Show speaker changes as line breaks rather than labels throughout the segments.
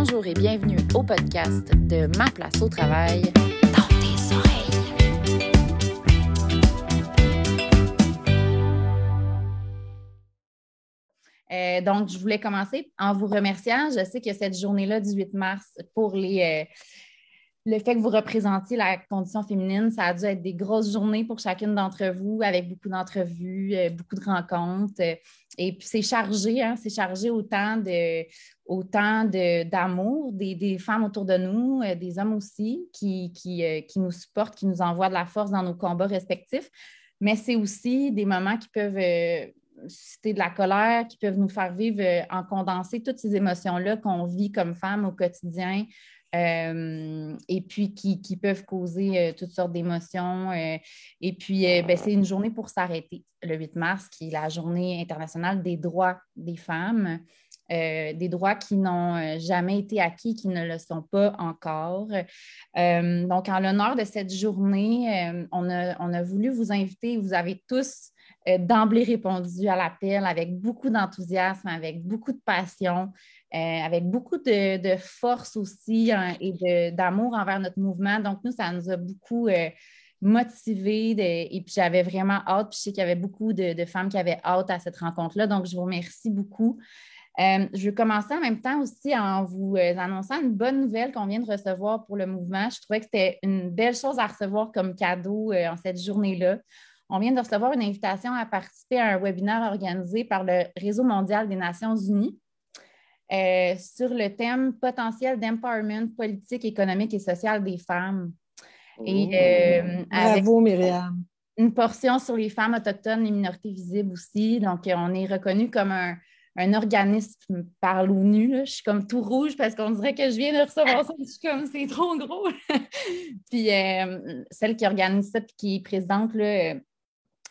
Bonjour et bienvenue au podcast de Ma place au travail dans tes oreilles. Euh, donc, je voulais commencer en vous remerciant. Je sais que cette journée-là, 18 mars, pour les, euh, le fait que vous représentiez la condition féminine, ça a dû être des grosses journées pour chacune d'entre vous, avec beaucoup d'entrevues, euh, beaucoup de rencontres. Et puis, c'est chargé, hein, c'est chargé autant de autant d'amour des, des, femmes autour de nous, euh, des hommes aussi, qui, qui, euh, qui, nous supportent, qui nous envoient de la force dans nos combats respectifs. Mais c'est aussi des moments qui peuvent susciter de la colère, qui peuvent nous faire vivre en condensé toutes ces émotions-là qu'on vit comme femmes au quotidien, euh, et puis qui, peuvent causer euh, toutes sortes d'émotions. Euh, et puis, ben, c'est une journée pour s'arrêter, le 8 mars, qui est la journée internationale des droits des femmes. des droits qui n'ont jamais été acquis, qui ne le sont pas encore. donc, en l'honneur de cette journée, on a, on, a, voulu vous inviter. Vous avez tous d'emblée répondu à l'appel avec beaucoup d'enthousiasme, avec beaucoup de passion. Euh, avec beaucoup de, force aussi hein, et d'amour envers notre mouvement. Donc, nous, ça nous a beaucoup euh, motivés et puis j'avais vraiment hâte. Puis je sais qu'il y avait beaucoup de, femmes qui avaient hâte à cette rencontre-là. Donc, je vous remercie beaucoup. Euh, je vais commencer en même temps aussi en vous annonçant une bonne nouvelle qu'on vient de recevoir pour le mouvement. Je trouvais que c'était une belle chose à recevoir comme cadeau en cette journée-là. On vient de recevoir une invitation à participer à un webinaire organisé par le Réseau mondial des Nations unies. Euh, sur le thème potentiel d'empowerment politique, économique et social des femmes.
Et, euh, Bravo, Myriam.
Une portion sur les femmes autochtones et minorités visibles aussi. Donc, on est reconnu comme un, organisme par l'ONU. Je suis comme tout rouge parce qu'on dirait que je viens de recevoir ça. Je suis comme, c'est trop gros. puis, euh, celle qui organise ça et qui est présidente, là,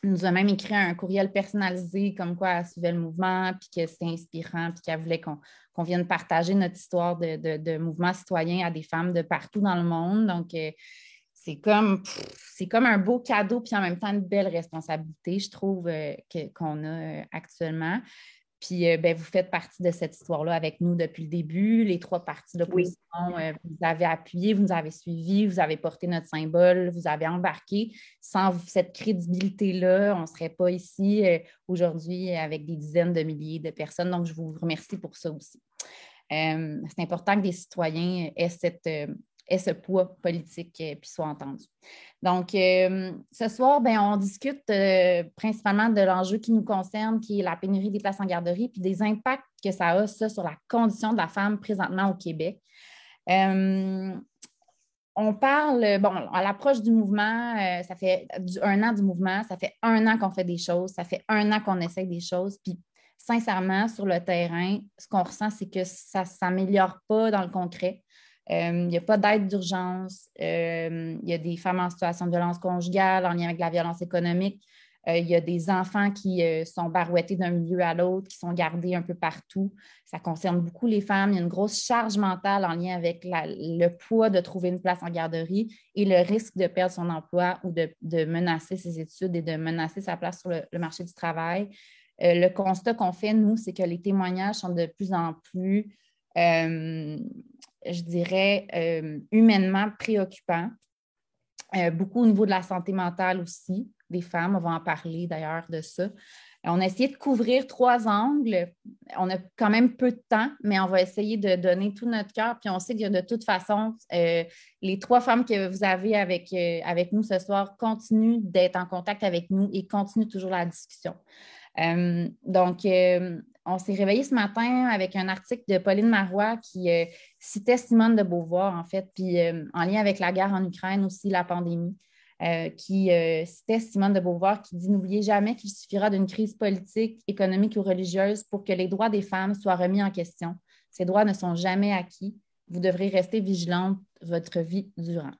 nous a même écrit un courriel personnalisé comme quoi elle suivait le mouvement, puis que c'était inspirant, puis qu'elle voulait qu'on vienne partager notre histoire de, mouvement citoyen à des femmes de partout dans le monde. Donc, euh, c'est comme, c'est comme un beau cadeau, puis en même temps une belle responsabilité, je trouve, euh, qu'on a euh, actuellement. Puis, euh, ben, vous faites partie de cette histoire-là avec nous depuis le début. Les trois parties d'opposition, euh, vous avez appuyé, vous nous avez suivis, vous avez porté notre symbole, vous avez embarqué. Sans cette crédibilité-là, on ne serait pas ici euh, aujourd'hui avec des dizaines de milliers de personnes. Donc, je vous remercie pour ça aussi. c'est important que des citoyens aient cette ait ce poids politique et puis soit entendu. Donc, euh, ce soir, ben, on discute euh, principalement de l'enjeu qui nous concerne, qui est la pénurie des places en garderie, puis des impacts que ça a, sur la condition de la femme présentement au Québec. Euh, on parle, bon, à l'approche du mouvement, ça fait un an du mouvement, ça fait un an qu'on fait des choses, ça fait un an qu'on essaye des choses, puis sincèrement, sur le terrain, ce qu'on ressent, c'est que ça ne s'améliore pas dans le concret. Euh, il n'y a pas d'aide d'urgence. Euh, il y a des femmes en situation de violence conjugale en lien avec la violence économique. Euh, il y a des enfants qui sont barouettés d'un milieu à l'autre, qui sont gardés un peu partout. Ça concerne beaucoup les femmes. Il y a une grosse charge mentale en lien avec le poids de trouver une place en garderie et le risque de perdre son emploi ou de, menacer ses études et de menacer sa place sur le, le marché du travail. le constat qu'on fait, nous, c'est que les témoignages sont de plus en plus je dirais, euh, humainement préoccupant. Euh, beaucoup au niveau de la santé mentale aussi, des femmes. On va en parler d'ailleurs de ça. On a essayé de couvrir trois angles. On a quand même peu de temps, mais on va essayer de donner tout notre cœur. Puis on sait que de toute façon, euh, les trois femmes que vous avez avec, avec nous ce soir continuent d'être en contact avec nous et continuent toujours la discussion. donc, on s'est réveillé ce matin avec un article de Pauline Marois qui euh, citait Simone de Beauvoir, en fait, puis euh, en lien avec la guerre en Ukraine aussi, la pandémie, euh, qui citait Simone de Beauvoir qui dit N'oubliez jamais qu'il suffira d'une crise politique, économique ou religieuse pour que les droits des femmes soient remis en question. Ces droits ne sont jamais acquis. Vous devrez rester vigilante votre vie durant.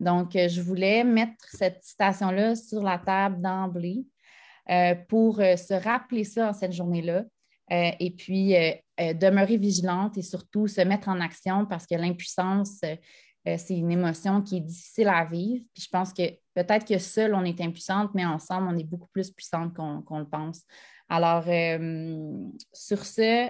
Donc, je voulais mettre cette citation-là sur la table d'emblée pour se rappeler ça en cette journée-là euh, et puis, euh, euh, demeurer vigilante et surtout se mettre en action parce que l'impuissance, c'est une émotion qui est difficile à vivre. Puis je pense que peut-être que seule, on est impuissante, mais ensemble, on est beaucoup plus puissante qu'on le pense. Alors, sur ce,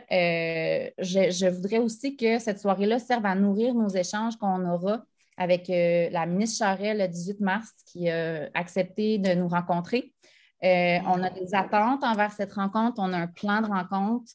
je, voudrais aussi que cette soirée-là serve à nourrir nos échanges qu'on aura avec la ministre Charest le 18 mars qui a accepté de nous rencontrer. On a des attentes envers cette rencontre, on a un plan de rencontre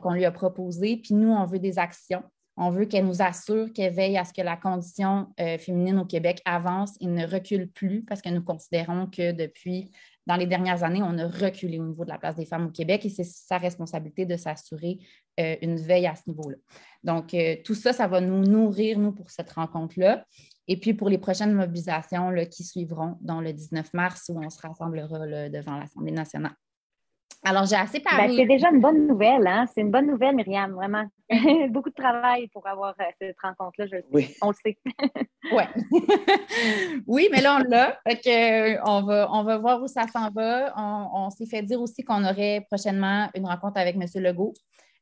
qu'on lui a proposé, puis nous, on veut des actions. On veut qu'elle nous assure qu'elle veille à ce que la condition féminine au Québec avance et ne recule plus parce que nous considérons que depuis dans les dernières années, on a reculé au niveau de la place des femmes au Québec et c'est sa responsabilité de s'assurer euh, une veille à ce niveau-là. Donc, euh, tout ça, ça va nous nourrir, nous, pour cette rencontre-là. Et puis, pour les prochaines mobilisations qui suivront, dans le 19 mars, où on se rassemblera devant l'Assemblée nationale. Alors, j'ai assez ben, parlé.
c'est déjà une bonne nouvelle, hein? C'est une bonne nouvelle, Myriam, vraiment. Beaucoup de travail pour avoir euh, cette rencontre-là, je oui. On le sait.
oui. oui, mais là, on l'a. Euh, on, va, on va voir où ça s'en va. On, s'est fait dire aussi qu'on aurait prochainement une rencontre avec M. Legault.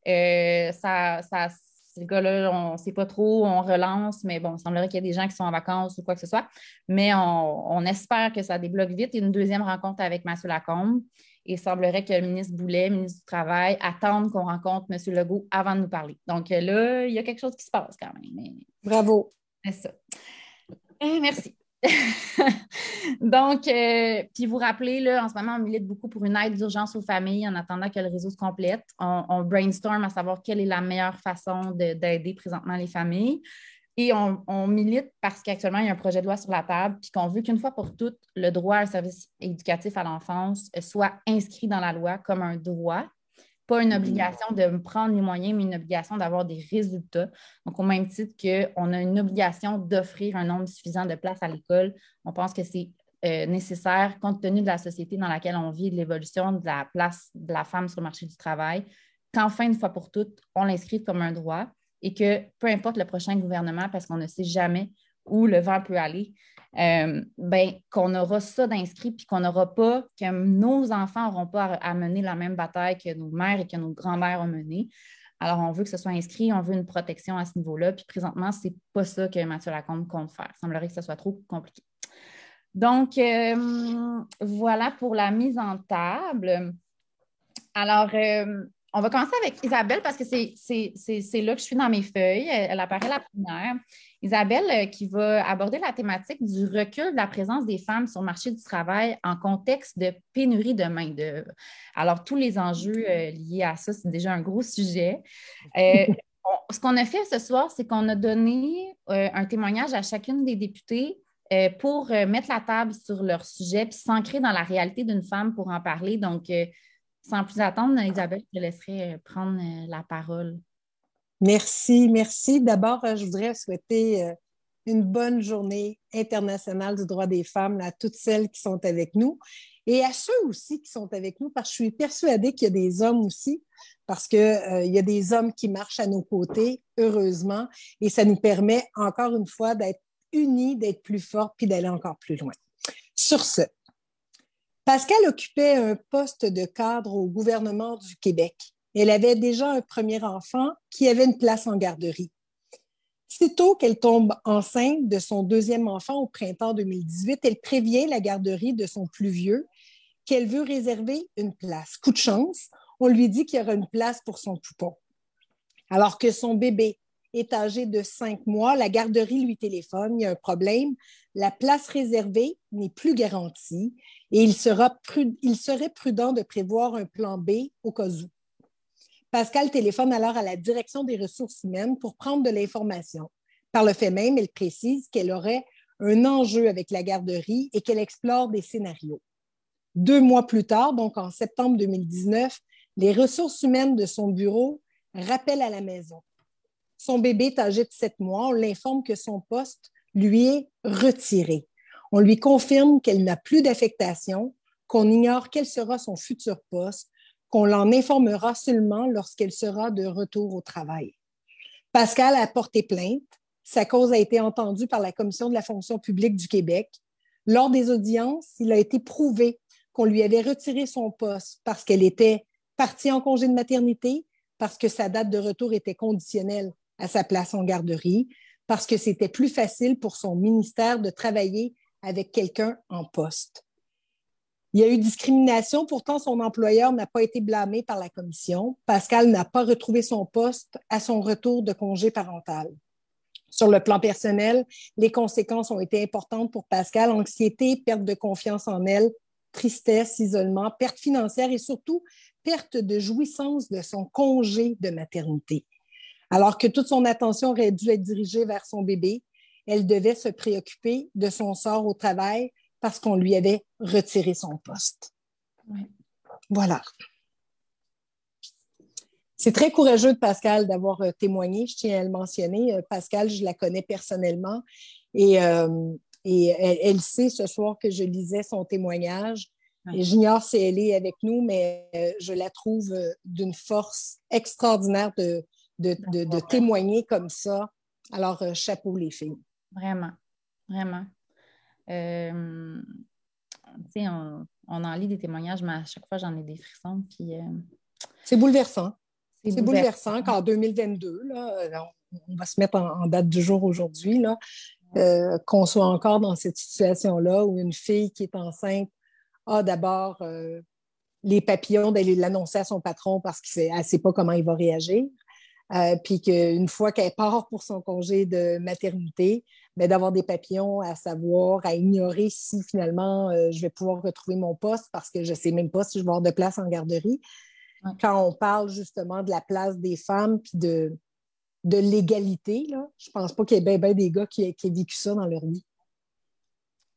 Euh, ça, ça ces gars-là, on ne sait pas trop, on relance, mais bon, il semblerait qu'il y ait des gens qui sont en vacances ou quoi que ce soit. Mais on, on espère que ça débloque vite. Une deuxième rencontre avec M. Lacombe. Et il semblerait que le ministre Boulet, ministre du Travail, attende qu'on rencontre M. Legault avant de nous parler. Donc euh, là, il y a quelque chose qui se passe quand même.
Bravo.
C'est ça. Eh, merci. Donc, euh, puis vous rappelez, là, en ce moment, on milite beaucoup pour une aide d'urgence aux familles en attendant que le réseau se complète. On, on brainstorm à savoir quelle est la meilleure façon d'aider présentement les familles. Et on, milite parce qu'actuellement, il y a un projet de loi sur la table, puis qu'on veut qu'une fois pour toutes, le droit à un service éducatif à l'enfance soit inscrit dans la loi comme un droit, pas une obligation de me prendre les moyens, mais une obligation d'avoir des résultats. Donc, au même titre qu'on a une obligation d'offrir un nombre suffisant de places à l'école, on pense que c'est euh, nécessaire, compte tenu de la société dans laquelle on vit, de l'évolution de la place de la femme sur le marché du travail, qu'enfin, une fois pour toutes, on l'inscrive comme un droit et que peu importe le prochain gouvernement, parce qu'on ne sait jamais où le vent peut aller, euh, ben, qu'on aura ça d'inscrit, puis qu'on n'aura pas, que nos enfants n'auront pas à, mener la même bataille que nos mères et que nos grands-mères ont mené. Alors, on veut que ce soit inscrit, on veut une protection à ce niveau-là. Puis présentement, ce n'est pas ça que Mathieu Lacombe compte faire. Il semblerait que ce soit trop compliqué. Donc, euh, voilà pour la mise en table. Alors, euh, on va commencer avec Isabelle parce que c'est là que je suis dans mes feuilles. Elle, apparaît la première. Isabelle euh, qui va aborder la thématique du recul de la présence des femmes sur le marché du travail en contexte de pénurie de main-d'œuvre. Alors, tous les enjeux euh, liés à ça, c'est déjà un gros sujet. Euh, ce qu'on a fait ce soir, c'est qu'on a donné un témoignage à chacune des députées pour mettre la table sur leur sujet puis s'ancrer dans la réalité d'une femme pour en parler. Donc, sans plus attendre, Isabelle, je te laisserai euh, prendre euh, la parole.
Merci, merci. D'abord, euh, je voudrais souhaiter une bonne journée internationale du droit des femmes à toutes celles qui sont avec nous et à ceux aussi qui sont avec nous, parce que je suis persuadée qu'il y a des hommes aussi, parce qu'il y a des hommes qui marchent à nos côtés, heureusement, et ça nous permet encore une fois d'être unis, d'être plus forts, puis d'aller encore plus loin. Sur ce, Pascal occupait un poste de cadre au gouvernement du Québec. Elle avait déjà un premier enfant qui avait une place en garderie. Sitôt qu'elle tombe enceinte de son deuxième enfant au printemps 2018, elle prévient la garderie de son plus vieux qu'elle veut réserver une place. Coup de chance, on lui dit qu'il y aura une place pour son poupon. Alors que son bébé est âgé de cinq mois, la garderie lui téléphone, il y a un problème, la place réservée n'est plus garantie et il, sera il serait prudent de prévoir un plan B au cas où. Pascal téléphone alors à la direction des ressources humaines pour prendre de l'information. Par le fait même, elle précise qu'elle aurait un enjeu avec la garderie et qu'elle explore des scénarios. Deux mois plus tard, donc en septembre 2019, les ressources humaines de son bureau rappellent à la maison. Son bébé est âgé de sept mois. On l'informe que son poste lui est retiré. On lui confirme qu'elle n'a plus d'affectation, qu'on ignore quel sera son futur poste, qu'on l'en informera seulement lorsqu'elle sera de retour au travail. Pascal a porté plainte. Sa cause a été entendue par la Commission de la fonction publique du Québec. Lors des audiences, il a été prouvé qu'on lui avait retiré son poste parce qu'elle était partie en congé de maternité, parce que sa date de retour était conditionnelle à sa place en garderie parce que c'était plus facile pour son ministère de travailler avec quelqu'un en poste. Il y a eu discrimination, pourtant son employeur n'a pas été blâmé par la commission. Pascal n'a pas retrouvé son poste à son retour de congé parental. Sur le plan personnel, les conséquences ont été importantes pour Pascal, anxiété, perte de confiance en elle, tristesse, isolement, perte financière et surtout perte de jouissance de son congé de maternité. Alors que toute son attention aurait dû être dirigée vers son bébé, elle devait se préoccuper de son sort au travail parce qu'on lui avait retiré son poste. Voilà. C'est très courageux de Pascal d'avoir euh, témoigné, je tiens à le mentionner. Euh, Pascal, je la connais personnellement et, euh, elle, sait ce soir que je lisais son témoignage. Et j'ignore si elle est avec nous, mais je la trouve d'une force extraordinaire de, de, témoigner comme ça. Alors, chapeau les filles.
Vraiment, vraiment. on, on, en lit des témoignages, mais à chaque fois, j'en ai des frissons. Puis,
C'est bouleversant. C'est bouleversant qu'en 2022, là, on va se mettre en, date du jour aujourd'hui, euh, qu'on soit encore dans cette situation-là où une fille qui est enceinte a d'abord euh, les papillons d'aller l'annoncer à son patron parce qu'elle ne sait pas comment il va réagir. Euh, puis qu'une fois qu'elle part pour son congé de maternité, ben, d'avoir des papillons à savoir, à ignorer si finalement je vais pouvoir retrouver mon poste parce que je ne sais même pas si je vais avoir de place en garderie quand on parle justement de la place des femmes puis de, de l'égalité, là, je pense pas qu'il y ait bien des gars qui, qui aient vécu ça dans leur vie.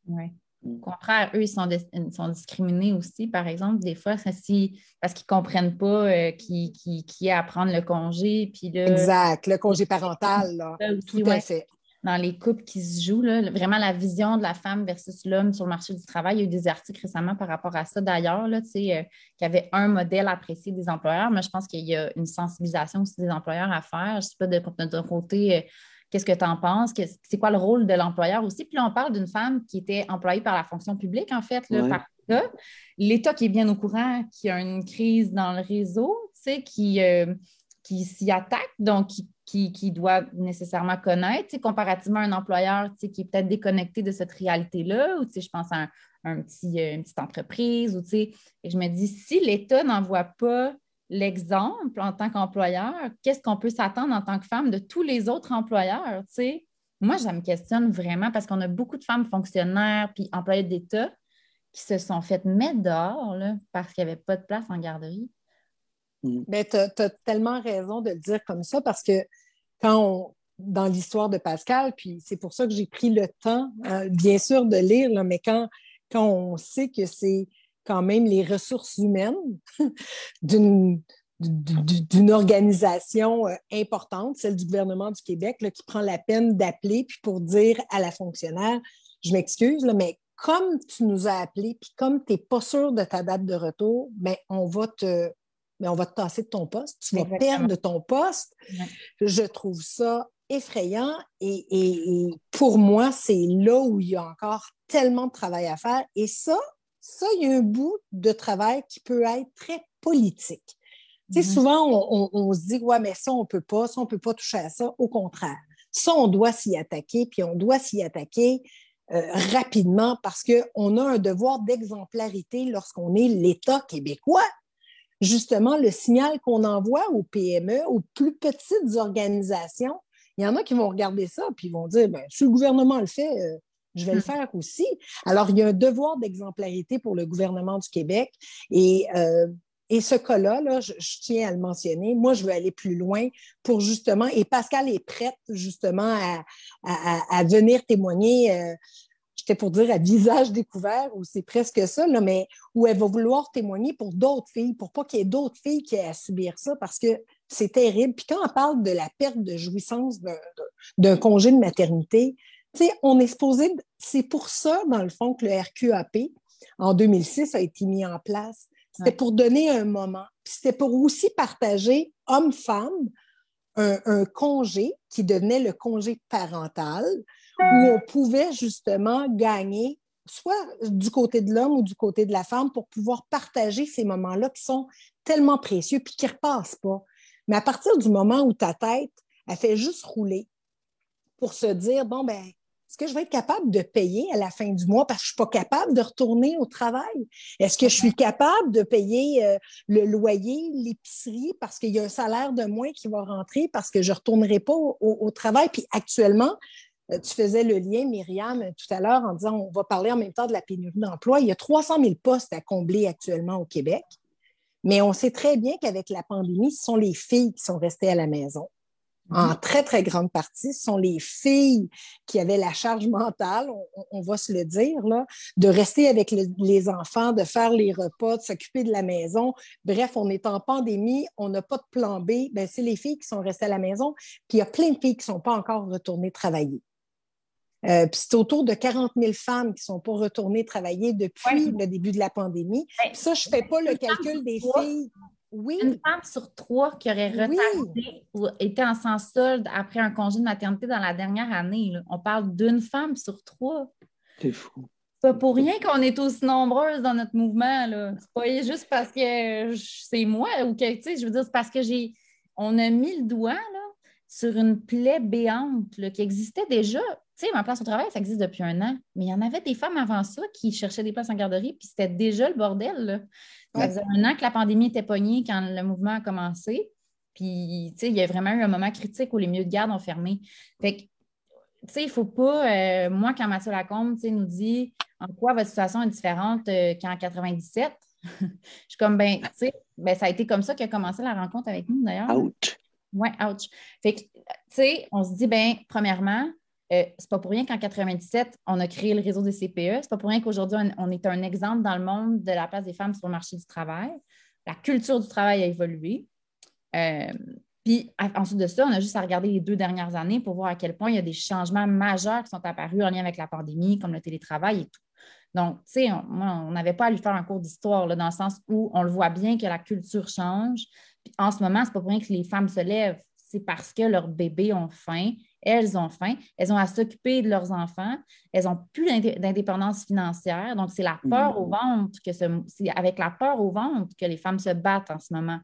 Oui. Au contraire, eux, ils sont, sont, discriminés aussi, par exemple, des fois, si, parce qu'ils ne comprennent pas euh, qui, qui, qui, est à prendre le congé. Puis
exact, le congé parental, là, tout à fait
dans les couples qui se jouent, là, vraiment la vision de la femme versus l'homme sur le marché du travail. Il y a eu des articles récemment par rapport à ça d'ailleurs, euh, qu'il y avait un modèle apprécié des employeurs, mais je pense qu'il y a une sensibilisation aussi des employeurs à faire. Je ne sais pas de, ton côté, euh, qu'est-ce que tu en penses? C'est quoi le rôle de l'employeur aussi? Puis là, on parle d'une femme qui était employée par la fonction publique, en fait, là, par l'État. qui est bien au courant qu'il y a une crise dans le réseau, qui, euh, qui s'y attaque, donc qui qui, doit nécessairement connaître, comparativement à un employeur qui est peut-être déconnecté de cette réalité-là, ou je pense à un, petit, euh, une petite entreprise, ou, et je me dis, si l'État n'envoie pas l'exemple en tant qu'employeur, qu'est-ce qu'on peut s'attendre en tant que femme de tous les autres employeurs? Moi, ça me questionne vraiment parce qu'on a beaucoup de femmes fonctionnaires puis employés d'État qui se sont faites mettre dehors parce qu'il n'y avait pas de place en garderie.
Mais tu as, tellement raison de le dire comme ça parce que quand on, dans l'histoire de Pascal, puis c'est pour ça que j'ai pris le temps, euh, bien sûr, de lire, là, mais quand, quand on sait que c'est quand même les ressources humaines d'une d'une organisation euh, importante, celle du gouvernement du Québec, qui prend la peine d'appeler puis pour dire à la fonctionnaire, je m'excuse, mais comme tu nous as appelé, puis comme tu n'es pas sûr de ta date de retour, ben, on va te mais on va te tasser de ton poste, tu vas perdre de ton poste. Je trouve ça effrayant et, pour moi, c'est là où il y a encore tellement de travail à faire. Et ça, ça, il y a un bout de travail qui peut être très politique. Mm-hmm. souvent, on, se dit, ouais, mais ça, on ne peut pas, ça, on ne peut pas toucher à ça. Au contraire, ça, on doit s'y attaquer, puis on doit s'y attaquer euh, rapidement parce qu'on a un devoir d'exemplarité lorsqu'on est l'État québécois justement le signal qu'on envoie aux PME, aux plus petites organisations. Il y en a qui vont regarder ça puis vont dire ben, si le gouvernement le fait, euh, je vais le hmm. faire aussi. Alors, il y a un devoir d'exemplarité pour le gouvernement du Québec. Et, euh, et ce cas-là, là, je, tiens à le mentionner. Moi, je veux aller plus loin pour justement, et Pascal est prête justement à, à, à venir témoigner. Euh, j'étais pour dire à visage découvert, ou c'est presque ça, là, mais où elle va vouloir témoigner pour d'autres filles, pour pas qu'il y ait d'autres filles qui aient à subir ça, parce que c'est terrible. Puis quand on parle de la perte de jouissance d'un congé de maternité, on est supposé, c'est pour ça, dans le fond, que le RQAP, en 2006, a été mis en place. C'était pour donner un moment. C'était pour aussi partager, hommes-femmes, un, un, congé qui devenait le congé parental, où on pouvait justement gagner soit du côté de l'homme ou du côté de la femme pour pouvoir partager ces moments-là qui sont tellement précieux puis qui ne repassent pas. Mais à partir du moment où ta tête, elle fait juste rouler pour se dire, bon, ben, est-ce que je vais être capable de payer à la fin du mois parce que je ne suis pas capable de retourner au travail? Est-ce que je suis capable de payer euh, le loyer, l'épicerie parce qu'il y a un salaire de moins qui va rentrer parce que je ne retournerai pas au, travail? Puis actuellement, euh, tu faisais le lien, Myriam, tout à l'heure en disant on va parler en même temps de la pénurie d'emploi. Il y a 300 000 postes à combler actuellement au Québec. Mais on sait très bien qu'avec la pandémie, ce sont les filles qui sont restées à la maison en mhm. très, très grande partie, ce sont les filles qui avaient la charge mentale, on, va se le dire, là, de rester avec les enfants, de faire les repas, de s'occuper de la maison. Bref, on est en pandémie, on n'a pas de plan B. Ben, c'est les filles qui sont restées à la maison, puis il y a plein de filles qui ne sont pas encore retournées travailler. Euh, puis c'est autour de 40 000 femmes qui ne sont pas retournées travailler depuis le début de la pandémie. Ben, ça, je ne fais pas le calcul des filles
oui. Une femme sur trois qui aurait retardé ou été en sans solde après un congé de maternité dans la dernière année. On parle d'une femme sur trois.
C'est fou.
C'est pas pour rien qu'on est aussi nombreuses dans notre mouvement. C'est pas juste parce que c'est moi ou que, tu sais, je veux dire, c'est parce que j'ai. On a mis le doigt là, sur une plaie béante qui existait déjà. Tu sais, ma place au travail, ça existe depuis un an. Mais il y en avait des femmes avant ça qui cherchaient des places en garderie, puis c'était déjà le bordel. Ça faisait un an que la pandémie était pognée quand le mouvement a commencé. Puis, tu sais, il y a vraiment eu un moment critique où les milieux de garde ont fermé. Fait que, tu sais, il ne faut pas. Euh, moi, quand Mathieu Lacombe nous dit en quoi votre situation est différente euh, qu'en 97, je suis comme, ben, tu sais, ben, ça a été comme ça qu'a commencé la rencontre avec nous, d'ailleurs.
Ouch.
Oui, ouch. Fait que, tu sais, on se dit, ben, premièrement, euh, c'est pas pour rien qu'en 97, on a créé le réseau des CPE. C'est pas pour rien qu'aujourd'hui, on, est un exemple dans le monde de la place des femmes sur le marché du travail. La culture du travail a évolué. Euh, puis ensuite de ça, on a juste à regarder les deux dernières années pour voir à quel point il y a des changements majeurs qui sont apparus en lien avec la pandémie, comme le télétravail et tout. Donc, tu sais, on n'avait pas à lui faire un cours d'histoire dans le sens où on le voit bien que la culture change. Puis en ce moment, c'est pas pour rien que les femmes se lèvent. C'est parce que leurs bébés ont faim elles ont faim, elles ont à s'occuper de leurs enfants, elles n'ont plus d'indépendance financière. Donc, c'est la peur au mm. ventre que c'est avec la peur au ventre que les femmes se battent en ce moment.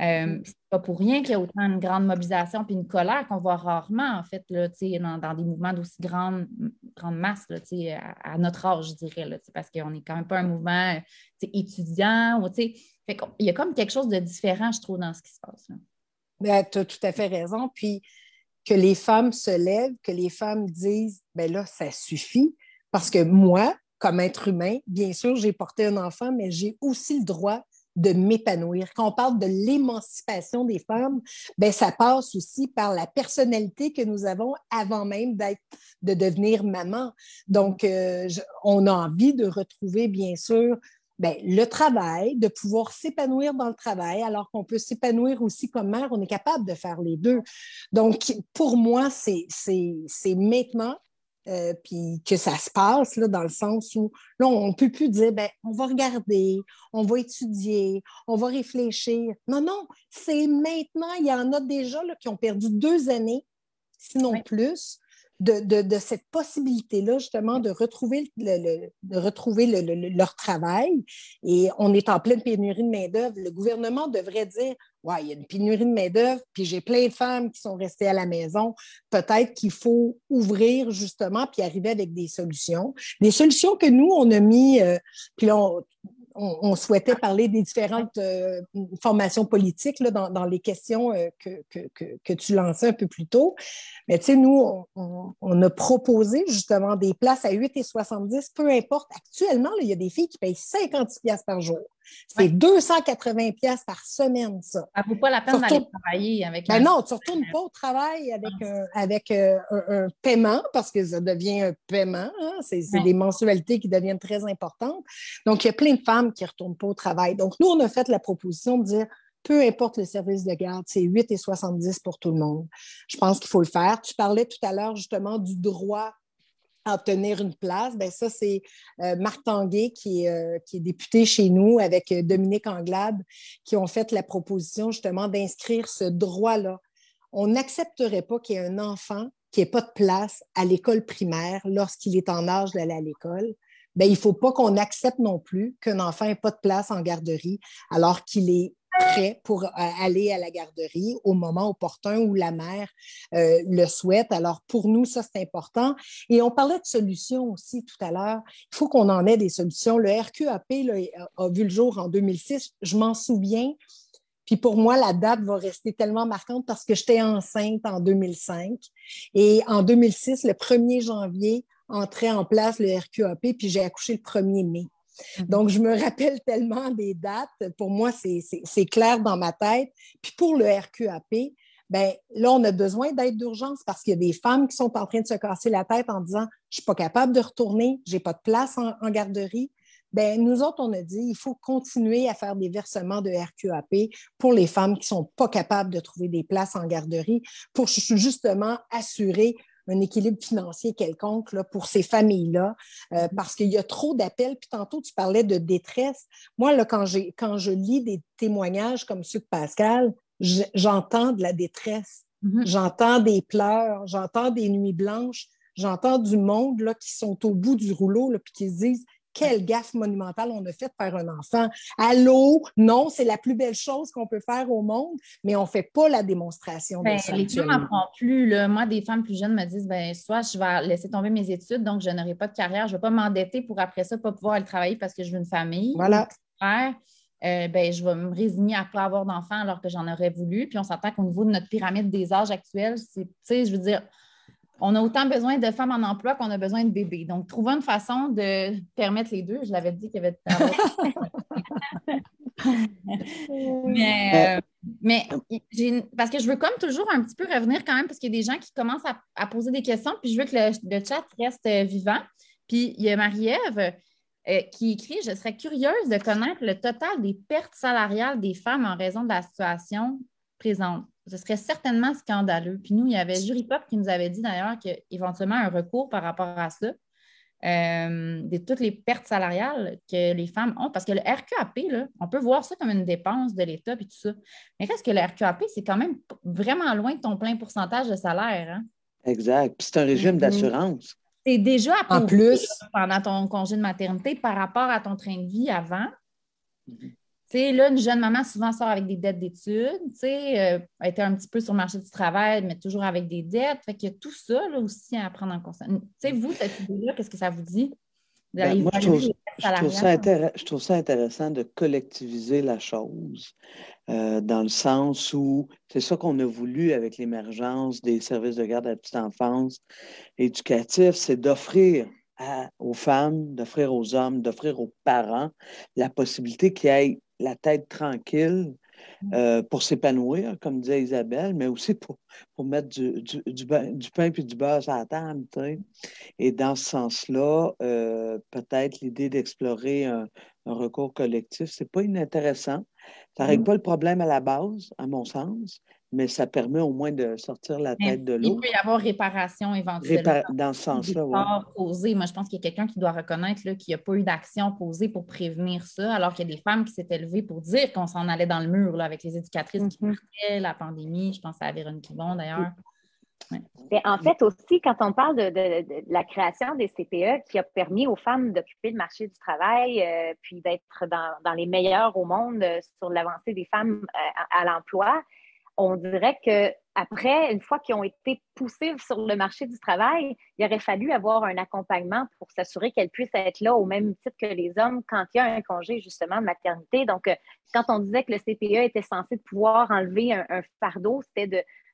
Euh, mm. c'est pas pour rien qu'il y a autant une grande mobilisation puis une colère qu'on voit rarement, en fait, là, dans, dans des mouvements d'aussi grande, grande masse là, à, à, notre âge, je dirais, là, parce qu'on n'est quand même pas un mouvement étudiant. Ou, il y a comme quelque chose de différent, je trouve, dans ce qui se passe.
Ben, tu as tout à fait raison. Puis, que les femmes se lèvent, que les femmes disent, ben là, ça suffit, parce que moi, comme être humain, bien sûr, j'ai porté un enfant, mais j'ai aussi le droit de m'épanouir. Quand on parle de l'émancipation des femmes, ben ça passe aussi par la personnalité que nous avons avant même d'être, de devenir maman. Donc, euh, on a envie de retrouver, bien sûr, Bien, le travail, de pouvoir s'épanouir dans le travail, alors qu'on peut s'épanouir aussi comme mère, on est capable de faire les deux. Donc, pour moi, c'est maintenant euh, puis que ça se passe là, dans le sens où là, on ne peut plus dire ben, on va regarder, on va étudier, on va réfléchir. Non, non, c'est maintenant. Il y en a déjà là, qui ont perdu deux années, sinon plus, de, cette possibilité-là, justement, de retrouver, de retrouver leur travail. Et on est en pleine pénurie de main-d'œuvre. Le gouvernement devrait dire Ouais, il y a une pénurie de main-d'œuvre, puis j'ai plein de femmes qui sont restées à la maison. Peut-être qu'il faut ouvrir, justement, puis arriver avec des solutions. Des solutions que nous, on a mis, euh, puis là, on, on, souhaitait parler des différentes euh, formations politiques dans, les questions euh, que, tu lançais un peu plus tôt. Mais tu sais, nous, on, a proposé justement des places à 8,70, peu importe. Actuellement, il y a des filles qui payent 56 par jour. C'est 280 pièces par semaine, ça.
Ça ne vaut pas la peine d'aller travailler avec
ben Non, tu ne retournes pas au travail avec, un, avec euh, un, paiement parce que ça devient un paiement. Hein. C'est des mensualités qui deviennent très importantes. Donc, il y a plein de femmes qui ne retournent pas au travail. Donc, nous, on a fait la proposition de dire peu importe le service de garde, c'est 8,70 pour tout le monde. Je pense qu'il faut le faire. Tu parlais tout à l'heure justement du droit obtenir une place, ben ça, c'est euh, Marc Tanguay, qui est, euh, qui est député chez nous, avec euh, Dominique Anglade, qui ont fait la proposition justement d'inscrire ce droit-là. On n'accepterait pas qu'il y ait un enfant qui n'ait pas de place à l'école primaire lorsqu'il est en âge d'aller à l'école. Ben, il ne faut pas qu'on accepte non plus qu'un enfant n'ait pas de place en garderie alors qu'il est prêt pour euh, aller à la garderie au moment opportun où la mère euh, le souhaite. Alors, pour nous, ça, c'est important. Et on parlait de solutions aussi tout à l'heure. Il faut qu'on en ait des solutions. Le RQAP a vu le jour en 2006. Je m'en souviens. Puis pour moi, la date va rester tellement marquante parce que j'étais enceinte en 2005. Et en 2006, le 1er janvier, entrait en place le RQAP, puis j'ai accouché le 1er mai. Mhm. Donc, je me rappelle tellement des dates. Pour moi, c'est clair dans ma tête. Puis pour le RQAP, ben là, on a besoin d'aide d'urgence parce qu'il y a des femmes qui sont en train de se casser la tête en disant Je ne suis pas capable de retourner, je n'ai pas de place en, garderie. Ben, nous autres, on a dit il faut continuer à faire des versements de RQAP pour les femmes qui ne sont pas capables de trouver des places en garderie pour justement assurer un équilibre financier quelconque là, pour ces familles-là, euh, mm-hmm. parce qu'il y a trop d'appels. Puis tantôt, tu parlais de détresse. Moi, là, quand, quand je lis des témoignages comme ceux de Pascal, j'entends de la détresse. Mm-hmm. J'entends des pleurs, j'entends des nuits blanches, j'entends du monde là, qui sont au bout du rouleau, là, puis qui se disent quelle gaffe monumentale on a faite par un enfant. Allô, non, c'est la plus belle chose qu'on peut faire au monde, mais on ne fait pas la démonstration
de ça. Ben, les femmes n'en plus. Moi, des femmes plus jeunes me disent ben, soit je vais laisser tomber mes études, donc je n'aurai pas de carrière, je ne vais pas m'endetter pour après ça pas pouvoir aller travailler parce que je veux une famille.
Voilà.
Euh, ben, je vais me résigner à ne pas avoir d'enfants alors que j'en aurais voulu. Puis on s'entend qu'au niveau de notre pyramide des âges actuels, c'est, je veux dire, on a autant besoin de femmes en emploi qu'on a besoin de bébés. Donc, trouver une façon de permettre les deux. Je l'avais dit qu'il y avait mais, euh, mais parce que je veux comme toujours un petit peu revenir quand même, parce qu'il y a des gens qui commencent à, poser des questions, puis je veux que le, chat reste euh, vivant. Puis il y a Marie-Ève euh, qui écrit Je serais curieuse de connaître le total des pertes salariales des femmes en raison de la situation présente ce serait certainement scandaleux. Puis nous, il y avait Jury Pop qui nous avait dit d'ailleurs qu'éventuellement un recours par rapport à ça, euh, de toutes les pertes salariales que les femmes ont. Parce que le RQAP, là, on peut voir ça comme une dépense de l'État et tout ça. Mais reste que le RQAP, c'est quand même vraiment loin de ton plein pourcentage de salaire. Hein?
Exact. Puis c'est un régime mm-hmm. d'assurance.
C'est déjà en plus pendant ton congé de maternité par rapport à ton train de vie avant. Mm-hmm sais, là, une jeune maman souvent sort avec des dettes d'études, euh, été un petit peu sur le marché du travail, mais toujours avec des dettes. Fait qu'il y a tout ça là, aussi à prendre en sais, vous, cette idée-là, qu'est-ce que ça vous dit?
Ben, moi, je trouve, je, trouve ça intéressant de collectiviser la chose, euh, dans le sens où c'est ça qu'on a voulu avec l'émergence des services de garde à la petite enfance éducatifs, c'est d'offrir aux femmes, d'offrir aux hommes, d'offrir aux parents la possibilité qu'il y ait la tête tranquille mm. euh, pour s'épanouir, comme disait Isabelle, mais aussi pour, pour mettre du, du, du, pain et du beurre à la table. Et dans ce sens-là, euh, peut-être l'idée d'explorer un, un, recours collectif, ce n'est pas inintéressant. Ça ne règle mm. pas le problème à la base, à mon sens, mais ça permet au moins de sortir la tête de l'eau.
Il peut y avoir réparation éventuellement.
dans ce sens-là, oui.
Moi, je pense qu'il y a quelqu'un qui doit reconnaître qu'il n'y a pas eu d'action posée pour prévenir ça, alors qu'il y a des femmes qui s'étaient levées pour dire qu'on s'en allait dans le mur là, avec les éducatrices qui mm-hmm. partaient, la pandémie. Je pense à Véronique Yvon, d'ailleurs.
En fait, aussi, quand on parle de, la création des CPE qui a permis aux femmes d'occuper le marché du travail, euh, puis d'être dans, les meilleurs au monde euh, sur l'avancée des femmes euh, à l'emploi, on dirait que après, une fois qu'ils ont été poussés sur le marché du travail, il aurait fallu avoir un accompagnement pour s'assurer qu'elles puissent être là au même titre que les hommes quand il y a un congé justement de maternité. Donc, euh, quand on disait que le CPE était censé pouvoir enlever un, fardeau, c'était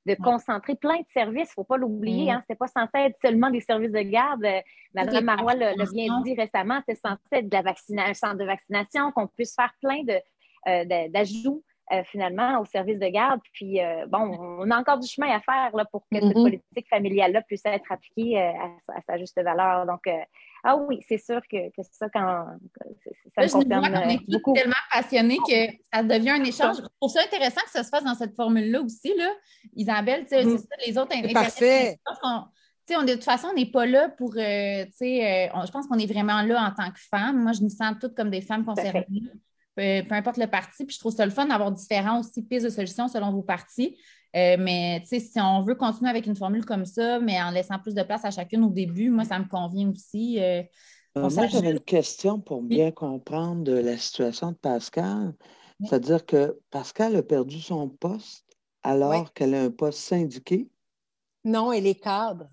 de, concentrer plein de services. Il ne faut pas l'oublier. Hein, ce n'était pas censé être seulement des services de garde. Euh, Madame Marois l'a bien dit récemment, c'était censé être de la un centre de vaccination, qu'on puisse faire plein euh, d'ajouts euh, finalement au service de garde. Puis, euh, bon, on a encore du chemin à faire là, pour que cette mm-hmm. politique familiale-là puisse être appliquée euh, à, sa juste valeur. Donc, ah oui, c'est sûr que, que ça, quand
ça me concerne on est beaucoup. tellement passionnés que ça devient un échange. Je trouve ça intéressant que ça se fasse dans cette formule-là aussi. Là. Isabelle, c'est mm-hmm. ça, les autres...
Parfait.
On, de toute façon, on n'est pas là pour. je pense qu'on est vraiment là en tant que femme. Moi, je nous sens toutes comme des femmes concernées peu, importe le parti. Puis je trouve ça le fun d'avoir différents aussi pistes de solutions selon vos partis. Euh, mais si on veut continuer avec une formule comme ça, mais en laissant plus de place à chacune au début, moi, ça me convient aussi. Euh,
euh, moi, j'avais une question pour bien comprendre la situation de Pascal. C'est-à-dire que Pascal a perdu son poste alors qu'elle a un poste syndiqué?
Non, elle est cadre.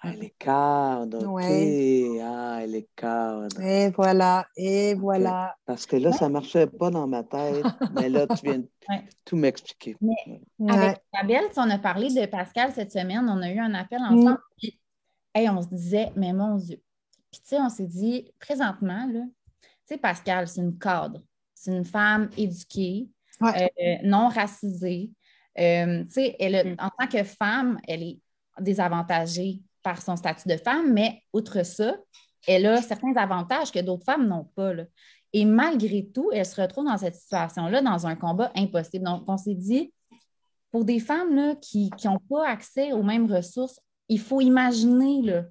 Ah, elle est cadre, OK. Ah, elle est cadre.
Et voilà, et voilà.
Parce que là, ça ne marchait pas dans ma tête, mais là, tu viens de tout m'expliquer.
Avec Isabelle, on a parlé de Pascal cette semaine, on a eu un appel mm. ensemble, et on se disait, mais mon Dieu. Puis, tu sais, on s'est dit, présentement, là, tu sais, Pascal, c'est une cadre. C'est une femme éduquée, euh, non racisée. Euh, tu sais, mm. en tant que femme, elle est désavantagée par son statut de femme, mais outre ça, elle a certains avantages que d'autres femmes n'ont pas. Et malgré tout, elle se retrouve dans cette situation-là, dans un combat impossible. Donc, on s'est dit, pour des femmes là, qui n'ont pas accès aux mêmes ressources, il faut imaginer, là,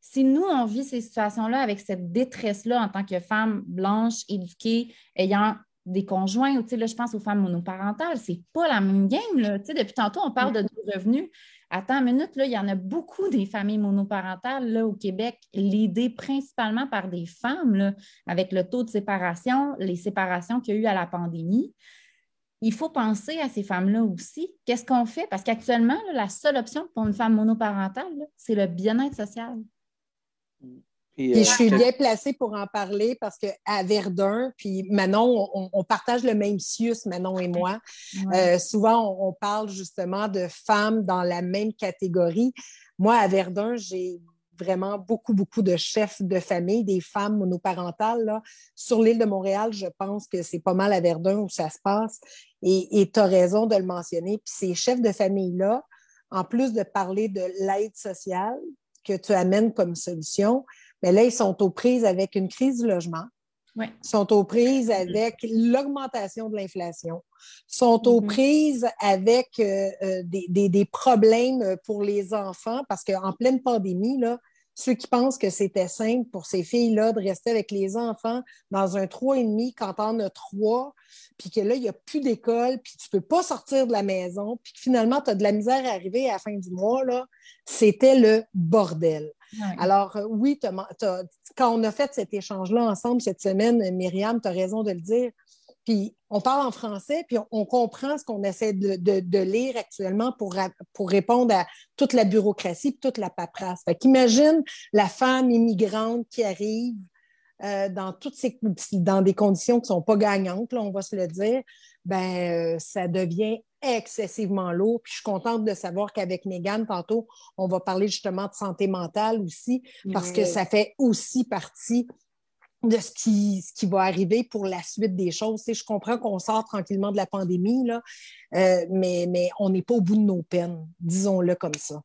si nous, on vit ces situations-là avec cette détresse-là en tant que femme blanche, éduquée, ayant des conjoints, ou, là, je pense aux femmes monoparentales, c'est pas la même game. Là. Depuis tantôt, on parle de revenus. Attends une minute, il y en a beaucoup des familles monoparentales au Québec, l'idée principalement par des femmes, avec le taux de séparation, les séparations qu'il y a eu à la pandémie. Il faut penser à ces femmes-là aussi. Qu'est-ce qu'on fait? Parce qu'actuellement, la seule option pour une femme monoparentale, c'est le bien-être social.
Puis, je suis euh, bien placée pour en parler parce qu'à Verdun, puis Manon, on, partage le même CIUS, Manon et moi. Euh, souvent, on, parle justement de femmes dans la même catégorie. Moi, à Verdun, j'ai vraiment beaucoup, beaucoup de chefs de famille, des femmes monoparentales. Là. Sur l'île de Montréal, je pense que c'est pas mal à Verdun où ça se passe. Et tu as raison de le mentionner. Puis ces chefs de famille-là, en plus de parler de l'aide sociale que tu amènes comme solution, mais là, ils sont aux prises avec une crise du logement. Sont aux prises avec l'augmentation de l'inflation, sont aux mm-hmm. prises avec euh, euh, des, des, problèmes pour les enfants parce qu'en pleine pandémie, là, ceux qui pensent que c'était simple pour ces filles-là de rester avec les enfants dans un et demi quand on a trois, puis que là, il n'y a plus d'école, puis tu ne peux pas sortir de la maison, puis que finalement, tu as de la misère à arriver à la fin du mois, là, c'était le bordel. Alors, oui, quand on a fait cet échange-là ensemble cette semaine, Myriam, tu as raison de le dire, puis on parle en français, puis on, comprend ce qu'on essaie de, lire actuellement pour, pour répondre à toute la bureaucratie, toute la paperasse. Fait qu'imagine la femme immigrante qui arrive euh, dans toutes ces dans des conditions qui ne sont pas gagnantes, on va se le dire, ben euh, ça devient excessivement lourd. Puis je suis contente de savoir qu'avec Megan, tantôt, on va parler justement de santé mentale aussi, parce que ça fait aussi partie de ce qui, ce qui va arriver pour la suite des choses. je comprends qu'on sort tranquillement de la pandémie, là, euh, mais, mais on n'est pas au bout de nos peines, disons-le comme ça.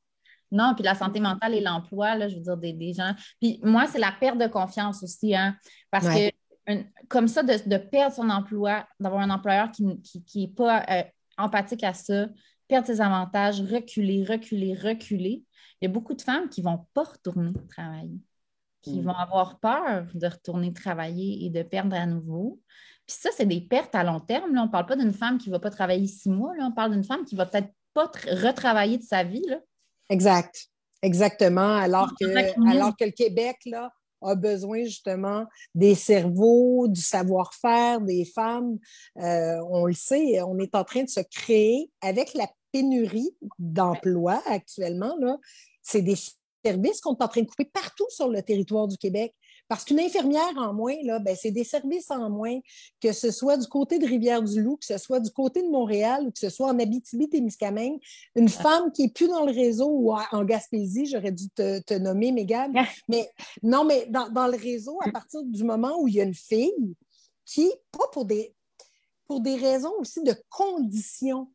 Non, puis la santé mentale et l'emploi, je veux dire, des, gens. Puis moi, c'est la perte de confiance aussi, hein, parce que comme ça, de, perdre son emploi, d'avoir un employeur qui n'est pas euh, empathique à ça, perdre ses avantages, reculer, reculer, reculer. Il y a beaucoup de femmes qui ne vont pas retourner travailler qui mm. vont avoir peur de retourner travailler et de perdre à nouveau. Puis ça, c'est des pertes à long terme. Là. On ne parle pas d'une femme qui ne va pas travailler six mois. Là. On parle d'une femme qui ne va peut-être pas retravailler de sa vie. Là.
Exact. Exactement. Alors que, alors que le Québec là, a besoin justement des cerveaux, du savoir-faire des femmes. Euh, on le sait, on est en train de se créer avec la pénurie d'emplois actuellement. C'est des services qu'on est en train de couper partout sur le territoire du Québec. Parce qu'une infirmière en moins, là, ben, c'est des services en moins, que ce soit du côté de Rivière-du-Loup, que ce soit du côté de Montréal ou que ce soit en Abitibi-Témiscamingue. Une femme qui n'est plus dans le réseau ou en Gaspésie, j'aurais dû te, nommer, Mégane. Mais non, mais dans, le réseau, à partir du moment où il y a une fille qui, pas pour des, pour des raisons aussi de conditions,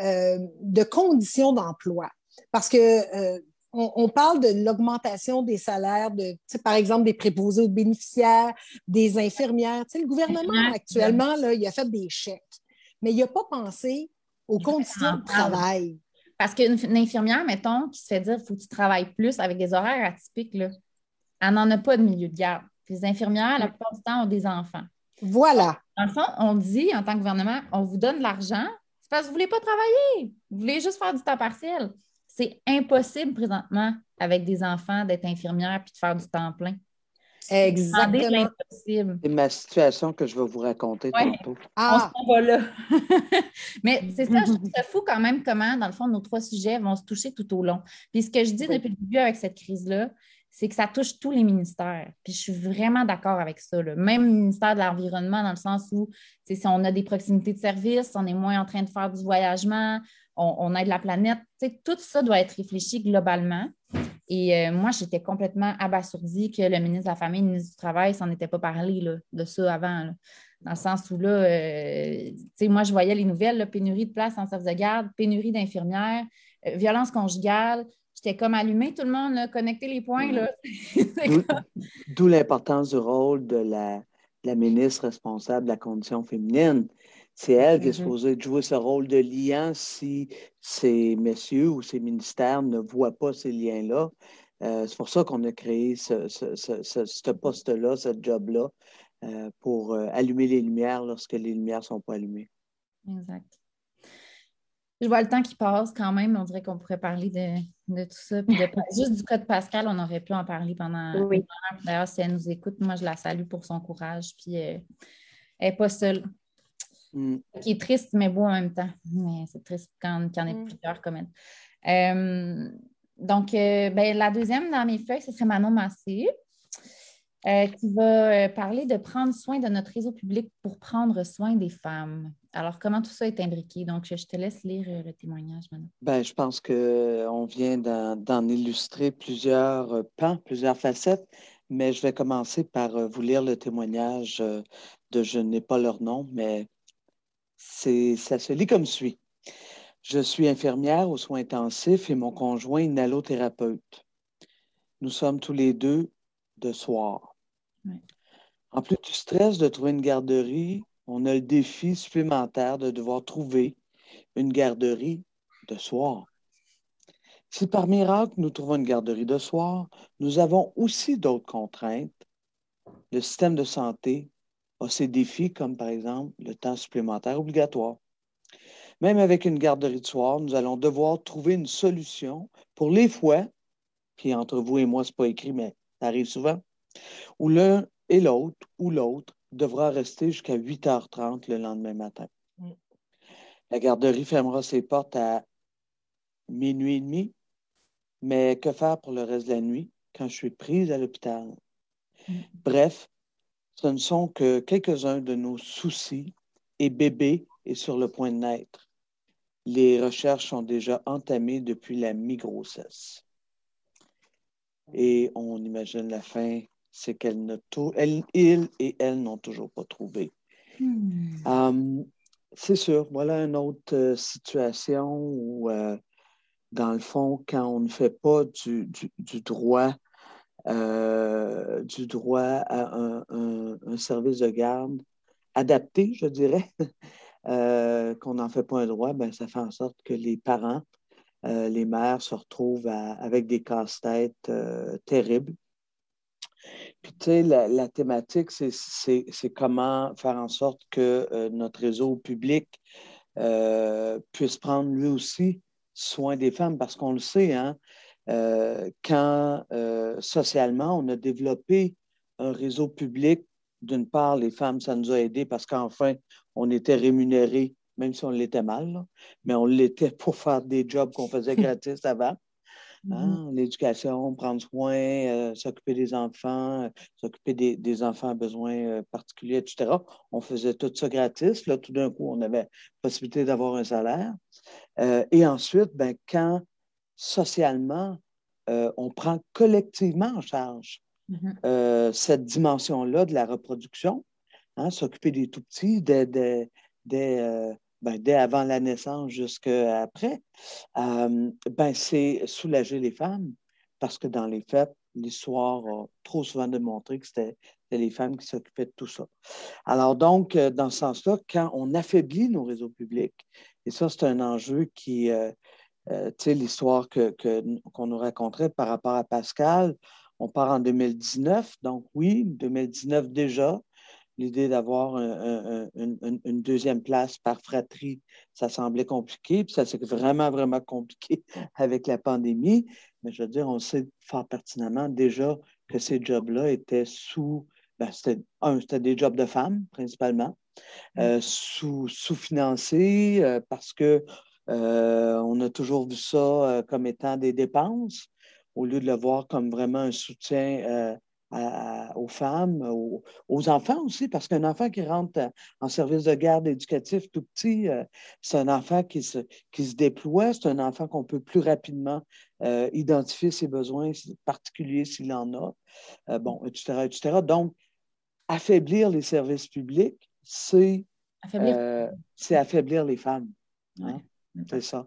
euh, de conditions d'emploi. Parce que euh, on, parle de l'augmentation des salaires, de, par exemple, des préposés aux bénéficiaires, des infirmières. le gouvernement, actuellement, là, il a fait des chèques, mais il n'a pas pensé aux conditions de travail.
Parce qu'une infirmière, mettons, qui se fait dire qu'il faut que tu travailles plus avec des horaires atypiques, là, elle n'en a pas de milieu de garde. Les infirmières, la plupart du temps, ont des enfants.
Voilà.
Dans le fond, on dit, en tant que gouvernement, on vous donne de l'argent, c'est parce que vous ne voulez pas travailler. Vous voulez juste faire du temps partiel. C'est impossible présentement avec des enfants d'être infirmière puis de faire du temps plein.
Exactement.
C'est ma situation que je vais vous raconter tantôt.
Ah. On va là. Mais c'est ça, je trouve ça fou quand même comment, dans le fond, nos trois sujets vont se toucher tout au long. Puis ce que je dis depuis le début avec cette crise-là, c'est que ça touche tous les ministères. Puis je suis vraiment d'accord avec ça. Même le ministère de l'Environnement, dans le sens où si on a des proximités de services, on est moins en train de faire du voyagement, on, aide la planète. Tout ça doit être réfléchi globalement. Et euh, moi, j'étais complètement abasourdie que le ministre de la Famille et le ministre du Travail s'en était pas parlé de ça avant. Dans le sens où là, euh, moi, je voyais les nouvelles, pénurie de places en service de garde, pénurie d'infirmières, euh, violence conjugale. J'étais comme allumée, tout le monde, là, connecter les points.
D'où l'importance du rôle de la, la ministre responsable de la condition féminine. C'est elle qui est mm-hmm. supposée jouer ce rôle de liant si ces messieurs ou ces ministères ne voient pas ces liens-là. Euh, c'est pour ça qu'on a créé ce, poste-là, ce job-là, euh, pour euh, allumer les lumières lorsque les lumières ne sont pas allumées.
Exact. Je vois le temps qui passe quand même. On dirait qu'on pourrait parler de, tout ça. juste du cas de Pascal, on aurait pu en parler pendant
oui.
D'ailleurs, si elle nous écoute, moi, je la salue pour son courage. Puis elle n'est pas seule. Mm. Qui est triste, mais beau en même temps. Mais c'est triste quand, il y en a mm. plusieurs comme elle. Euh, donc, euh, ben, la deuxième dans mes feuilles, ce serait Manon Massé. Euh, qui va parler de prendre soin de notre réseau public pour prendre soin des femmes. Alors, comment tout ça est imbriqué? Donc, je te laisse lire le témoignage maintenant.
Ben, je pense qu'on vient d'en illustrer plusieurs pans, plusieurs facettes, mais je vais commencer par vous lire le témoignage de je n'ai pas leur nom, mais ça se lit comme suit. Je suis infirmière aux soins intensifs et mon conjoint inhalothérapeute. Nous sommes tous les deux de soir. En plus du stress de trouver une garderie, on a le défi supplémentaire de devoir trouver une garderie de soir. Si par miracle nous trouvons une garderie de soir, nous avons aussi d'autres contraintes. Le système de santé a ses défis, comme par exemple le temps supplémentaire obligatoire. Même avec une garderie de soir, nous allons devoir trouver une solution pour les fois, puis entre vous et moi, ce n'est pas écrit, mais ça arrive souvent, où l'un et l'autre ou l'autre devra rester jusqu'à 8h30 le lendemain matin. La garderie fermera ses portes à minuit et demi, mais que faire pour le reste de la nuit quand je suis prise à l'hôpital? Mm. Bref, ce ne sont que quelques-uns de nos soucis et bébé est sur le point de naître. Les recherches sont déjà entamées depuis la mi-grossesse. Et on imagine la fin, c'est qu'elle ne elle, il et elle n'ont toujours pas trouvé. Hmm. Hum, c'est sûr, voilà une autre euh, situation où, euh, dans le fond, quand on ne fait pas du droit euh, du droit à un, service de garde adapté, je dirais, euh, qu'on n'en fait pas un droit, ben, ça fait en sorte que les parents, euh, les mères se retrouvent avec des casse-têtes terribles. Puis, tu sais, la, thématique, c'est comment faire en sorte que notre réseau public puisse prendre lui aussi soin des femmes, parce qu'on le sait, hein, euh, quand euh, socialement, on a développé un réseau public. D'une part, les femmes, ça nous a aidés parce qu'enfin, on était rémunérés, même si on l'était mal, mais on l'était pour faire des jobs qu'on faisait gratis avant. Hein, mm-hmm. L'éducation, prendre soin, euh, s'occuper des enfants, s'occuper des, enfants à besoins particuliers, etc. On faisait tout ça gratis. Là, tout d'un coup, on avait possibilité d'avoir un salaire. et ensuite, ben, quand socialement, euh, on prend collectivement en charge mm-hmm. euh, cette dimension-là de la reproduction, hein, s'occuper des tout petits dès, euh, ben, avant la naissance jusqu'à après, ben, c'est soulager les femmes parce que dans les faits, l'histoire a trop souvent démontré que c'était les femmes qui s'occupaient de tout ça. Alors donc, dans ce sens-là, quand on affaiblit nos réseaux publics, et ça, c'est un enjeu qui, euh, sais, l'histoire qu'on que, nous raconterait par rapport à Pascal, on part en 2019, donc oui, 2019 déjà, l'idée d'avoir une deuxième place par fratrie, ça semblait compliqué, puis ça s'est vraiment, vraiment compliqué avec la pandémie. Mais je veux dire, on sait fort pertinemment déjà que ces jobs-là étaient sous. Ben, c'était, un, c'était des jobs de femmes, principalement, mm. sous, sous-financés parce que on a toujours vu ça comme étant des dépenses au lieu de le voir comme vraiment un soutien aux femmes, aux, enfants aussi, parce qu'un enfant qui rentre en service de garde éducatif tout petit, euh, c'est un enfant qui se, qui se déploie, c'est un enfant qu'on peut plus rapidement euh, identifier ses besoins particuliers s'il en a, euh, bon, etc., etc. Donc, affaiblir les services publics, c'est affaiblir, affaiblir les femmes. Hein. C'est ça.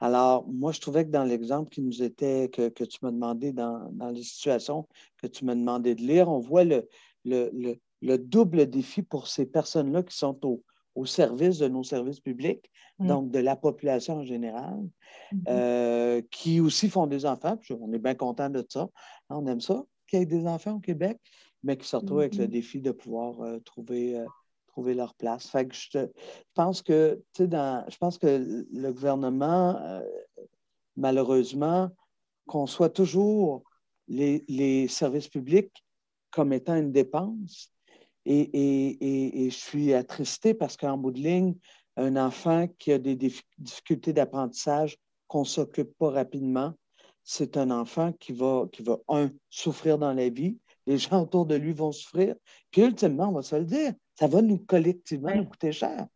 Alors, moi, je trouvais que dans l'exemple qui nous était, que, tu m'as demandé dans, les situations que tu m'as demandé de lire, on voit le, le, double défi pour ces personnes-là qui sont au, service de nos services publics, mm. donc de la population en général, mm-hmm. euh, qui aussi font des enfants. on est bien content de ça. Hein, on aime ça, qu'il y ait des enfants au Québec, mais qui se retrouvent avec le mm-hmm. défi de pouvoir euh, trouver. Euh, trouver leur place. Fait je, pense que, dans, je pense que le gouvernement, euh, malheureusement, conçoit toujours les, services publics comme étant une dépense. Et, je suis attristé parce qu'en bout de ligne, un enfant qui a des difficultés d'apprentissage, qu'on ne s'occupe pas rapidement, c'est un enfant qui va, qui va, un, souffrir dans la vie, les gens autour de lui vont souffrir, puis ultimement, on va se le dire, ça va nous collectivement nous coûter cher.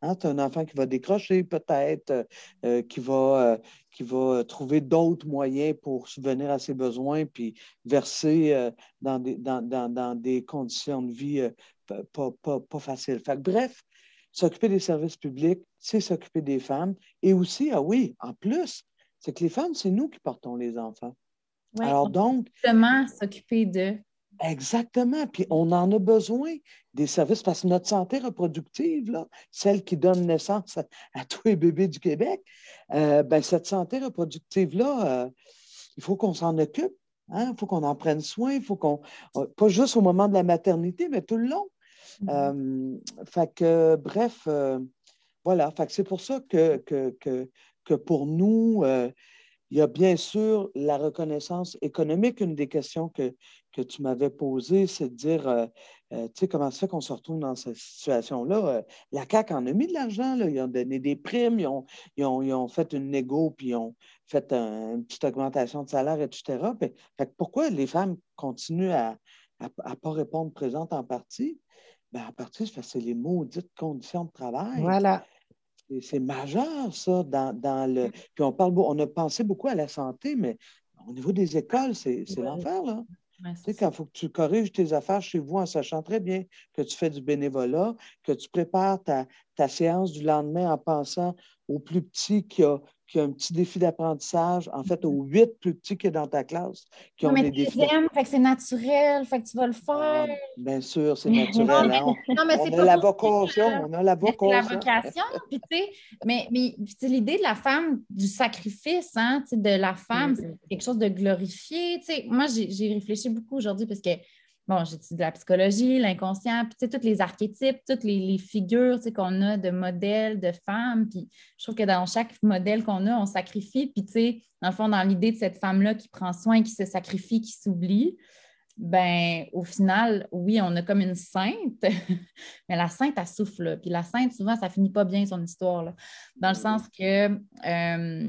Hein, tu as un enfant qui va décrocher peut-être, euh, euh, qui, va, euh, qui va trouver d'autres moyens pour subvenir à ses besoins, puis verser dans, des, dans, des conditions de vie pas, pas, faciles. bref, s'occuper des services publics, c'est s'occuper des femmes. Et aussi, ah oui, en plus, c'est que les femmes, c'est nous qui portons les enfants.
Alors donc. Justement, s'occuper d'eux.
Exactement. Puis on en a besoin des services parce que notre santé reproductive, là, celle qui donne naissance à, tous les bébés du Québec, euh, ben, cette santé reproductive-là, euh, il faut qu'on s'en occupe. Hein? Il faut qu'on en prenne soin. Il faut qu'on. Euh, pas juste au moment de la maternité, mais tout le long. Mm-hmm. fait que, bref, voilà. Fait que c'est pour ça que, que, que, que pour nous, il y a bien sûr la reconnaissance économique. Une des questions que, que tu m'avais posées, c'est de dire, euh, euh, tu sais, comment ça fait qu'on se retrouve dans cette situation-là? Euh, la CAQ en a mis de l'argent, ils ont donné des primes, ils ont, ils ont, fait une négo, puis ils ont fait une petite augmentation de salaire, etc. pourquoi les femmes continuent à ne pas répondre présentes en partie? Ben, en partie, c'est les maudites conditions de travail.
Voilà.
C'est majeur, ça, dans, le. Puis on parle, on a pensé beaucoup à la santé, mais au niveau des écoles, c'est l'enfer, là. tu sais, quand il faut que tu corriges tes affaires chez vous en sachant très bien que tu fais du bénévolat, que tu prépares ta, ta séance du lendemain en pensant au plus petit qui a, qui a un petit défi d'apprentissage, en fait, aux huit plus petits qui est dans ta classe, qui
ont des défis. fait que c'est naturel, fait que tu vas le faire. Ah,
bien sûr, c'est naturel. Hein. non, mais, on, a la vocation, on a la vocation.
La vocation, puis tu sais, mais, mais l'idée de la femme, du sacrifice, hein, de la femme, c'est quelque chose de glorifié. Moi, j'ai réfléchi beaucoup aujourd'hui parce que bon, j'étudie la psychologie, l'inconscient, puis tous les archétypes, toutes les, figures qu'on a de modèles de femmes. Puis je trouve que dans chaque modèle qu'on a, on sacrifie. Puis tu sais, dans le fond, dans l'idée de cette femme-là qui prend soin, qui se sacrifie, qui s'oublie, ben au final, oui, on a comme une sainte, mais la sainte, elle souffle. Puis la sainte, souvent, ça finit pas bien son histoire, là, dans le sens que euh,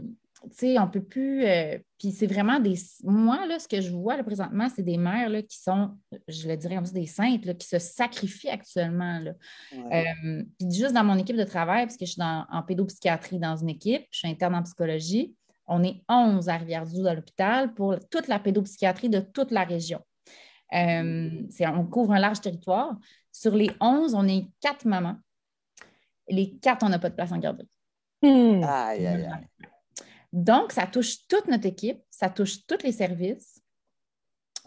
sais, on peut plus. Euh, puis c'est vraiment des. Moi, là, ce que je vois là, présentement, c'est des mères là, qui sont, je le dirais comme ça, des saintes, là, qui se sacrifient actuellement. Là. Euh, puis juste dans mon équipe de travail, parce que je suis en pédopsychiatrie dans une équipe, je suis interne en psychologie, on est 11 à Rivière-du à l'hôpital pour toute la pédopsychiatrie de toute la région. Euh, on couvre un large territoire. Sur les 11, on est quatre mamans. Les quatre, on n'a pas de place en garderie.
Aïe, aïe, aïe.
Donc, ça touche toute notre équipe, ça touche tous les services.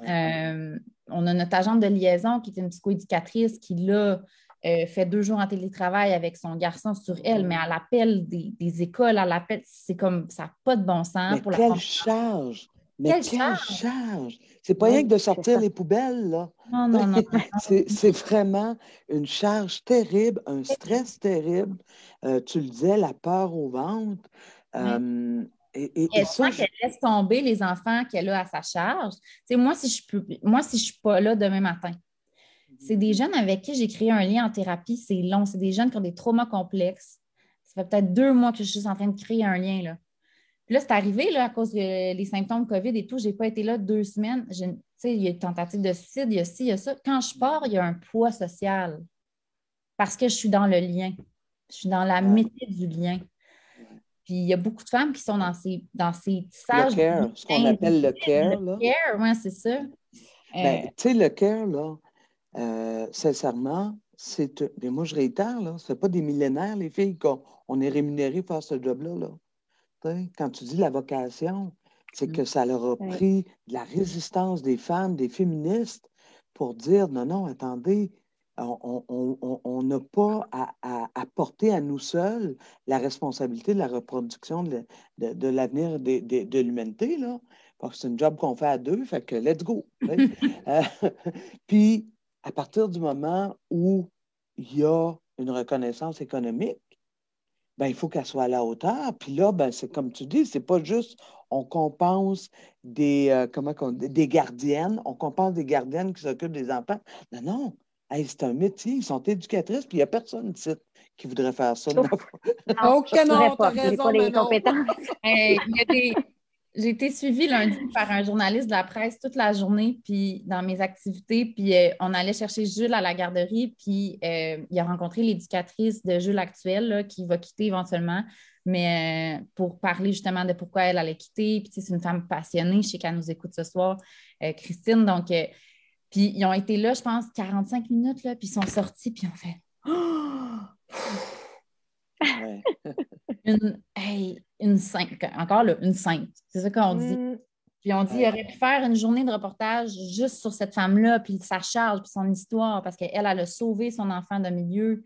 Euh, on a notre agente de liaison qui est une psychoéducatrice qui, là, euh, fait deux jours en télétravail avec son garçon sur elle, mais à l'appel des, écoles, à l'appel, c'est comme ça n'a pas de bon sens.
Mais pour quelle charge! Mais quelle, charge! C'est pas rien que de sortir les poubelles, là.
Non, non, non.
c'est vraiment une charge terrible, un stress terrible. Euh, tu le disais, la peur au ventre.
Et, ça, qu'elle laisse tomber les enfants qu'elle a à sa charge? moi, si je peux, moi, si je ne suis pas là demain matin, c'est des jeunes avec qui j'ai créé un lien en thérapie, c'est long. C'est des jeunes qui ont des traumas complexes. Ça fait peut-être deux mois que je suis en train de créer un lien. Là. Puis là, c'est arrivé là, à cause des symptômes COVID et tout. Je n'ai pas été là deux semaines. Il y a une tentative de suicide, il y a ci, il y a ça. Quand je pars, il y a un poids social parce que je suis dans le lien. Je suis dans la métier du lien. Puis il y a beaucoup de femmes qui sont dans ces, dans ces
Le care, ce qu'on appelle le care.
Le care, oui, c'est ça.
Ben, euh, tu sais, le care, là, euh, sincèrement, c'est. Mais moi, je réitère, là, ce pas des millénaires, les filles, qu'on est rémunéré pour faire ce job-là. Là. Quand tu dis la vocation, c'est que ça leur a pris de la résistance des femmes, des féministes, pour dire non, non, attendez, on n'a pas à, porter à nous seuls la responsabilité de la reproduction de, l'avenir de, l'humanité. Là. Parce que c'est un job qu'on fait à deux, fait que let's go. Euh, puis, à partir du moment où il y a une reconnaissance économique, ben, il faut qu'elle soit à la hauteur. Puis là, ben, c'est comme tu dis, c'est pas juste on compense des, euh, comment des gardiennes, on compense des gardiennes qui s'occupent des enfants. Non, non, c'est un métier, ils sont éducatrices, puis il n'y a personne ici qui voudrait faire ça.
Non, Aucun non, pas, raison, pas les compétences.
J'ai été suivie lundi par un journaliste de la presse toute la journée, puis dans mes activités, puis euh, on allait chercher Jules à la garderie, puis euh, il a rencontré l'éducatrice de Jules actuelle qui va quitter éventuellement, mais euh, pour parler justement de pourquoi elle allait quitter. Puis c'est une femme passionnée, je sais qu'elle nous écoute ce soir, Christine, donc puis ils ont été là, je pense, 45 minutes, là, puis ils sont sortis, puis on fait une, une sainte, encore là, une sainte. C'est ça qu'on dit. Mm. Puis on dit, il aurait pu faire une journée de reportage juste sur cette femme-là, puis sa charge, puis son histoire, parce qu'elle, elle a sauvé son enfant d'un milieu,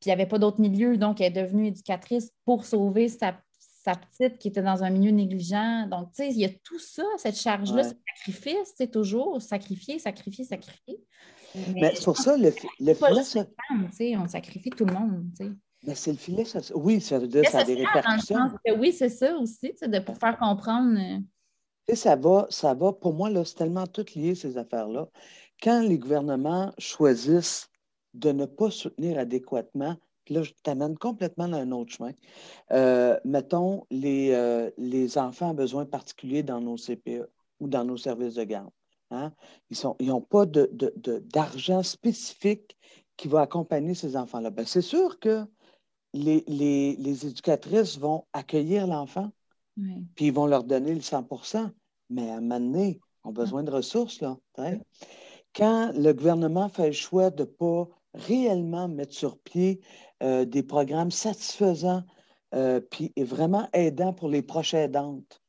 puis il n'y avait pas d'autre milieu, donc elle est devenue éducatrice pour sauver sa, sa petite qui était dans un milieu négligent. Donc, tu sais, il y a tout ça, cette charge-là, ce sacrifice, c'est toujours sacrifier, sacrifier, sacrifier.
Mais, c'est pour ça, le, le filet...
Ça... on sacrifie tout le monde, tu sais.
Mais c'est le filet ça Oui, ça veut dire ça a des répercussions.
oui, c'est ça aussi, de, pour faire comprendre.
Euh, ça va, ça va. Pour moi, là, c'est tellement tout lié, ces affaires-là. Quand les gouvernements choisissent de ne pas soutenir adéquatement là, je t'amène complètement dans un autre chemin. Euh, mettons, les, euh, les enfants à besoins particuliers dans nos CPE ou dans nos services de garde. Hein? Ils n'ont pas d'argent de, spécifique qui va accompagner ces enfants-là. Ben, c'est sûr que les, les, éducatrices vont accueillir l'enfant, puis ils vont leur donner le 100 mais à un moment donné, ils ont besoin de ressources. Là, Quand le gouvernement fait le choix de ne pas réellement mettre sur pied euh, des programmes satisfaisants euh, puis vraiment aidants pour les proches aidantes.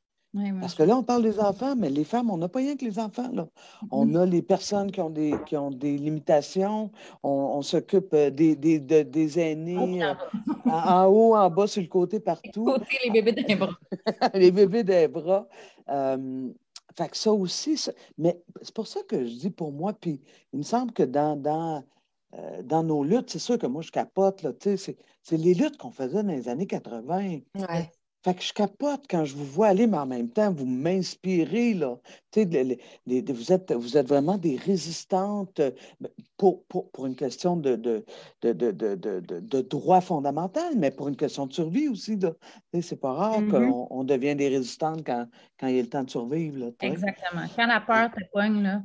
Parce que là, on parle des enfants, mais les femmes, on n'a pas rien que les enfants. Là. On mm-hmm. a les personnes qui ont des, qui ont des limitations. On, s'occupe euh, des, des, des, aînés en, haut, en bas, sur le côté, partout.
Côté, les bébés des bras.
les bébés des bras. fait que ça aussi, mais c'est pour ça que je dis pour moi, puis il me semble que dans, dans euh, dans nos luttes, c'est sûr que moi, je capote, là, c'est, les luttes qu'on faisait dans les années 80. Fait que je capote quand je vous vois aller, mais en même temps, vous m'inspirez, là. vous, êtes, vous êtes vraiment des résistantes euh, pour, pour, une question de, de, de, droit fondamental, mais pour une question de survie aussi. C'est pas rare mm-hmm. qu'on devient des résistantes quand, quand il y a le temps de survivre. Là,
Exactement. Quand la peur te poigne, là.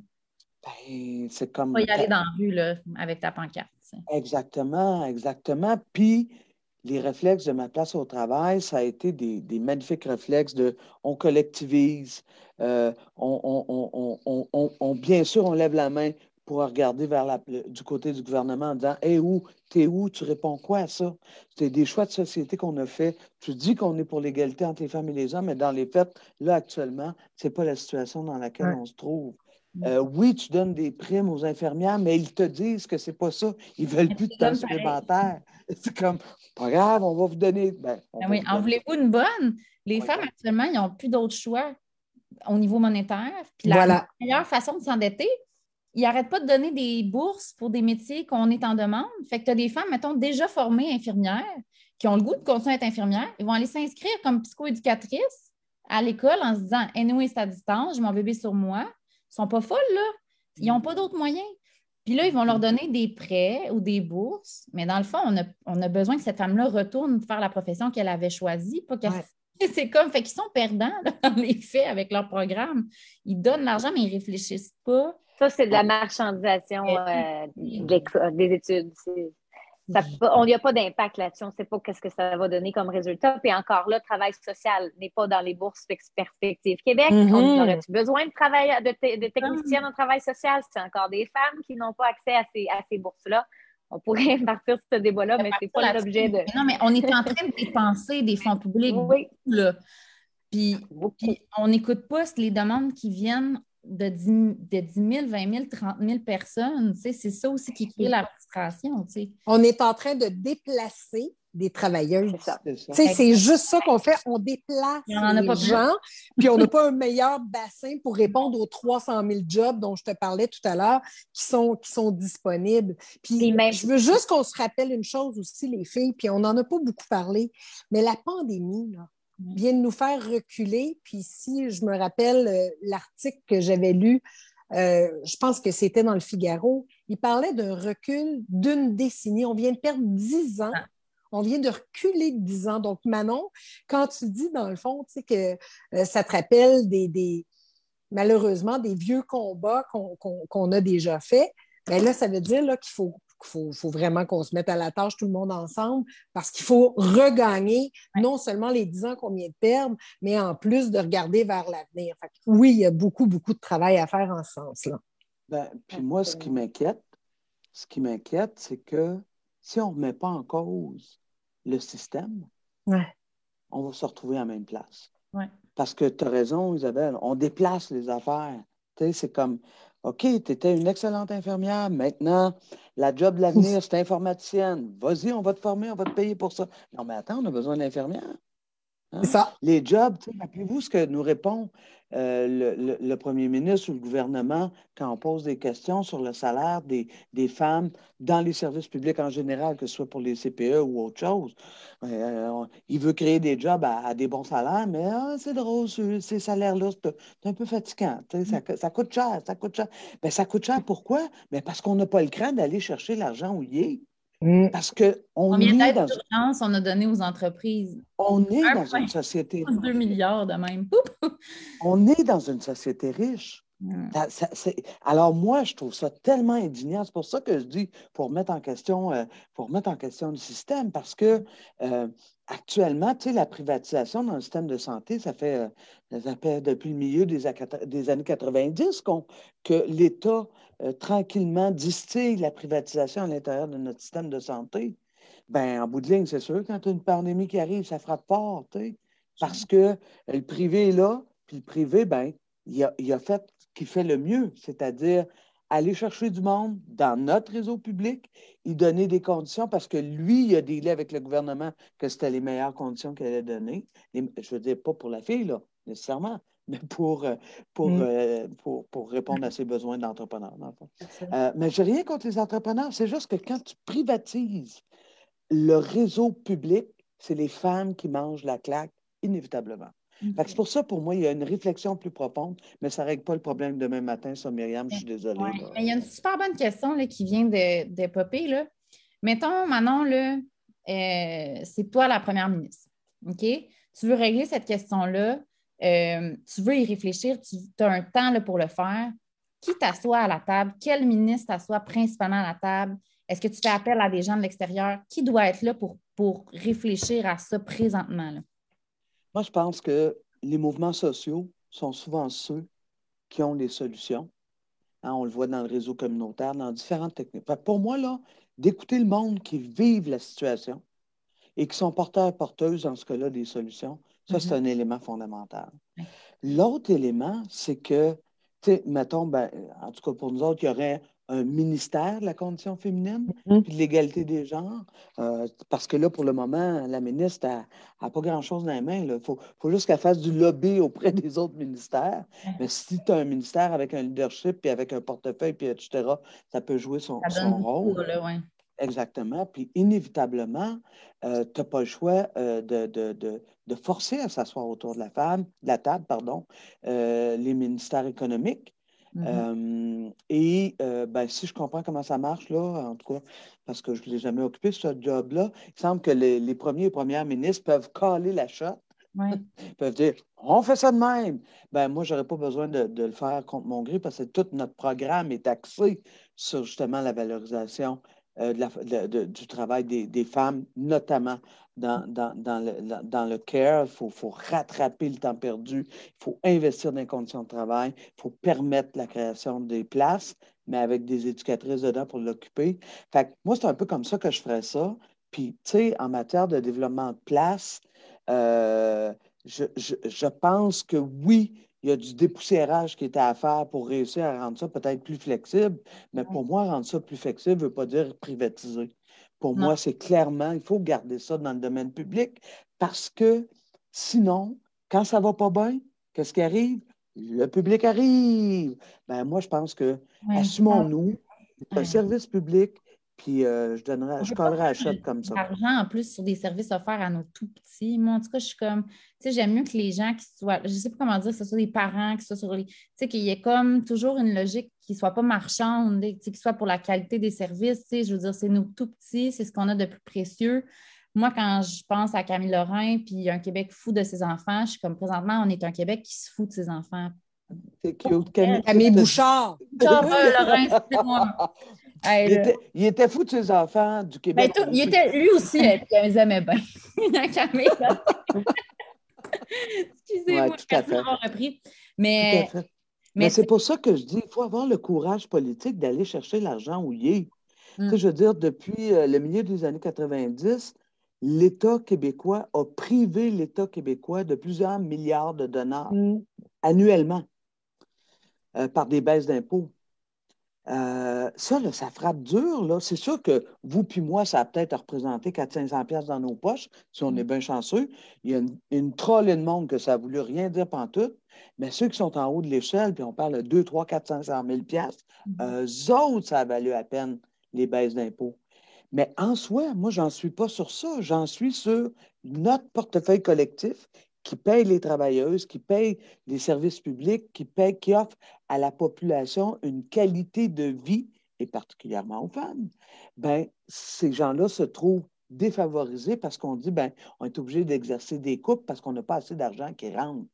Ben, c'est comme.
y aller dans la rue là, avec ta pancarte.
Exactement, exactement. Puis, les réflexes de ma place au travail, ça a été des, magnifiques réflexes de on collectivise, euh, on, bien sûr, on lève la main pour regarder vers la, du côté du gouvernement en disant Hé, où, t'es où, tu réponds quoi à ça? C'est des choix de société qu'on a fait. Tu dis qu'on est pour l'égalité entre les femmes et les hommes, mais dans les faits, là, actuellement, ce n'est pas la situation dans laquelle on se trouve. Euh, oui, tu donnes des primes aux infirmières, mais ils te disent que c'est pas ça. Ils veulent plus de temps supplémentaire. C'est comme, pas grave, on va vous donner. Ben,
ben oui, en voulez-vous une bonne? Les femmes, actuellement, ils n'ont plus d'autre choix au niveau monétaire. Puis la meilleure façon de s'endetter, ils n'arrêtent pas de donner des bourses pour des métiers qu'on est en demande. Fait que tu as des femmes, mettons, déjà formées infirmières, qui ont le goût de continuer à être infirmières. Ils vont aller s'inscrire comme psychoéducatrices à l'école en se disant Anyway, c'est à distance, j'ai mon bébé sur moi. Ils sont pas folles, là. Ils n'ont pas d'autres moyens. Puis là, ils vont leur donner des prêts ou des bourses. Mais dans le fond, on a, besoin que cette femme-là retourne faire la profession qu'elle avait choisie, pas C'est comme, fait qu'ils sont perdants dans les faits avec leur programme. Ils donnent l'argent, mais ils ne réfléchissent pas.
Ça, c'est de la marchandisation euh, des études on n'y a pas d'impact là-dessus. On ne sait pas qu'est-ce que ça va donner comme résultat. Puis encore là, le travail social n'est pas dans les bourses Perspective Québec. Mm-hmm. On aurait-tu besoin de, travail, de, de techniciens en travail social? C'est encore des femmes qui n'ont pas accès à ces, à ces bourses-là. On pourrait partir sur ce débat-là, mais ce n'est pas l'objet de.
Non, mais on est en train de dépenser des fonds publics. Oui. Là. Puis, puis on n'écoute pas les demandes qui viennent de 10, de 10 000, 20 000, 30 000 personnes. C'est ça aussi qui crée la frustration.
On est en train de déplacer des travailleurs. C'est juste ça qu'on fait. On déplace les gens, puis on n'a pas un meilleur bassin pour répondre aux 300 000 jobs dont je te parlais tout à l'heure qui sont, qui sont disponibles. Puis je veux juste qu'on se rappelle une chose aussi, les filles, puis on n'en a pas beaucoup parlé, mais la pandémie, là, vient de nous faire reculer. Puis si je me rappelle euh, l'article que j'avais lu, euh, je pense que c'était dans le Figaro, il parlait d'un recul d'une décennie. On vient de perdre dix ans. Ah. On vient de reculer de dix ans. Donc, Manon, quand tu dis, dans le fond, tu sais, que euh, ça te rappelle des, malheureusement des vieux combats qu'on a déjà faits, bien là, ça veut dire qu'il faut il faut, vraiment qu'on se mette à la tâche tout le monde ensemble parce qu'il faut regagner non seulement les 10 ans qu'on vient de perdre, mais en plus de regarder vers l'avenir. Oui, il y a beaucoup, beaucoup de travail à faire en ce sens-là.
Ben, puis moi, ce qui m'inquiète, ce qui m'inquiète, c'est que si on ne remet pas en cause le système, on va se retrouver à la même place. Parce que tu as raison, Isabelle, on déplace les affaires. C'est comme OK, tu étais une excellente infirmière. Maintenant, la job de l'avenir, c'est informaticienne. Vas-y, on va te former, on va te payer pour ça. Non, mais attends, on a besoin d'infirmières.
Hein? ça.
Les jobs, rappelez-vous ce que nous répond euh, le, premier ministre ou le gouvernement quand on pose des questions sur le salaire des, femmes dans les services publics en général, que ce soit pour les CPE ou autre chose. Euh, il veut créer des jobs à, des bons salaires, mais ah, c'est drôle, ces salaires-là, c'est un peu fatigant. Ça, ça, coûte cher, ça coûte cher. Ben, ça coûte cher pourquoi? Ben, parce qu'on n'a pas le cran d'aller chercher l'argent où il est. Mm. Parce que on
Combien d'aide dans... on a donné aux entreprises?
On est dans une société.
2 milliards de même.
on est dans une société riche. Mm. alors moi, je trouve ça tellement indignant. C'est pour ça que je dis pour mettre en question, euh, pour mettre en question le système, parce que euh, actuellement, tu la privatisation dans le système de santé, ça fait, euh, ça depuis le milieu des, années 90 que l'État euh, tranquillement distille la privatisation à l'intérieur de notre système de santé, ben en bout de ligne, c'est sûr, quand tu une pandémie qui arrive, ça frappe fort, parce que le privé est là, puis le privé, ben, il a, il a fait ce qu'il fait le mieux, c'est-à-dire aller chercher du monde dans notre réseau public, y donner des conditions parce que lui, il a délai avec le gouvernement que c'était les meilleures conditions qu'elle a données. je veux dire, pas pour la fille, là, nécessairement, mais pour, euh, mm. euh, pour, pour, répondre à ses besoins d'entrepreneurs. Euh, mais je n'ai rien contre les entrepreneurs, c'est juste que quand tu privatises le réseau public, c'est les femmes qui mangent la claque inévitablement. C'est pour ça, pour moi, il y a une réflexion plus profonde, mais ça ne règle pas le problème demain matin, ça, Myriam, je suis désolée.
il y a une super bonne question là, qui vient de, de popper. Là. Mettons, Manon, là, c'est toi la première ministre. OK? Tu veux régler cette question-là, euh, tu veux y réfléchir, tu as un temps là, pour le faire. Qui t'assoit à la table? Quel ministre t'assoit principalement à la table? Est-ce que tu fais appel à des gens de l'extérieur? Qui doit être là pour, pour réfléchir à ça présentement?
Moi, je pense que les mouvements sociaux sont souvent ceux qui ont les solutions. Hein, on le voit dans le réseau communautaire, dans différentes techniques. pour moi, là, d'écouter le monde qui vit la situation et qui sont porteurs et porteuses, dans ce cas-là, des solutions, ça, c'est mm-hmm. un élément fondamental. L'autre élément, c'est que, tu sais, mettons, ben, en tout cas pour nous autres, il y aurait un ministère de la condition féminine mm-hmm. puis de l'égalité des genres. Euh, parce que là, pour le moment, la ministre n'a pas grand-chose dans les mains. Il faut, juste qu'elle fasse du lobby auprès des autres ministères. Mais si tu as un ministère avec un leadership, puis avec un portefeuille, puis etc., ça peut jouer son, rôle. Exactement. Puis inévitablement, euh, tu n'as pas le choix euh, de, de, forcer à s'asseoir autour de la, femme, la table, pardon, les ministères économiques. Mm-hmm. et ben, si je comprends comment ça marche, là, en tout cas, parce que je ne l'ai jamais occupé, ce job-là, il semble que les, premiers et premières ministres peuvent caler la shot. Ils peuvent dire on fait ça de même. Ben, moi, je n'aurais pas besoin de, de, le faire contre mon gré parce que tout notre programme est axé sur justement la valorisation euh, du travail des, femmes, notamment dans, le, dans le, care. Il faut, faut, rattraper le temps perdu. Il faut investir dans les conditions de travail. Il faut permettre la création des places, mais avec des éducatrices dedans pour l'occuper. Fait moi, c'est un peu comme ça que je ferais ça. Puis, tu sais, en matière de développement de place, euh, je, je, pense que oui, il y a du dépoussiérage qui est à faire pour réussir à rendre ça peut-être plus flexible. Mais pour moi, rendre ça plus flexible ne veut pas dire privatiser. Pour moi, c'est clairement, il faut garder ça dans le domaine public parce que sinon, quand ça ne va pas bien, qu'est-ce qui arrive? Le public arrive. Ben, moi, je pense que assumons-nous, un service public, puis euh, je donnerai, je collerai à shot comme ça.
L'argent en plus sur des services offerts à nos tout petits. Moi, en tout cas, je suis comme, tu sais, j'aime mieux que les gens qui soient, je ne sais pas comment dire, que ce soit des parents, que ce soit sur les, tu sais, qu'il y ait comme toujours une logique qui ne soit pas marchande, tu sais, qui soit pour la qualité des services. Tu sais, je veux dire, c'est nos tout petits, c'est ce qu'on a de plus précieux. Moi, quand je pense à Camille Lorrain, puis un Québec fou de ses enfants, je suis comme présentement, on est un Québec qui se fout de ses enfants.
Cute. Camille, Camille Bouchard.
Bouchard. Lorrain, c'est moi.
il, était, fou de ses enfants du Québec.
Ben, il était, lui aussi, il les aimait bien. Excusez-moi,
tout à fait.
repris. Mais,
mais, c'est pour ça que je dis qu'il faut avoir le courage politique d'aller chercher l'argent où il est. Mm. Je veux dire, depuis euh, le milieu des années 90, l'État québécois a privé l'État québécois de plusieurs milliards de dollars mm. annuellement euh, par des baisses d'impôts. Euh, ça, ça frappe dur. C'est sûr que vous puis moi, ça a peut-être représenté 400-500 pièces dans nos poches, si on est bien chanceux. Il y a une, une trollée de monde que ça a voulu rien dire tout. Mais ceux qui sont en haut de l'échelle, puis on parle de 2, 3, 400 000 pièces, eux autres, ça a valu à peine les baisses d'impôts. Mais en soi, moi, j'en suis pas sur ça. J'en suis sur notre portefeuille collectif qui paye les travailleuses, qui paye les services publics, qui, paye, qui offre à la population une qualité de vie, et particulièrement aux femmes, ben, ces gens-là se trouvent défavorisés parce qu'on dit, ben, on est obligé d'exercer des coupes parce qu'on n'a pas assez d'argent qui rentre.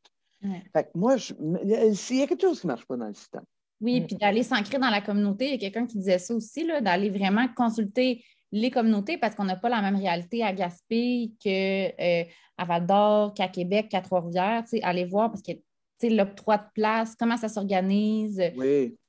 Fait que moi, il y a quelque chose qui ne marche pas dans le système.
Oui, puis d'aller s'ancrer dans la communauté. Il y a quelqu'un qui disait ça aussi, d'aller vraiment consulter les communautés parce qu'on n'a pas la même réalité à Gaspé qu'à euh, Val-d'Or, qu'à Québec, qu'à Trois-Rivières. Allez voir parce que l'octroi de place, comment ça s'organise.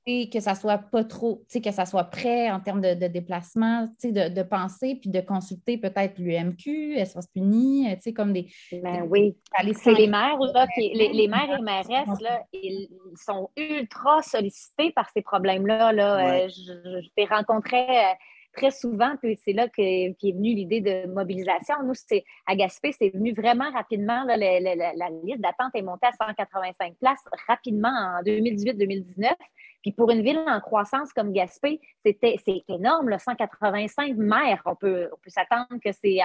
Et que ça soit pas trop, que ça soit prêt en termes de, de déplacement, de, de penser, puis de consulter peut-être l'UMQ, Espace Puni, comme des.
Ben oui. C'est les maires, là, les, les, maires et maires là, ils sont ultra sollicités par ces problèmes-là. Là. Euh, je, je, les rencontrais euh, très souvent, puis c'est là qu'est est venue l'idée de mobilisation. Nous, c'est à Gaspé, c'est venu vraiment rapidement. la, liste d'attente est montée à 185 places rapidement en 2018-2019. Puis pour une ville en croissance comme Gaspé, c'était c'est énorme, là, 185 maires. On peut, on peut s'attendre que c'est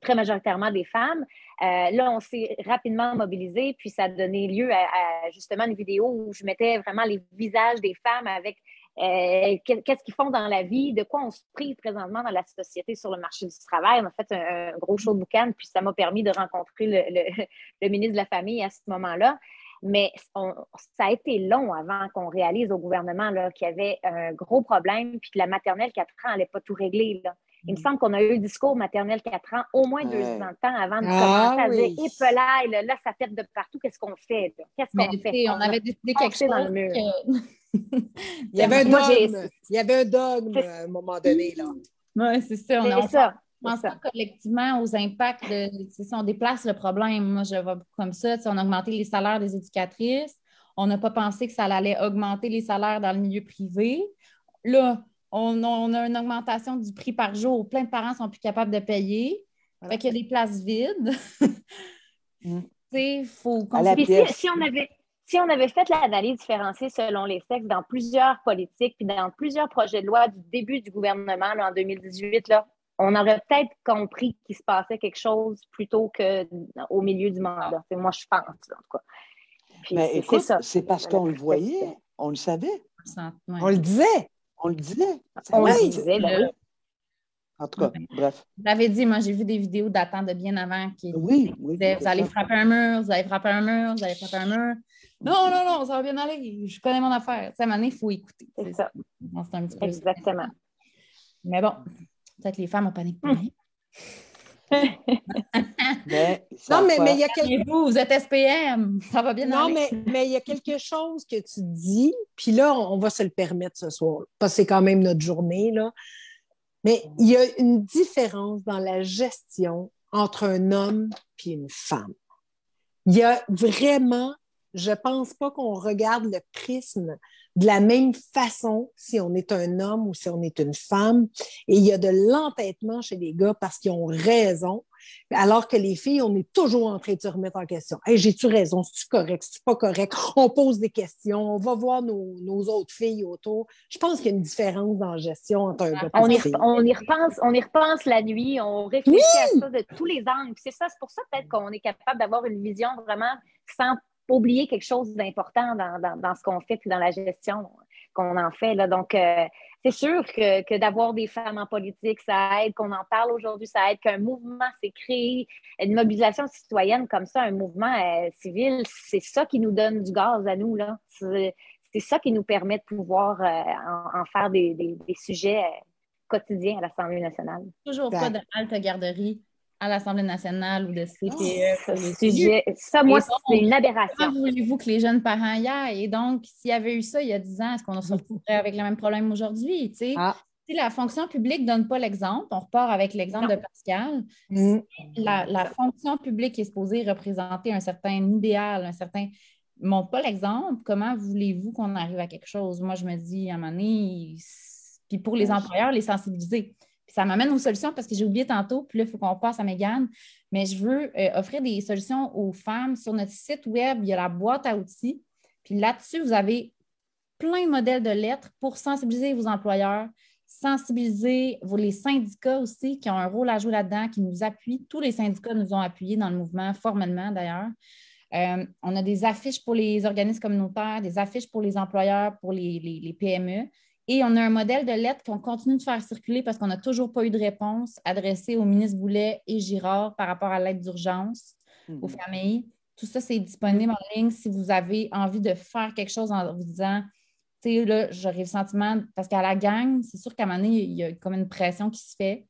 très majoritairement des femmes. Euh, là, on s'est rapidement mobilisé, puis ça a donné lieu à, justement une vidéo où je mettais vraiment les visages des femmes avec euh, qu'est-ce qu'ils font dans la vie, de quoi on se prive présentement dans la société sur le marché du travail? On a fait un, gros show de boucan, puis ça m'a permis de rencontrer le, ministre de la Famille à ce moment-là. Mais ça a été long avant qu'on réalise au gouvernement qu'il y avait un gros problème, puis que la maternelle 4 ans n'allait pas tout régler. Là. Il me mm. semble qu'on a eu le discours maternelle 4 ans au moins deux ans de temps avant de ah commencer à dire Épelaille, là, là, ça pète de partout, qu'est-ce qu'on fait? Qu'est-ce qu'on fait?
On, avait décidé quelque chose. Dans le mur.
il, y avait un dogme. il y avait un dogme à un moment donné. Là.
Oui, c'est ça. On, ça. pense pas collectivement aux impacts de. Si on déplace le problème, moi, je vois comme ça. On a augmenté les salaires des éducatrices. On n'a pas pensé que ça allait augmenter les salaires dans le milieu privé. Là, on, a une augmentation du prix par jour. Plein de parents sont plus capables de payer. Fait qu'il y a des places vides.
Mm. faut
si,
si, on avait si on avait fait l'analyse différenciée selon les sexes dans plusieurs politiques, puis dans plusieurs projets de loi du début du gouvernement en 2018, là, on aurait peut-être compris qu'il se passait quelque chose plutôt qu'au milieu du mandat. moi, je pense, en tout cas.
Mais écoute, c'est parce qu'on le voyait, on le savait.
On le disait.
On le disait.
On le disait, ben
En tout cas, bref.
Vous l'avez dit, moi, j'ai vu des vidéos datant de bien avant qui
oui, oui,
vous allez frapper un mur, vous allez frapper un mur, vous allez frapper un mur. Non, non, non, ça va bien aller. Je connais mon affaire. Tu sais, à un moment donné, il faut écouter.
C'est ça.
un petit peu
Exactement.
Mais bon, peut-être que les femmes ont paniqué.
mais
non, mais, mais il y a quelque...
Vous, vous êtes SPM, ça va bien
Non, mais, mais il y a quelque chose que tu dis, puis là, on va se le permettre ce soir, parce que c'est quand même notre journée, là. Mais il y a une différence dans la gestion entre un homme et une femme. Il y a vraiment, je ne pense pas qu'on regarde le prisme de la même façon si on est un homme ou si on est une femme. Et il y a de l'entêtement chez les gars parce qu'ils ont raison, alors que les filles, on est toujours en train de se remettre en question. Hey, j'ai-tu raison? C'est-tu correct? C'est pas correct? On pose des questions, on va voir nos, autres filles autour. Je pense qu'il y a une différence dans la gestion entre un gars
on y, on y repense, on y repense la nuit, on réfléchit à ça de tous les angles. C'est ça, c'est pour ça peut-être qu'on est capable d'avoir une vision vraiment sans oublier quelque chose d'important dans, ce qu'on fait puis dans la gestion qu'on en fait. Là. Donc, euh, c'est sûr que, d'avoir des femmes en politique, ça aide, qu'on en parle aujourd'hui, ça aide, qu'un mouvement s'est créé, une mobilisation citoyenne comme ça, un mouvement euh, civil, c'est ça qui nous donne du gaz à nous. Là. C'est, ça qui nous permet de pouvoir euh, en, faire des, sujets quotidiens à l'Assemblée nationale.
Toujours pas de halte garderie à l'Assemblée nationale ou de
CPE. Oh, ça, moi, c'est une aberration.
Comment voulez-vous que les jeunes parents y aillent? Et donc, s'il y avait eu ça il y a 10 ans, est-ce qu'on se retrouverait avec le même problème aujourd'hui? Ah. Si la fonction publique ne donne pas l'exemple, on repart avec l'exemple de Pascal. Mm. la, fonction publique est supposée représenter un certain idéal, un certain montre pas l'exemple, comment voulez-vous qu'on arrive à quelque chose? Moi, je me dis, à un moment donné, puis pour les employeurs, les sensibiliser ça m'amène aux solutions parce que j'ai oublié tantôt, puis là, il faut qu'on passe à Mégane. Mais je veux euh, offrir des solutions aux femmes. Sur notre site web, il y a la boîte à outils. Puis là-dessus, vous avez plein de modèles de lettres pour sensibiliser vos employeurs, sensibiliser vos, les syndicats aussi qui ont un rôle à jouer là-dedans, qui nous appuient. Tous les syndicats nous ont appuyés dans le mouvement, formellement d'ailleurs. Euh, on a des affiches pour les organismes communautaires, des affiches pour les employeurs, pour les PME. Et on a un modèle de lettre qu'on continue de faire circuler parce qu'on n'a toujours pas eu de réponse adressée au ministre Boulet et Girard par rapport à l'aide d'urgence aux mhm. familles. Tout ça, c'est disponible en ligne si vous avez envie de faire quelque chose en vous disant, tu sais, là, j'aurais le sentiment, parce qu'à la gang, c'est sûr qu'à un moment donné, il y a comme une pression qui se fait.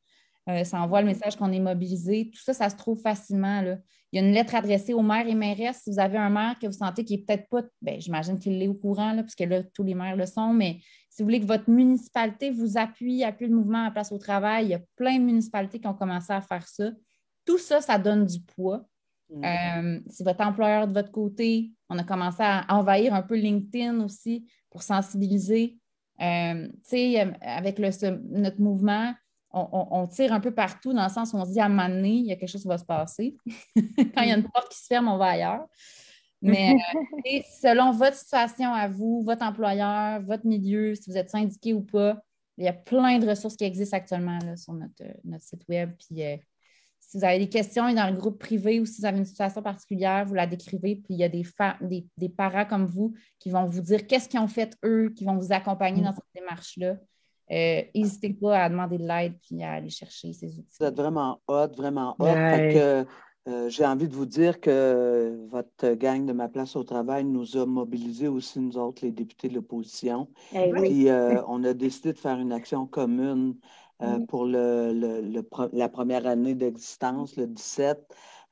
Euh, ça envoie le message qu'on est mobilisé. Tout ça, ça se trouve facilement. Là. Il y a une lettre adressée aux maires et mairesses. Si vous avez un maire que vous sentez qui n'est peut-être pas, ben, j'imagine qu'il est au courant, là, puisque là, tous les maires le sont, mais si vous voulez que votre municipalité vous appuie, appuie le mouvement à place au travail, il y a plein de municipalités qui ont commencé à faire ça. Tout ça, ça donne du poids. Mm. Euh, si votre employeur de votre côté, on a commencé à envahir un peu LinkedIn aussi pour sensibiliser. Euh, avec notre mouvement, on, tire un peu partout dans le sens où on se dit à un moment donné, il y a quelque chose qui va se passer. Quand il y a une porte qui se ferme, on va ailleurs. Mais euh, selon votre situation à vous, votre employeur, votre milieu, si vous êtes syndiqué ou pas, il y a plein de ressources qui existent actuellement sur notre, site web. Puis euh, si vous avez des questions dans le groupe privé ou si vous avez une situation particulière, vous la décrivez. Puis il y a des, des, des parents comme vous qui vont vous dire qu'est-ce qu'ils ont fait eux, qui vont vous accompagner mm. dans cette démarche-là. Euh, n'hésitez pas à demander de l'aide puis à aller chercher ces outils.
Vous êtes vraiment hot, vraiment hot. Euh, j'ai envie de vous dire que votre gang de ma place au travail nous a mobilisés aussi, nous autres, les députés de l'opposition.
Eh
puis euh, on a décidé de faire une action commune pour le, la première année d'existence, le 17.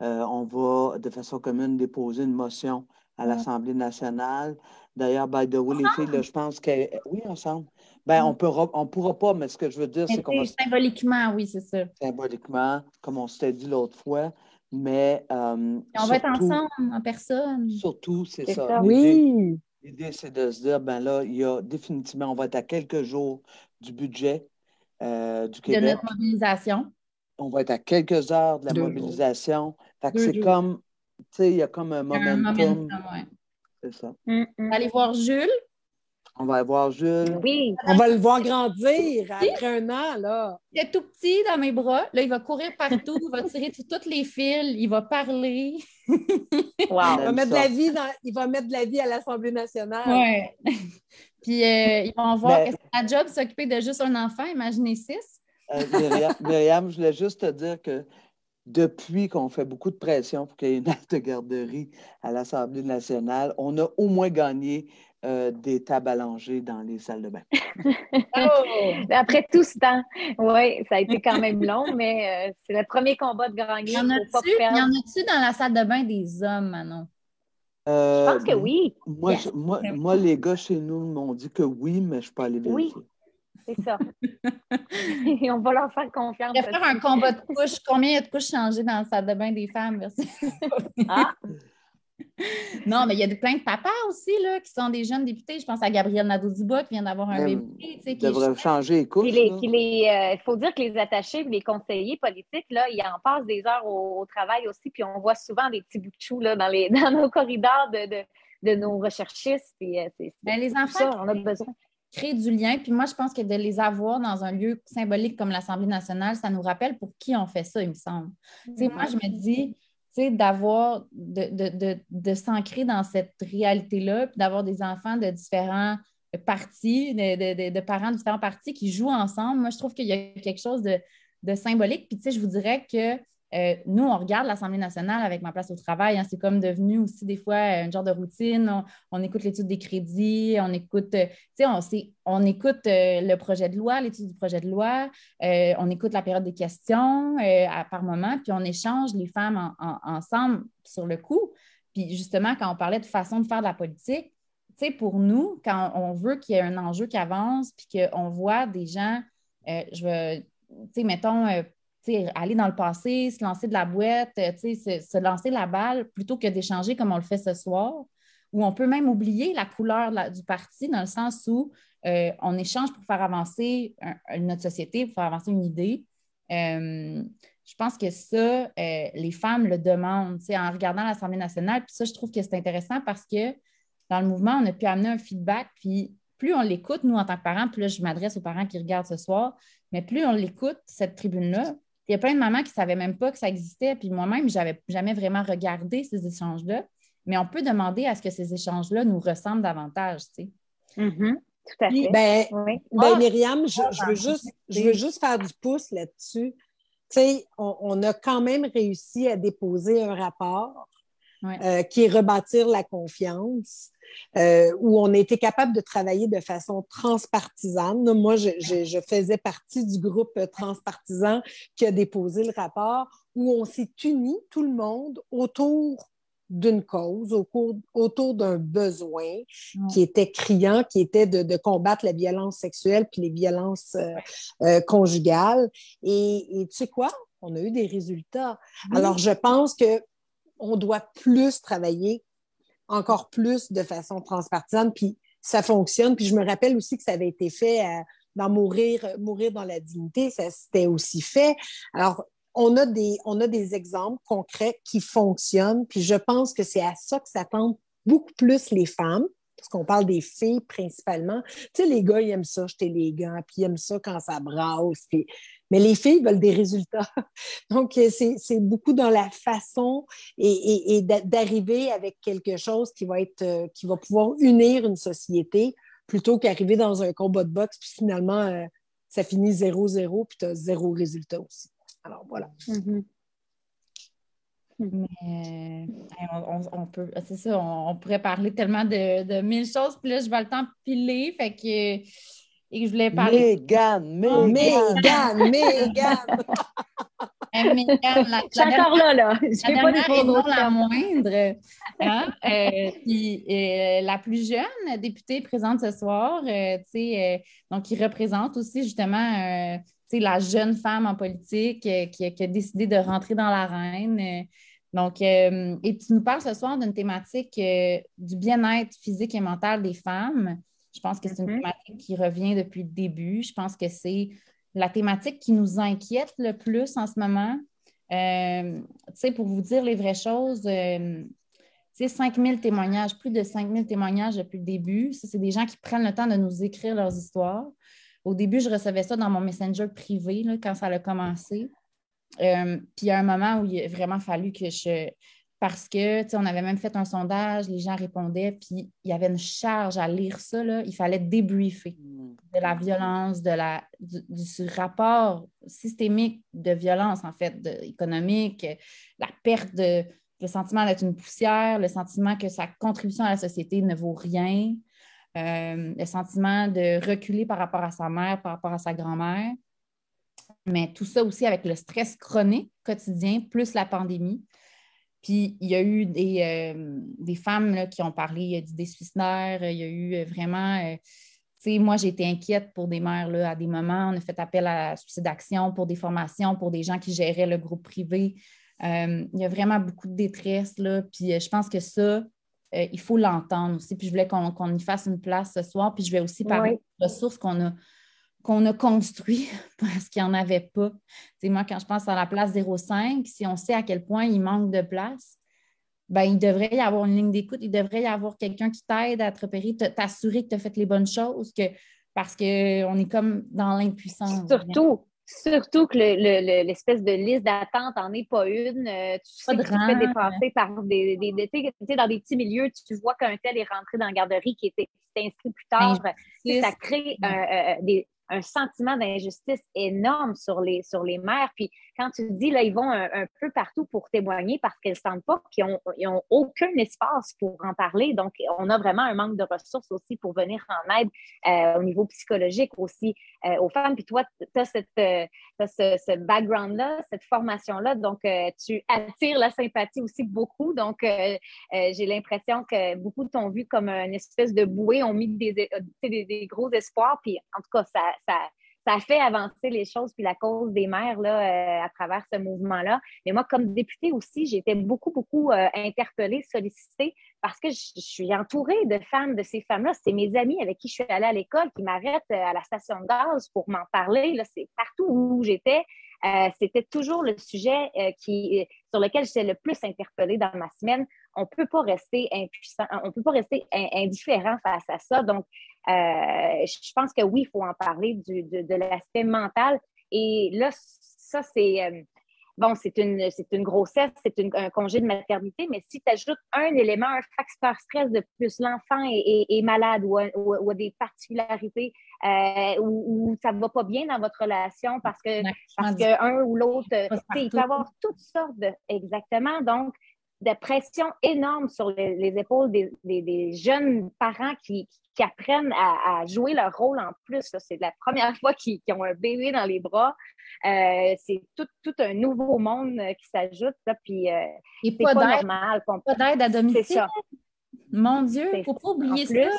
on va de façon commune déposer une motion à l'Assemblée nationale. D'ailleurs, by the way, les filles, je pense que. Oui, ensemble. Ben, on ne pourra pas, mais ce que je veux dire, c'est qu'on
Symboliquement, oui, c'est ça.
Symboliquement, comme on s'était dit l'autre fois. Mais.
Euh, on va être ensemble, en personne.
Surtout, c'est ça.
Oui.
L'idée, c'est de se dire, ben là, il y a définitivement, on va être à quelques jours du budget euh, du Québec.
De notre mobilisation.
On va être à quelques heures de la mobilisation. Fait que c'est comme, tu sais, il y a comme un momentum. C'est ça.
Mm, mm. Allez voir Jules.
On va voir Jules.
Oui.
On va le voir grandir après un an, là.
Il est tout petit dans mes bras. Là, il va courir partout, il va tirer sur toutes les fils, il va parler.
Wow. Il va, mettre de la vie il va mettre de la vie à l'Assemblée nationale.
Oui. Puis euh, ils vont voir que c'est un job s'occuper de juste un enfant, imaginez six.
Euh, Myriam, je voulais juste te dire que depuis qu'on fait beaucoup de pression pour qu'il y ait une acte de garderie à l'Assemblée nationale, on a au moins gagné euh, des tables allongées dans les salles de bain.
oh! Après tout ce temps, oui, ça a été quand même long, mais euh, c'est le premier combat de gagner.
Y en a-tu dans la salle de bain des hommes, Manon?
Euh, je pense que oui.
Moi, moi, les gars chez nous m'ont dit que oui, mais je ne suis pas allée vérifier.
Oui. C'est ça. Et on va leur faire confiance.
Je vais faire un combat de couches. Combien il y a de couches changées dans la salle de bain des femmes? Merci. ah, non, mais il y a plein de papas aussi là, qui sont des jeunes députés. Je pense à Gabriel Nadeau-Dubois qui vient d'avoir un bébé.
Qui devrait changer les couches.
Il euh, faut dire que les attachés, les conseillers politiques, là, ils en passent des heures au, travail aussi. Puis on voit souvent des petits bouts de chou là, dans, les, dans nos corridors de, de, nos recherchistes. Puis, euh,
ben, les enfants, on a besoin créer du lien. Puis moi, je pense que de les avoir dans un lieu symbolique comme l'Assemblée nationale, ça nous rappelle pour qui on fait ça, il me semble. sais, Moi, je me dis, d'avoir, de, de, s'ancrer dans cette réalité-là, puis d'avoir des enfants de différents partis, de, parents de différents partis qui jouent ensemble. Moi, je trouve qu'il y a quelque chose de, symbolique. Puis, tu sais, je vous dirais que euh, nous, on regarde l'Assemblée nationale avec ma place au travail. Hein. c'est comme devenu aussi des fois un genre de routine. On, écoute l'étude des crédits, on écoute, euh, on, on écoute euh, le projet de loi, l'étude du projet de loi, on écoute la période des questions par moment, puis on échange les femmes ensemble sur le coup. Puis justement, quand on parlait de façon de faire de la politique, pour nous, quand on veut qu'il y ait un enjeu qui avance, puis qu'on voit des gens, je veux, mettons, aller dans le passé, se lancer de la boîte, euh, se, lancer la balle plutôt que d'échanger comme on le fait ce soir, où on peut même oublier la couleur du parti dans le sens où euh, on échange pour faire avancer notre société, pour faire avancer une idée. Euh, je pense que ça, les femmes le demandent en regardant l'Assemblée nationale. Puis ça, je trouve que c'est intéressant parce que dans le mouvement, on a pu amener un feedback. Puis plus on l'écoute, nous, en tant que parents, là, je m'adresse aux parents qui regardent ce soir, mais plus on l'écoute, cette tribune-là, il y a plein de mamans qui ne savaient même pas que ça existait. Puis moi-même, je n'avais jamais vraiment regardé ces échanges-là. Mais on peut demander à ce que ces échanges-là nous ressemblent davantage. Tu sais.
Mm-hmm. Tout à fait.
Ben, ben ah! Myriam, je, veux juste, je veux juste faire du pouce là-dessus. Tu sais, on, a quand même réussi à déposer un rapport euh, qui est rebâtir la confiance. Euh, où on a été capable de travailler de façon transpartisane. Moi, je, faisais partie du groupe transpartisan qui a déposé le rapport, où on s'est unis, tout le monde, autour d'une cause, autour, d'un besoin qui était criant, qui était de, combattre la violence sexuelle puis les violences euh, euh, conjugales. Et, tu sais quoi? On a eu des résultats. Alors, je pense que on doit plus travailler encore plus de façon transpartisane, puis ça fonctionne. Puis je me rappelle aussi que ça avait été fait euh, dans Mourir, dans la dignité, ça s'était aussi fait. Alors, on a, des, on a des exemples concrets qui fonctionnent, puis je pense que c'est à ça que s'attendent beaucoup plus les femmes, parce qu'on parle des filles principalement. Tu sais, les gars, ils aiment ça, jeter les gants, puis ils aiment ça quand ça brasse. Mais les filles veulent des résultats. Donc, euh, c'est beaucoup dans la façon et, d'arriver avec quelque chose qui va, être, euh, qui va pouvoir unir une société plutôt qu'arriver dans un combat de boxe, puis finalement, euh, ça finit 0-0, puis tu as zéro résultat aussi. Alors, voilà.
Mm-hmm. Mais on, peut, c'est ça, on, pourrait parler tellement de, de mille choses, puis là, je vais le temps piler, fait que et je voulais parler.
Megan, Megan.
la,
je suis encore là, là. Je
la pas et non la moindre. Hein? Euh, puis, euh, la plus jeune députée présente ce soir, euh, euh donc qui représente aussi justement la jeune femme en politique qui, a décidé de rentrer dans l'arène. Donc, et tu nous parles ce soir d'une thématique du bien-être physique et mental des femmes. Je pense que c'est une mm-hmm. thématique qui revient depuis le début. Je pense que c'est la thématique qui nous inquiète le plus en ce moment. Euh, tu sais, pour vous dire les vraies choses, euh, C'est 5000 témoignages, plus de 5000 témoignages depuis le début. Ça, c'est des gens qui prennent le temps de nous écrire leurs histoires. Au début, je recevais ça dans mon Messenger privé quand ça a commencé. Euh, puis il y a un moment où il a vraiment fallu que je. Parce que, tu sais, on avait même fait un sondage, les gens répondaient, puis il y avait une charge à lire ça, là, il fallait débriefer de la violence, de la, du, rapport systémique de violence, en fait, économique, la perte de, le sentiment d'être une poussière, le sentiment que sa contribution à la société ne vaut rien, euh, le sentiment de reculer par rapport à sa mère, par rapport à sa grand-mère. Mais tout ça aussi avec le stress chronique quotidien, plus la pandémie. Puis il y a eu des, euh, femmes qui ont parlé d'idées suicidaires. Il y a eu vraiment. Euh, tu sais, moi, j'ai été inquiète pour des mères là, à des moments. On a fait appel à Suicide Action pour des formations, pour des gens qui géraient le groupe privé. il y a vraiment beaucoup de détresse. Là, puis je pense que ça, euh, il faut l'entendre aussi. Puis je voulais qu'on y fasse une place ce soir. Puis je vais aussi parler des ressources qu'on a, qu'on a construites parce qu'il n'y en avait pas. C'est moi, quand je pense à la place 05, si on sait à quel point il manque de place, ben, il devrait y avoir une ligne d'écoute, il devrait y avoir quelqu'un qui t'aide à te repérer, t'assurer que tu as fait les bonnes choses, que, parce qu'on est comme dans l'impuissance.
Surtout, Surtout que l'espèce de liste d'attente n'en est pas une. Euh, tu sais que tu te fais dépasser par des. des, des dans des petits milieux, tu vois qu'un tel est rentré dans la garderie qui était inscrit plus tard. Ça crée euh, euh, des, un sentiment d'injustice énorme sur les, sur les mères. Puis quand tu dis, là, ils vont un, peu partout pour témoigner parce qu'elles ne sentent pas qu'ils n'ont aucun espace pour en parler. Donc, on a vraiment un manque de ressources aussi pour venir en aide euh, au niveau psychologique aussi euh, aux femmes. Puis toi, tu as, cette, euh, ce, background-là, cette formation-là. Donc, tu attires la sympathie aussi beaucoup. Donc, j'ai l'impression que beaucoup t'ont vu comme une espèce de bouée, ont mis des, des gros espoirs. Puis en tout cas, ça, ça, ça fait avancer les choses puis la cause des mères là, euh, à travers ce mouvement-là. Mais moi, comme députée aussi, été beaucoup, beaucoup euh, interpellée, sollicitée parce que je, suis entourée de femmes, de ces femmes-là. C'est mes amis avec qui je suis allée à l'école qui m'arrêtent euh, à la station de gaz pour m'en parler. C'est partout où j'étais. c'était toujours le sujet qui, sur lequel j'étais le plus interpellée dans ma semaine. On ne peut pas rester impuissant, on ne peut pas rester indifférent face à ça. Donc, euh, je pense que oui, il faut en parler du, de, l'aspect mental. Et là, ça, c'est. Euh, bon, c'est une, une grossesse, c'est un congé de maternité, mais si tu ajoutes un élément, un facteur stress de plus, l'enfant est, malade ou a, des particularités euh, ou, ça ne va pas bien dans votre relation parce que, parce que un ou l'autre, il peut y avoir toutes sortes de. Exactement. Donc, de pression énorme sur les, épaules des, des, jeunes parents qui, qui apprennent à, jouer leur rôle en plus. C'est la première fois qu'ils ont un bébé dans les bras. Euh, c'est tout, tout, un nouveau monde euh, qui s'ajoute. Puis, euh,
c'est pas, normal. Pas d'aide à domicile. Mon Dieu, il ne faut pas oublier ça.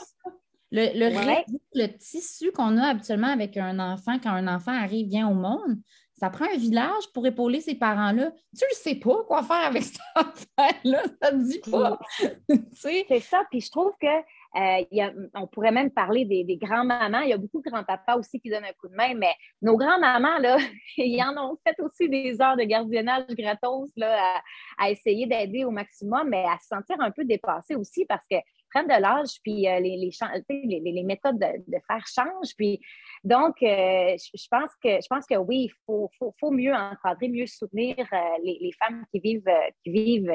Le, le, le tissu qu'on a habituellement avec un enfant quand un enfant arrive, vient au monde, ça prend un village pour épauler ces parents-là. Tu ne sais pas quoi faire avec cet enfant-là, ça ne dit pas.
c'est ça, puis je trouve que euh, on pourrait même parler des, grands-mamans. Il y a beaucoup de grands-papas aussi qui donnent un coup de main, mais nos grands-mamans, là, ils en ont fait aussi des heures de gardiennage gratos là, à, essayer d'aider au maximum, mais à se sentir un peu dépassés aussi parce que prennent de l'âge, puis euh, les, les, méthodes de, faire changent. Puis, donc, euh, je, pense que, je pense que oui, il faut, faut, mieux encadrer, mieux soutenir les, femmes qui vivent, qui vivent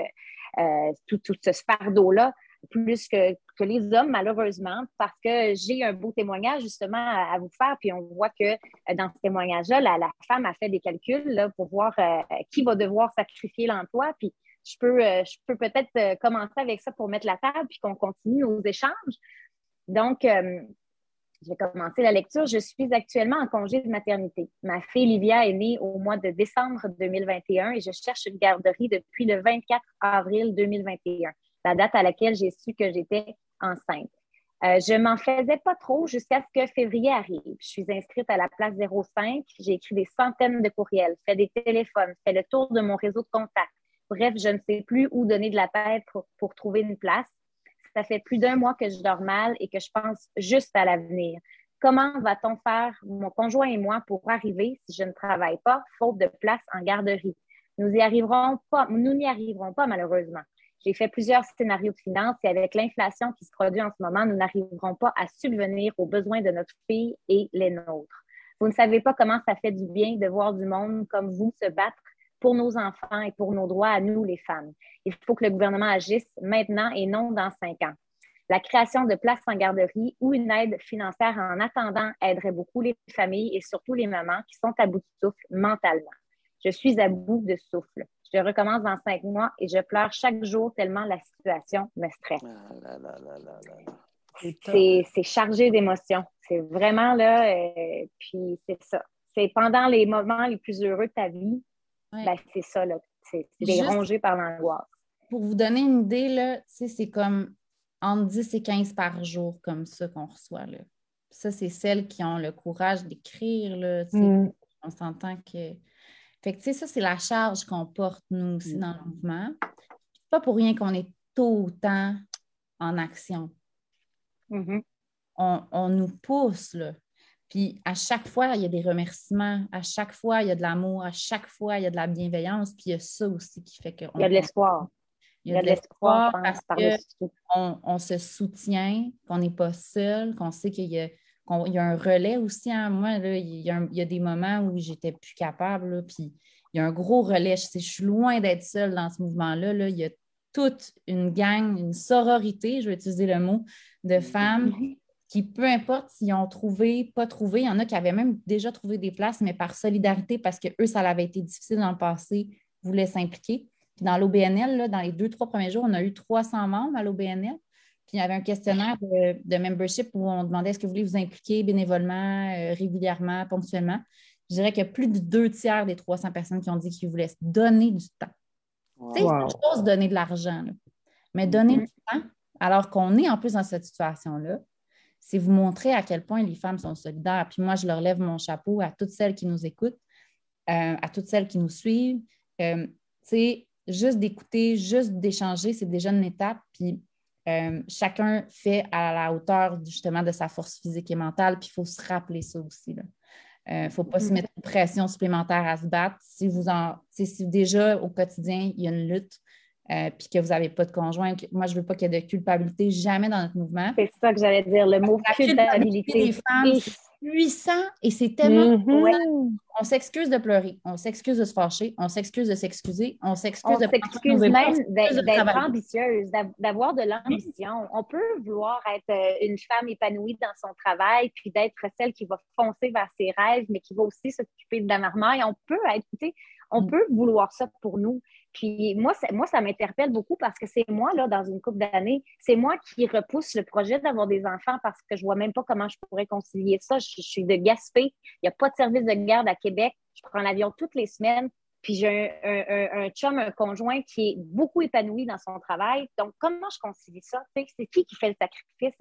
tout, tout ce fardeau-là plus que, que, les hommes, malheureusement, parce que j'ai un beau témoignage justement à, vous faire. Puis on voit que euh, dans ce témoignage-là, la, femme a fait des calculs là, pour voir euh, qui va devoir sacrifier l'emploi. Puis je peux, euh, peux peut-être commencer avec ça pour mettre la table, puis qu'on continue nos échanges. Donc, je vais commencer la lecture. Je suis actuellement en congé de maternité. Ma fille Livia est née au mois de décembre 2021 et je cherche une garderie depuis le 24 avril 2021 la date à laquelle j'ai su que j'étais enceinte. Euh, je m'en faisais pas trop jusqu'à ce que février arrive. Je suis inscrite à la place 05. J'ai écrit des centaines de courriels, fait des téléphones, fait le tour de mon réseau de contacts. Bref, je ne sais plus où donner de la tête pour, trouver une place. Ça fait plus d'un mois que je dors mal et que je pense juste à l'avenir. Comment va-t-on faire, mon conjoint et moi, pour arriver, si je ne travaille pas, faute de place en garderie? Nous y arriverons pas, nous n'y arriverons pas, malheureusement. J'ai fait plusieurs scénarios de finances et avec l'inflation qui se produit en ce moment, nous n'arriverons pas à subvenir aux besoins de notre fille et les nôtres. Vous ne savez pas comment ça fait du bien de voir du monde comme vous se battre pour nos enfants et pour nos droits à nous, les femmes. Il faut que le gouvernement agisse maintenant et non dans cinq ans. La création de places en garderie ou une aide financière en attendant aiderait beaucoup les familles et surtout les mamans qui sont à bout de souffle mentalement. Je suis à bout de souffle. Je recommence dans cinq mois et je pleure chaque jour tellement la situation me stresse. c'est chargé d'émotions. C'est vraiment là, euh, puis c'est ça. C'est pendant les moments les plus heureux de ta vie, ben, c'est ça, là. C'est dérangé par l'angoisse.
Pour vous donner une idée, là, c'est comme entre 10 et 15 par jour comme ça qu'on reçoit. Là. Ça, c'est celles qui ont le courage d'écrire. Mm. On s'entend que. Fait que, ça, c'est la charge qu'on porte, nous aussi, dans le mouvement. C'est pas pour rien qu'on est autant en action.
Mm-hmm.
on, on, nous pousse, là. Puis à chaque fois, il y a des remerciements, à chaque fois, il y a de l'amour, à chaque fois, il y a de la bienveillance, puis il y a ça aussi qui fait que...
Il y a de l'espoir.
Il y a de l'espoir parce qu'on on se soutient, qu'on n'est pas seul, qu'on sait qu'il y, a un relais aussi. Hein. Moi, là, il, y a des moments où j'étais plus capable, puis il y a un gros relais. Je, je suis loin d'être seule dans ce mouvement-là. Là. Il y a toute une gang, une sororité, je vais utiliser le mot, de femmes qui, peu importe s'ils ont trouvé, pas trouvé, il y en a qui avaient même déjà trouvé des places, mais par solidarité, parce que eux, ça avait été difficile dans le passé, voulaient s'impliquer. Puis dans l'OBNL, dans les deux, trois premiers jours, on a eu 300 membres à l'OBNL. Puis il y avait un questionnaire de, membership où on demandait est-ce que vous voulez vous impliquer bénévolement, euh, régulièrement, ponctuellement? Je dirais qu'il y a plus de deux tiers des 300 personnes qui ont dit qu'ils voulaient se donner du temps. C'est une chose donner de l'argent, mais donner mm-hmm. du temps, alors qu'on est en plus dans cette situation-là, c'est vous montrer à quel point les femmes sont solidaires. Puis moi, je leur lève mon chapeau à toutes celles qui nous écoutent, euh, à toutes celles qui nous suivent. Euh, sais, juste d'écouter, juste d'échanger, c'est déjà une étape. Puis euh, chacun fait à la hauteur justement de sa force physique et mentale. Puis il faut se rappeler ça aussi. Il ne faut pas se mm-hmm. mettre une pression supplémentaire à se battre. Si vous en, si déjà au quotidien, il y a une lutte, euh, puis que vous n'avez pas de conjoint. Moi, je ne veux pas qu'il y ait de culpabilité jamais dans notre mouvement.
C'est ça que j'allais dire, le mot culpabilité.
des femmes, c'est puissant et c'est tellement. Mm-hmm. On s'excuse de pleurer, on s'excuse de se fâcher, on s'excuse de s'excuser, on s'excuse de.
s'excuse même d'être ambitieuse, d'avoir de l'ambition. On peut vouloir être euh, une femme épanouie dans son travail, puis d'être celle qui va foncer vers ses rêves, mais qui va aussi s'occuper de la marmaille. On peut être, on mm. peut vouloir ça pour nous. Puis moi, moi ça m'interpelle beaucoup parce que c'est moi, là, dans une couple d'années, c'est moi qui repousse le projet d'avoir des enfants parce que je vois même pas comment je pourrais concilier ça. Je, suis de Gaspé. Il n'y a pas de service de garde à Québec. Je prends l'avion toutes les semaines. Puis j'ai un, un, chum, un conjoint qui est beaucoup épanoui dans son travail. Donc, comment je concilie ça? C'est qui qui fait le sacrifice?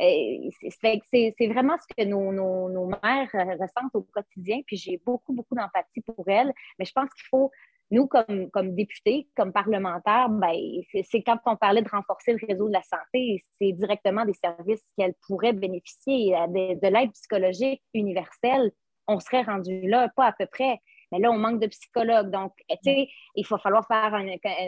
Euh, c'est vraiment ce que nos, nos, nos, mères ressentent au quotidien, puis j'ai beaucoup, beaucoup d'empathie pour elles, mais je pense qu'il faut nous, comme, comme députés, comme parlementaires, ben, c'est quand on parlait de renforcer le réseau de la santé, c'est directement des services qu'elle pourrait bénéficier de, l'aide psychologique universelle. On serait rendu là, pas à peu près. Mais là, on manque de psychologues. Donc, tu sais, il va falloir faire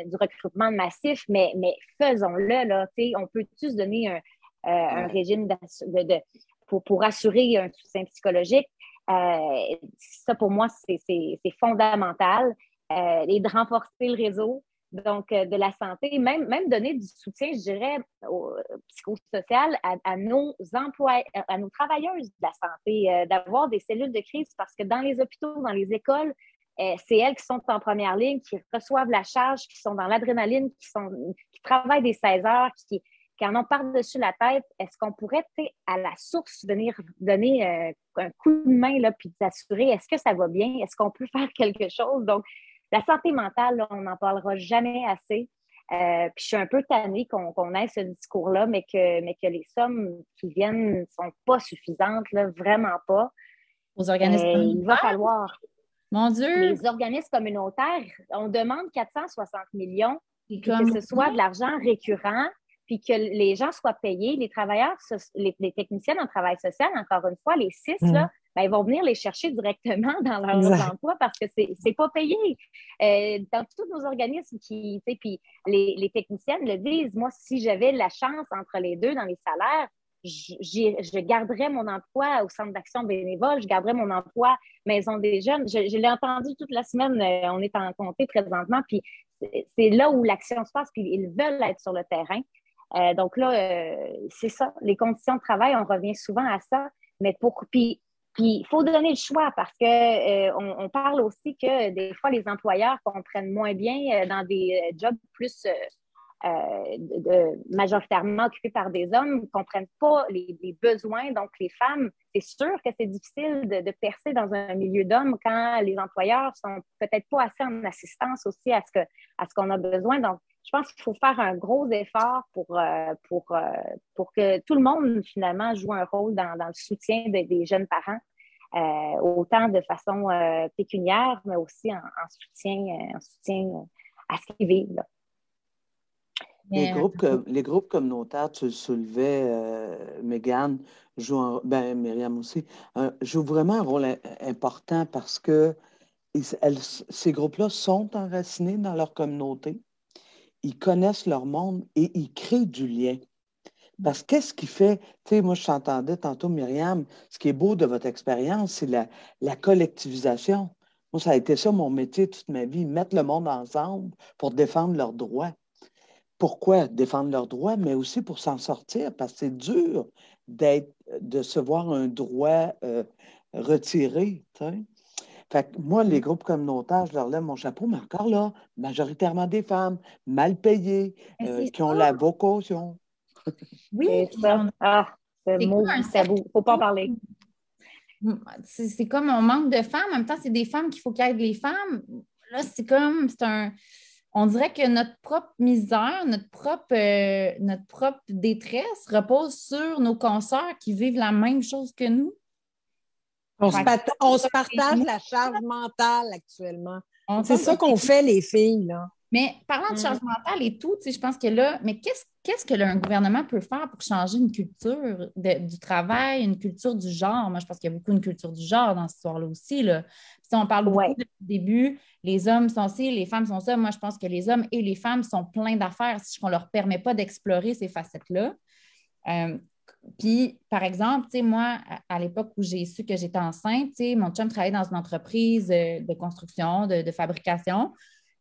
du recrutement massif, mais, mais faisons-le. Là, on peut tous donner un, euh, régime de, pour, pour assurer un soutien psychologique? Euh, ça, pour moi, c'est fondamental. Euh, et de renforcer le réseau donc euh, de la santé, même, même donner du soutien, je dirais, au, psychosocial à, nos emplois, à nos travailleuses de la santé, euh, d'avoir des cellules de crise parce que dans les hôpitaux, dans les écoles, c'est elles qui sont en première ligne, qui reçoivent la charge, qui sont dans l'adrénaline, qui, sont, qui travaillent des 16 heures, qui, qui en ont par-dessus la tête. Est-ce qu'on pourrait, à la source, venir donner un coup de main, là, puis s'assurer, est-ce que ça va bien? Est-ce qu'on peut faire quelque chose? Donc, la santé mentale, on n'en parlera jamais assez. Euh, puis je suis un peu tannée qu'on ait ce discours-là, mais que, mais que les sommes qui viennent ne sont pas suffisantes, vraiment pas.
Aux organismes euh,
Il va falloir.
Mon Dieu!
Les organismes communautaires, on demande 460 millions, que ce soit de l'argent récurrent, puis que les gens soient payés. Les travailleurs, les, techniciens en travail social, encore une fois, les six, mm. là, ben, ils vont venir les chercher directement dans leur emploi parce que c'est n'est pas payé. Euh, dans tous nos organismes qui, puis les, les techniciennes le disent, moi, si j'avais la chance entre les deux dans les salaires, je garderais mon emploi au centre d'action bénévole, je garderais mon emploi maison des jeunes. Je, l'ai entendu toute la semaine, euh, on est en comté présentement, puis c'est là où l'action se passe, puis ils veulent être sur le terrain. Euh, donc là, euh, c'est ça, les conditions de travail, on revient souvent à ça, mais pour puis il faut donner le choix parce que on, parle aussi que des fois les employeurs comprennent moins bien dans des jobs plus euh, de, majoritairement occupés par des hommes ne comprennent pas les, besoins. Donc, les femmes, c'est sûr que c'est difficile de, percer dans un milieu d'hommes quand les employeurs sont peut-être pas assez en assistance aussi à ce que à ce qu'on a besoin. Donc, je pense qu'il faut faire un gros effort pour, euh, pour, euh, pour que tout le monde, finalement, joue un rôle dans, le soutien des jeunes parents. autant de façon pécuniaire, mais aussi en, soutien, en soutien à ce qu'ils vivent.
Les, euh, groupes, les groupes communautaires, tu le soulevais, euh, Megan, jouent ben, Myriam aussi, jouent vraiment un rôle important parce que ces groupes-là sont enracinés dans leur communauté, ils connaissent leur monde et ils créent du lien. Parce qu'est-ce qui fait, tu sais, moi je t'entendais tantôt, Myriam, ce qui est beau de votre expérience, c'est la, collectivisation. Moi, ça a été ça mon métier toute ma vie, mettre le monde ensemble pour défendre leurs droits pourquoi défendre leurs droits, mais aussi pour s'en sortir, parce que c'est dur d'être, de se voir un droit euh, retiré. Fait moi, les groupes communautaires, je leur lève mon chapeau, mais encore là, majoritairement des femmes, mal payées, euh, qui ont la vocation.
Oui, c'est ça. Ah, c'est mot tabou. Il ne faut pas en parler.
C'est comme on manque de femmes. En même temps, c'est des femmes qu'il faut qu'il aident les femmes. Là, c'est comme, c'est un on dirait que notre propre misère, notre propre, euh, notre propre détresse repose sur nos consoeurs qui vivent la même chose que nous.
On, se, partage la charge mentale actuellement. C'est ça qu'on fait, les filles. Là.
Mais parlant de mm. charge mentale et tout, je pense que là, mais qu'est-ce qu'est-ce que un gouvernement peut faire pour changer une culture du travail, une culture du genre? Moi, je pense qu'il y a beaucoup une culture du genre dans cette histoire-là aussi. Là. Si on parle beaucoup depuis le début, les hommes sont ci, les femmes sont ça. Moi, je pense que les hommes et les femmes sont pleins d'affaires si on ne leur permet pas d'explorer ces facettes-là. Euh, puis, par exemple, moi, à, l'époque où j'ai su que j'étais enceinte, mon chum travaillait dans une entreprise euh, de construction, de, fabrication.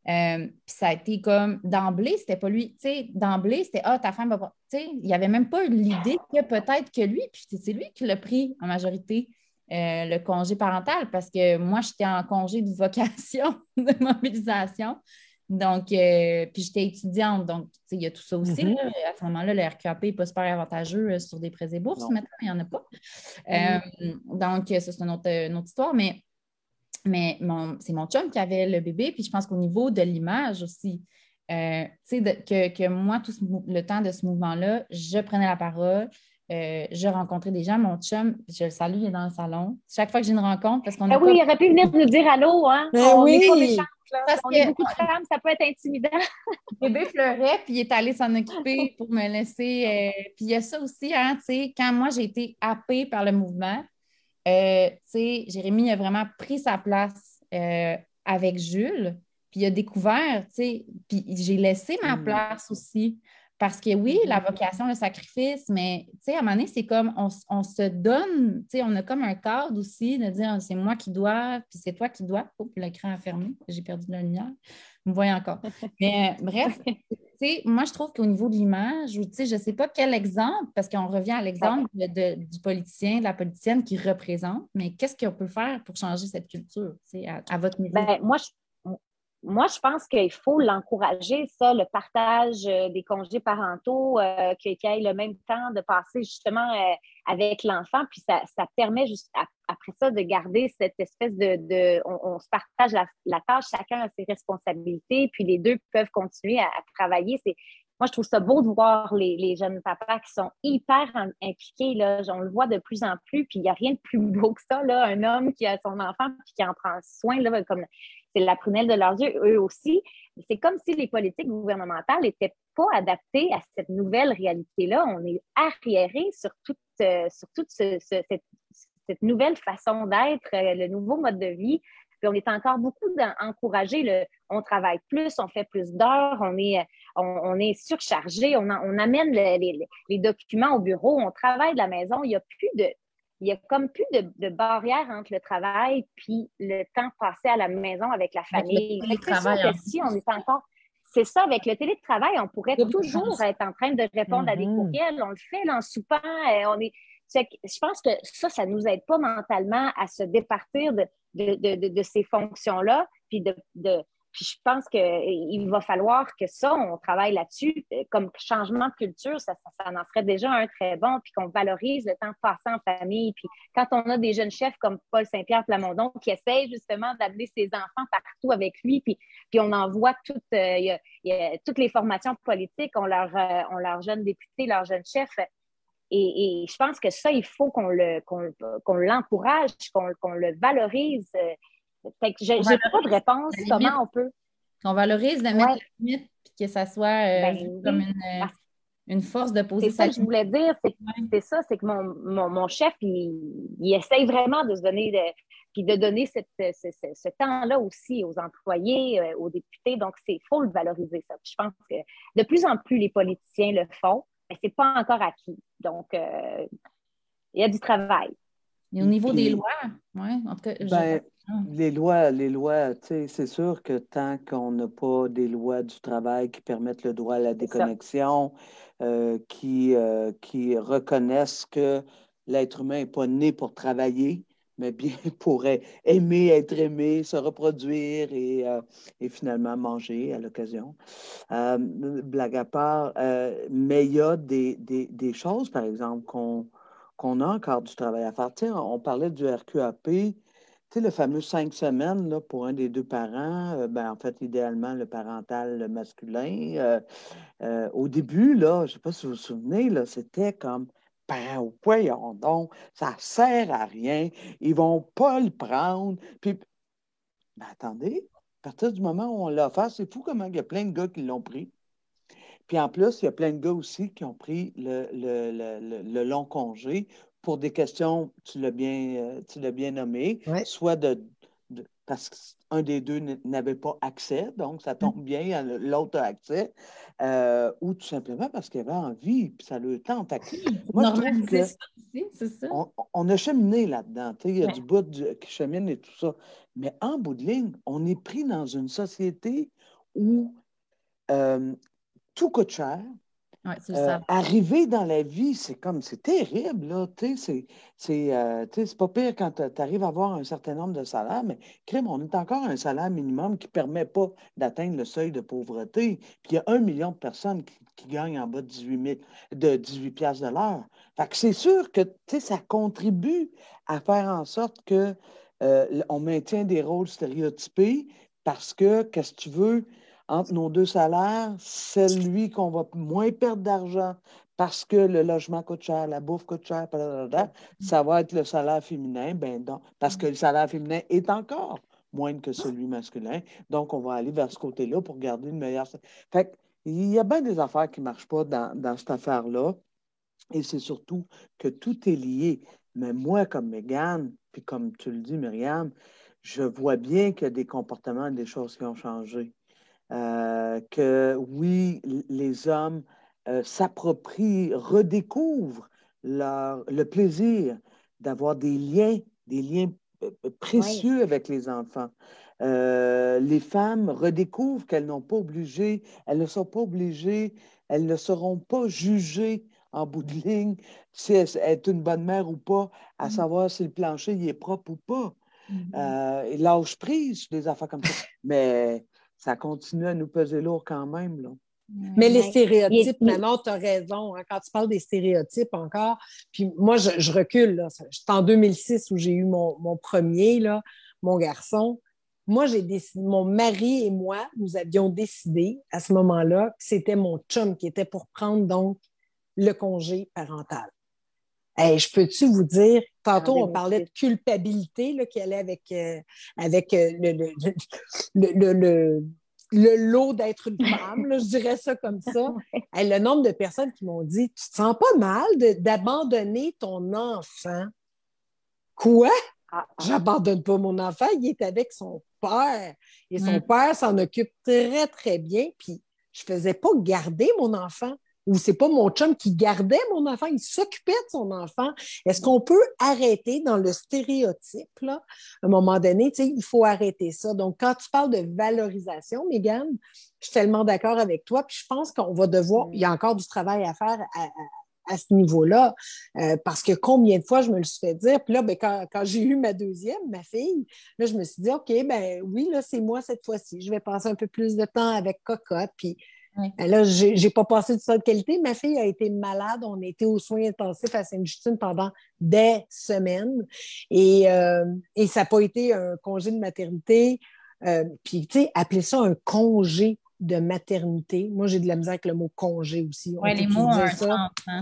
Euh, puis ça a été comme d'emblée, c'était pas lui. D'emblée, c'était Ah, ta femme va pas. Il n'y avait même pas l'idée que peut-être que lui, puis c'est lui qui l'a pris en majorité. Euh, le congé parental parce que moi, j'étais en congé de vocation, de mobilisation. Donc, euh, puis j'étais étudiante, donc il y a tout ça aussi. Mm-hmm. À ce moment-là, le RQAP n'est pas super avantageux euh, sur des prêts et bourses. Maintenant, il n'y en a pas. Mm-hmm. donc, ça, c'est une autre, histoire. Mais, mais c'est mon chum qui avait le bébé. Puis je pense qu'au niveau de l'image aussi, que, que, moi, tout le temps de ce mouvement-là, je prenais la parole, euh, j'ai rencontré des gens. Mon chum, je le salue, il est dans le salon. Chaque fois que j'ai une rencontre, parce qu'on
ah oui, il aurait pu venir nous dire allô, hein?
Ben on oui. Pas
Parce on que... beaucoup de femmes, ça peut être intimidant.
le bébé pleurait, puis il est allé s'en occuper pour me laisser. Euh, puis il y a ça aussi, hein, tu sais, quand moi j'ai été happée par le mouvement, euh, tu sais, Jérémy a vraiment pris sa place avec Jules, puis il a découvert, tu sais, puis j'ai laissé ma hmm. place aussi. Parce que oui, la mm-hmm. vocation, le sacrifice, mais tu sais, à un moment donné, c'est comme on, se donne, tu sais, on a comme un cadre aussi de dire c'est moi qui dois, puis c'est toi qui dois. Oh, puis l'écran a fermé, j'ai perdu la lumière. Vous me voyez encore. Mais euh, bref, tu sais, moi, je trouve qu'au niveau de l'image, tu sais, je ne sais pas quel exemple, parce qu'on revient à l'exemple du politicien, de la politicienne qui représente, mais qu'est-ce qu'on peut faire pour changer cette culture, tu sais, à, votre niveau?
Ben, moi, je, moi, je pense qu'il faut l'encourager, ça, le partage euh, des congés parentaux, euh, qu'il y ait le même temps de passer justement euh, avec l'enfant. Puis ça, permet juste après ça de garder cette espèce de. on, se partage la, tâche, chacun a ses responsabilités, puis les deux peuvent continuer à, travailler. C'est, moi, je trouve ça beau de voir les, les, jeunes papas qui sont hyper impliqués. Là. On le voit de plus en plus, puis il n'y a rien de plus beau que ça, là, un homme qui a son enfant puis qui en prend soin, là, comme c'est la prunelle de leurs yeux, eux aussi. C'est comme si les politiques gouvernementales n'étaient pas adaptées à cette nouvelle réalité-là. On est arriéré sur toute, euh, sur toute cette, nouvelle façon d'être, euh, le nouveau mode de vie. Puis on est encore beaucoup encouragé. On travaille plus, on fait plus d'heures, on est, on, est surchargé, on, on amène les, documents au bureau, on travaille de la maison. Il n'y a plus de, il y a comme plus de, de, barrière entre le travail puis le temps passé à la maison avec la famille. Avec si on est encore c'est ça, avec le télétravail, on pourrait toujours être en train de répondre à des mm-hmm. courriels. On le fait en soupant. Euh, on est... Je pense que ça, ça ne nous aide pas mentalement à se départir de, de ces fonctions-là, puis de, puis je pense qu'il va falloir que ça, on travaille là-dessus. Euh, comme changement de culture, ça, en serait déjà un très bon, puis qu'on valorise le temps passé en famille. Puis quand on a des jeunes chefs comme Paul Saint-Pierre Plamondon qui essayent justement d'amener ses enfants partout avec lui, puis, puis on envoie toutes, euh, toutes les formations politiques, on leur, euh, on leur jeune député, leurs jeunes chefs. Et, je pense que ça, il faut qu'on le, qu'on, l'encourage, qu'on, le valorise. Fait que j'ai pas de réponse. Comment on peut?
Qu'on valorise de mettre la limite puis que ça soit euh, ben comme une, une, force de poser
C'est ça que je voulais dire. C'est ça, c'est que mon, mon, chef, il, il, essaye vraiment de se donner de, puis de donner cette, ce, ce, temps-là aussi aux employés, euh, aux députés. Donc, c'est faut le valoriser, ça. je pense que de plus en plus les politiciens le font, mais c'est pas encore acquis. Donc, euh, il y a du travail.
Et au niveau des lois, oui, en tout cas,
ben. Les lois, les lois, c'est sûr que tant qu'on n'a pas des lois du travail qui permettent le droit à la déconnexion, euh, qui, euh, qui reconnaissent que l'être humain n'est pas né pour travailler, mais bien pour aimer, être aimé, se reproduire et, euh, et finalement manger à l'occasion. blague à part, mais il y a des, des, des choses, par exemple, qu'on qu'on a encore du travail à faire. on parlait du RQAP tu sais, le fameux cinq semaines là, pour un des deux parents, euh, ben, en fait, idéalement, le parental masculin. Euh, euh, au début, là, je ne sais pas si vous vous souvenez, c'était comme ben, voyons donc, ça ne sert à rien, ils ne vont pas le prendre. Puis, ben, attendez, à partir du moment où on l'a fait, c'est fou comment il y a plein de gars qui l'ont pris. Puis en plus, il y a plein de gars aussi qui ont pris le, le long congé pour des questions, tu l'as bien, euh, tu l'as bien nommé, soit de, parce qu'un des deux n'avait pas accès, donc ça tombe mm. bien, l'autre a accès, euh, ou tout simplement parce qu'il avait envie, puis ça le tente. Moi, je c'est ça. On, a cheminé là-dedans, il y a du bout qui chemine et tout ça. Mais en bout de ligne, on est pris dans une société où euh, tout coûte cher,
euh,
arriver dans la vie, c'est comme, c'est terrible, là, tu sais, c'est euh, pas pire quand tu arrives à avoir un certain nombre de salaires, mais crème, on est encore à un salaire minimum qui ne permet pas d'atteindre le seuil de pauvreté. Puis il y a un million de personnes qui, gagnent en bas de 18, de 18 piastres de l'heure. Fait que c'est sûr que, tu sais, ça contribue à faire en sorte que euh, on maintient des rôles stéréotypés parce que, qu'est-ce que tu veux, entre nos deux salaires, celui qu'on va moins perdre d'argent parce que le logement coûte cher, la bouffe coûte cher, ça va être le salaire féminin, ben parce que le salaire féminin est encore moindre que celui masculin. Donc, on va aller vers ce côté-là pour garder une meilleure. Fait il y a bien des affaires qui ne marchent pas dans, dans cette affaire-là. Et c'est surtout que tout est lié. Mais moi, comme Mégane, puis comme tu le dis, Myriam, je vois bien qu'il y a des comportements, des choses qui ont changé. Euh, que oui, les hommes euh, s'approprient, redécouvrent le plaisir d'avoir des liens, des liens euh, précieux avec les enfants. les femmes redécouvrent qu'elles n'ont pas obligé, elles ne sont pas obligées, elles ne seront pas jugées en bout de ligne si elles est une bonne mère ou pas, à mm. savoir si le plancher il est propre ou pas. Mm-hmm. L'âge prise, des affaires comme ça. Mais ça continue à nous peser lourd quand même. Là.
Mais les stéréotypes, maintenant, tu as raison. Hein, quand tu parles des stéréotypes encore, puis moi, je, recule. C'est en 2006 où j'ai eu mon, premier, là, mon garçon. Moi, j'ai décidé, mon mari et moi, nous avions décidé à ce moment-là que c'était mon chum qui était pour prendre donc le congé parental. Je peux-tu vous dire, tantôt on parlait de culpabilité là, qui allait avec, euh, avec euh, le, le, le lot d'être une femme, je dirais ça comme ça. le nombre de personnes qui m'ont dit Tu te sens pas mal d'abandonner ton enfant? Quoi? Ah, ah. J'abandonne pas mon enfant, il est avec son père. Et son mm. père s'en occupe très, très bien. Puis je faisais pas garder mon enfant ou c'est pas mon chum qui gardait mon enfant, il s'occupait de son enfant. Est-ce qu'on peut arrêter dans le stéréotype, là? À un moment donné, il faut arrêter ça. Donc, quand tu parles de valorisation, Mégane, je suis tellement d'accord avec toi, puis je pense qu'on va devoir, il y a encore du travail à faire à, ce niveau-là. Euh, parce que combien de fois je me le suis fait dire. Puis là, ben, quand, quand j'ai eu ma deuxième, ma fille, là, je me suis dit, OK, ben oui, là, c'est moi cette fois-ci. Je vais passer un peu plus de temps avec Cocotte. Puis ben là, j'ai n'ai pas passé de ça de qualité. Ma fille a été malade. On a été aux soins intensifs à Sainte-Justine pendant des semaines. Et, euh, et ça n'a pas été un congé de maternité. Euh, puis, tu sais, appeler ça un congé de maternité. Moi, j'ai de la misère avec le mot congé aussi.
Oui, les mots ont un sens. Hein?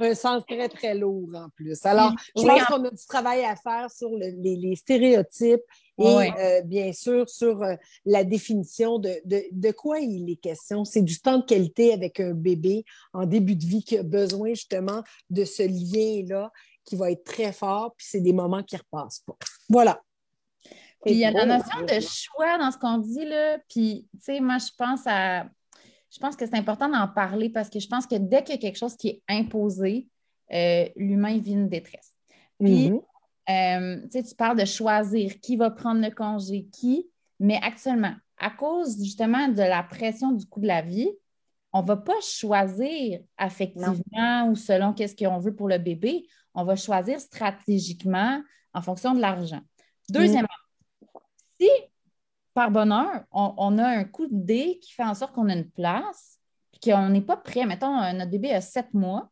Un sens très, très lourd en plus. Alors, je pense qu'on a du travail à faire sur les, stéréotypes et euh, bien sûr sur euh, la définition de, de, quoi il est question. C'est du temps de qualité avec un bébé en début de vie qui a besoin justement de ce lien-là qui va être très fort, puis c'est des moments qui ne repassent pas. Voilà.
Puis il y a la notion de choix dans ce qu'on dit, là. Puis, tu sais, moi, je pense à. Je pense que c'est important d'en parler parce que je pense que dès qu'il y a quelque chose qui est imposé, euh, l'humain vit une détresse. Puis, mm-hmm. Euh, tu parles de choisir qui va prendre le congé, qui, mais actuellement, à cause justement de la pression du coût de la vie, on ne va pas choisir affectivement ou selon qu'est-ce qu'on veut pour le bébé. On va choisir stratégiquement en fonction de l'argent. Deuxièmement, si, par bonheur, on, a un coup de dé qui fait en sorte qu'on a une place, puis qu'on n'est pas prêt, mettons, euh, notre bébé a sept mois,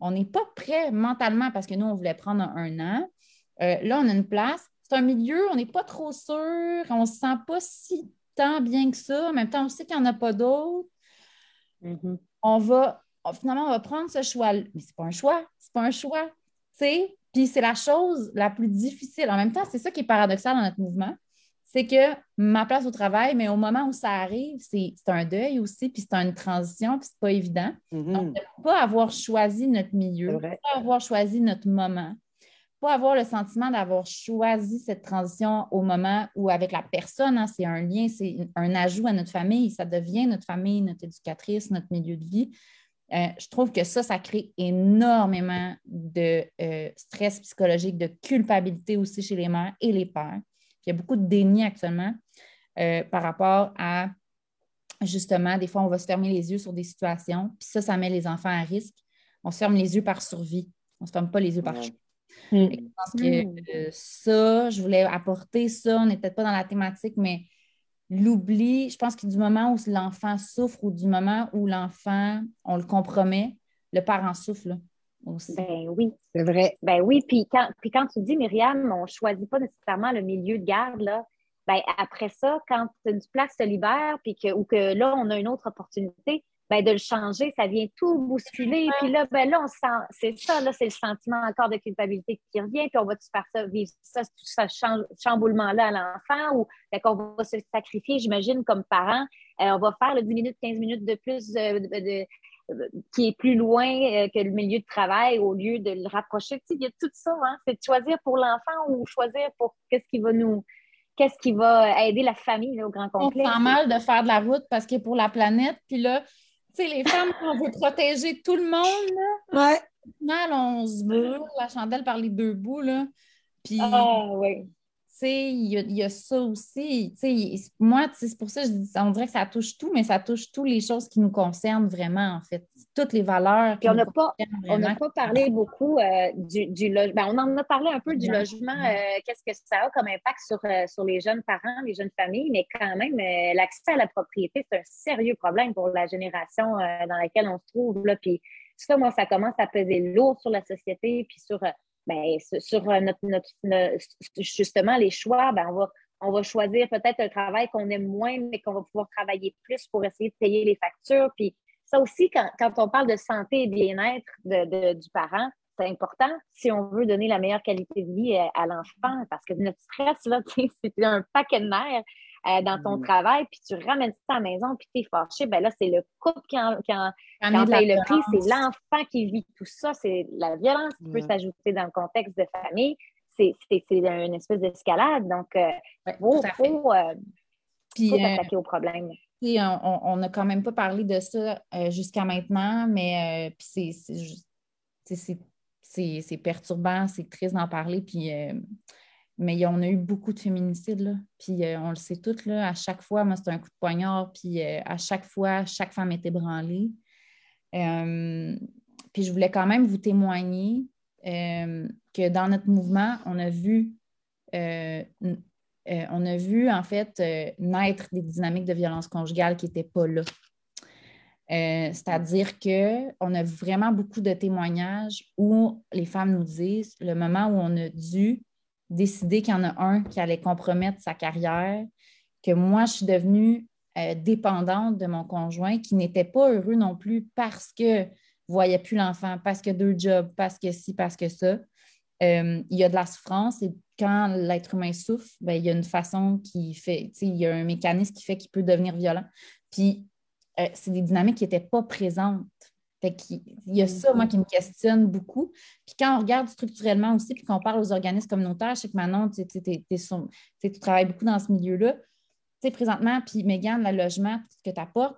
on n'est pas prêt mentalement parce que nous, on voulait prendre un, an. Euh, là, on a une place. C'est un milieu, on n'est pas trop sûr, on ne se sent pas si tant bien que ça. En même temps, on sait qu'il n'y en a pas d'autres. Mm-hmm. On va, finalement, on va prendre ce choix. Mais ce n'est pas un choix, c'est pas un choix. Puis c'est la chose la plus difficile. En même temps, c'est ça qui est paradoxal dans notre mouvement c'est que ma place au travail, mais au moment où ça arrive, c'est un deuil aussi, puis c'est une transition, puis c'est pas évident. Mm-hmm. Donc, pas avoir choisi notre milieu, pas avoir choisi notre moment, pas avoir le sentiment d'avoir choisi cette transition au moment où, avec la personne, hein, c'est un lien, c'est un ajout à notre famille, ça devient notre famille, notre éducatrice, notre milieu de vie. Euh, je trouve que ça, ça crée énormément de euh, stress psychologique, de culpabilité aussi chez les mères et les pères. Il y a beaucoup de déni actuellement euh, par rapport à justement, des fois, on va se fermer les yeux sur des situations, puis ça, ça met les enfants à risque. On se ferme les yeux par survie. On ne se ferme pas les yeux par choix. Mm. Je pense que mm. euh, ça, je voulais apporter ça. On n'est peut-être pas dans la thématique, mais l'oubli, je pense que du moment où l'enfant souffre ou du moment où l'enfant, on le compromet, le parent souffre.
Ben oui.
C'est vrai.
Ben oui, puis quand, puis quand tu dis, Myriam, on ne choisit pas nécessairement le milieu de garde, là, ben après ça, quand une place se libère, puis que, ou que là, on a une autre opportunité, ben de le changer, ça vient tout bousculer. Puis là, ben là, on sent, c'est ça, là, c'est le sentiment encore de culpabilité qui revient, puis on va-tu faire ça, vivre ça, tout ce chamboulement-là à l'enfant, ou qu'on va se sacrifier, j'imagine, comme parent. Euh, on va faire le 10 minutes, 15 minutes de plus euh, de, qui est plus loin euh, que le milieu de travail au lieu de le rapprocher. il y a tout ça, hein? c'est de choisir pour l'enfant ou choisir pour qu'est-ce qui va nous qu'est-ce qui va aider la famille au grand complet.
On sent mal de faire de la route parce que pour la planète, puis là, tu sais, les femmes, on veut protéger tout le monde,
là. Ouais.
Final, on se brûle la chandelle par les deux bouts, là. Puis,
ah, oui
il y, a ça aussi. Moi, c'est pour ça que je dis, on dirait que ça touche tout, mais ça touche toutes les choses qui nous concernent vraiment, en fait. Toutes les valeurs.
on n'a pas, pas parlé beaucoup euh, du, logement. On en a parlé un peu du logement. Euh, qu'est-ce que ça a comme impact sur, euh, sur les jeunes parents, les jeunes familles, mais quand même, l'accès à la propriété, c'est un sérieux problème pour la génération dans laquelle on se trouve. Là. Puis ça, moi, ça commence à peser lourd sur la société, puis sur ben, sur euh, notre, justement les choix, ben, on, va, on va choisir peut-être un travail qu'on aime moins, mais qu'on va pouvoir travailler plus pour essayer de payer les factures. Puis ça aussi, quand, quand on parle de santé et bien-être de, du parent, c'est important si on veut donner la meilleure qualité de vie à, l'enfant, parce que notre stress, là, c'est un paquet de nerfs. Euh, dans ton mm. travail, puis tu ramènes ça à la maison, puis tu es fâché, ben là, c'est le couple qui en, qui paye le prix, c'est l'enfant qui vit tout ça, c'est la violence qui peut s'ajouter dans le contexte de famille. C'est une espèce d'escalade. Donc, il faut, faut, s'attaquer au problème.
On n'a quand même pas parlé de ça jusqu'à maintenant, mais c'est c'est perturbant, c'est triste d'en parler. Puis, euh, mais on a eu beaucoup de féminicides, là. Puis euh, on le sait toutes, là. À chaque fois, moi, c'était un coup de poignard. Puis euh, à chaque fois, chaque femme était branlée. puis je voulais quand même vous témoigner que dans notre mouvement, on a vu, on a vu en fait naître des dynamiques de violence conjugale qui n'étaient pas là. Euh, c'est-à-dire qu'on a vraiment beaucoup de témoignages où les femmes nous disent le moment où on a dû décider qu'il y en a un qui allait compromettre sa carrière, que moi, je suis devenue euh, dépendante de mon conjoint qui n'était pas heureux non plus parce que ne voyait plus l'enfant, parce que deux jobs, parce que ci, parce que ça. Euh, il y a de la souffrance et quand l'être humain souffre, ben, il y a une façon qui fait, il y a un mécanisme qui fait qu'il peut devenir violent. Puis euh, c'est des dynamiques qui n'étaient pas présentes. Il y a ça, moi, qui me questionne beaucoup. Puis quand on regarde structurellement aussi, puis qu'on parle aux organismes communautaires, je sais que maintenant, tu travailles beaucoup dans ce milieu-là. Tu sais, présentement, puis Mégane, le logement, tout ce que tu apportes,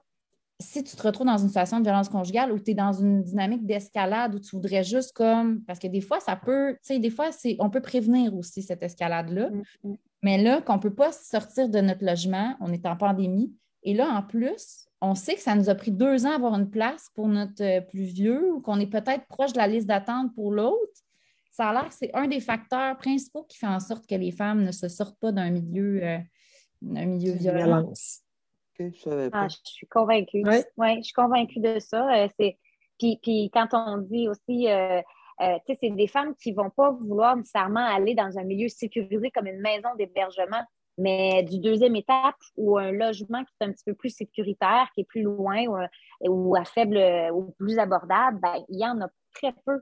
si tu te retrouves dans une situation de violence conjugale ou tu es dans une dynamique d'escalade où tu voudrais juste comme. Parce que des fois, ça peut. Tu sais, des fois, on peut prévenir aussi cette escalade-là. Mm, mm. Mais là, qu'on ne peut pas sortir de notre logement, on est en pandémie. Et là, en plus, on sait que ça nous a pris deux ans à avoir une place pour notre euh, plus vieux ou qu'on est peut-être proche de la liste d'attente pour l'autre. Ça a l'air que c'est un des facteurs principaux qui fait en sorte que les femmes ne se sortent pas d'un milieu, euh, milieu violent.
Ah, je, suis convaincue. Oui, je suis convaincue de ça. Euh, puis, puis, quand on dit aussi, c'est des femmes qui ne vont pas vouloir nécessairement aller dans un milieu sécurisé comme une maison d'hébergement mais du deuxième étape ou un logement qui est un petit peu plus sécuritaire, qui est plus loin ou, à faible ou plus abordable, ben, il y en a très peu.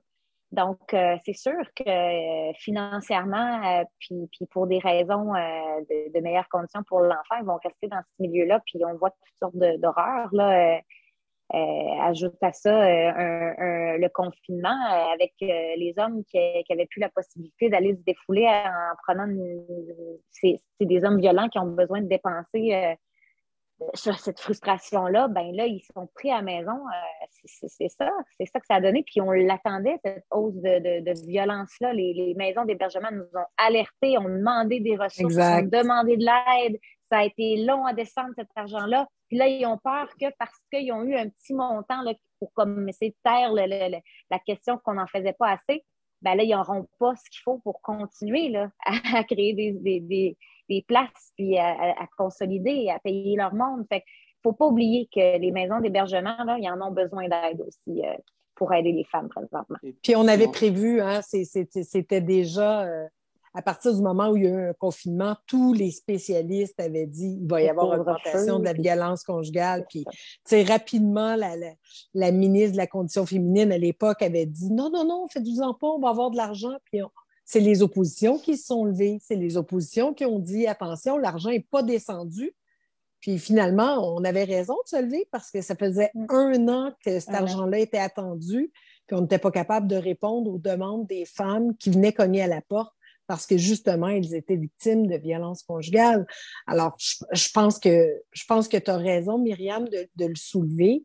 Donc, euh, c'est sûr que euh, financièrement, euh, puis, puis, pour des raisons de, de, meilleures conditions pour l'enfant, ils vont rester dans ce milieu-là, puis on voit toutes sortes d'horreurs. Là, euh, ajoute à ça euh, le confinement euh, avec les hommes qui, n'avaient plus la possibilité d'aller se défouler en prenant c'est des hommes violents qui ont besoin de dépenser sur cette frustration-là, ben là, ils sont pris à la maison. c'est ça, c'est ça que ça a donné. Puis on l'attendait, cette hausse de, violence-là. Les, maisons d'hébergement nous ont alertés, ont demandé des ressources, ont demandé de l'aide. Ça a été long à descendre cet argent-là. Puis là, ils ont peur que parce qu'ils ont eu un petit montant là, pour comme essayer de taire la question qu'on n'en faisait pas assez, ben là, ils n'auront pas ce qu'il faut pour continuer là, à, créer des, places, puis à, consolider et à payer leur monde. Fait ne faut pas oublier que les maisons d'hébergement, là, ils en ont besoin d'aide aussi euh, pour aider les femmes présentement.
Puis on avait prévu, hein, c'était déjà euh, à partir du moment où il y a eu un confinement, tous les spécialistes avaient dit qu'il va y avoir une augmentation de la violence conjugale. Puis, rapidement, la, la, ministre de la Condition féminine à l'époque avait dit non, non, non, faites-vous-en pas, on va avoir de l'argent. Puis, c'est les oppositions qui se sont levées. C'est les oppositions qui ont dit attention, l'argent n'est pas descendu. Puis finalement, on avait raison de se lever parce que ça faisait mm. un an que cet argent-là était attendu, puis on n'était pas capable de répondre aux demandes des femmes qui venaient cogner à la porte parce que justement, ils étaient victimes de violences conjugales. Alors, je, pense que je pense que tu as raison, Myriam, de, le soulever.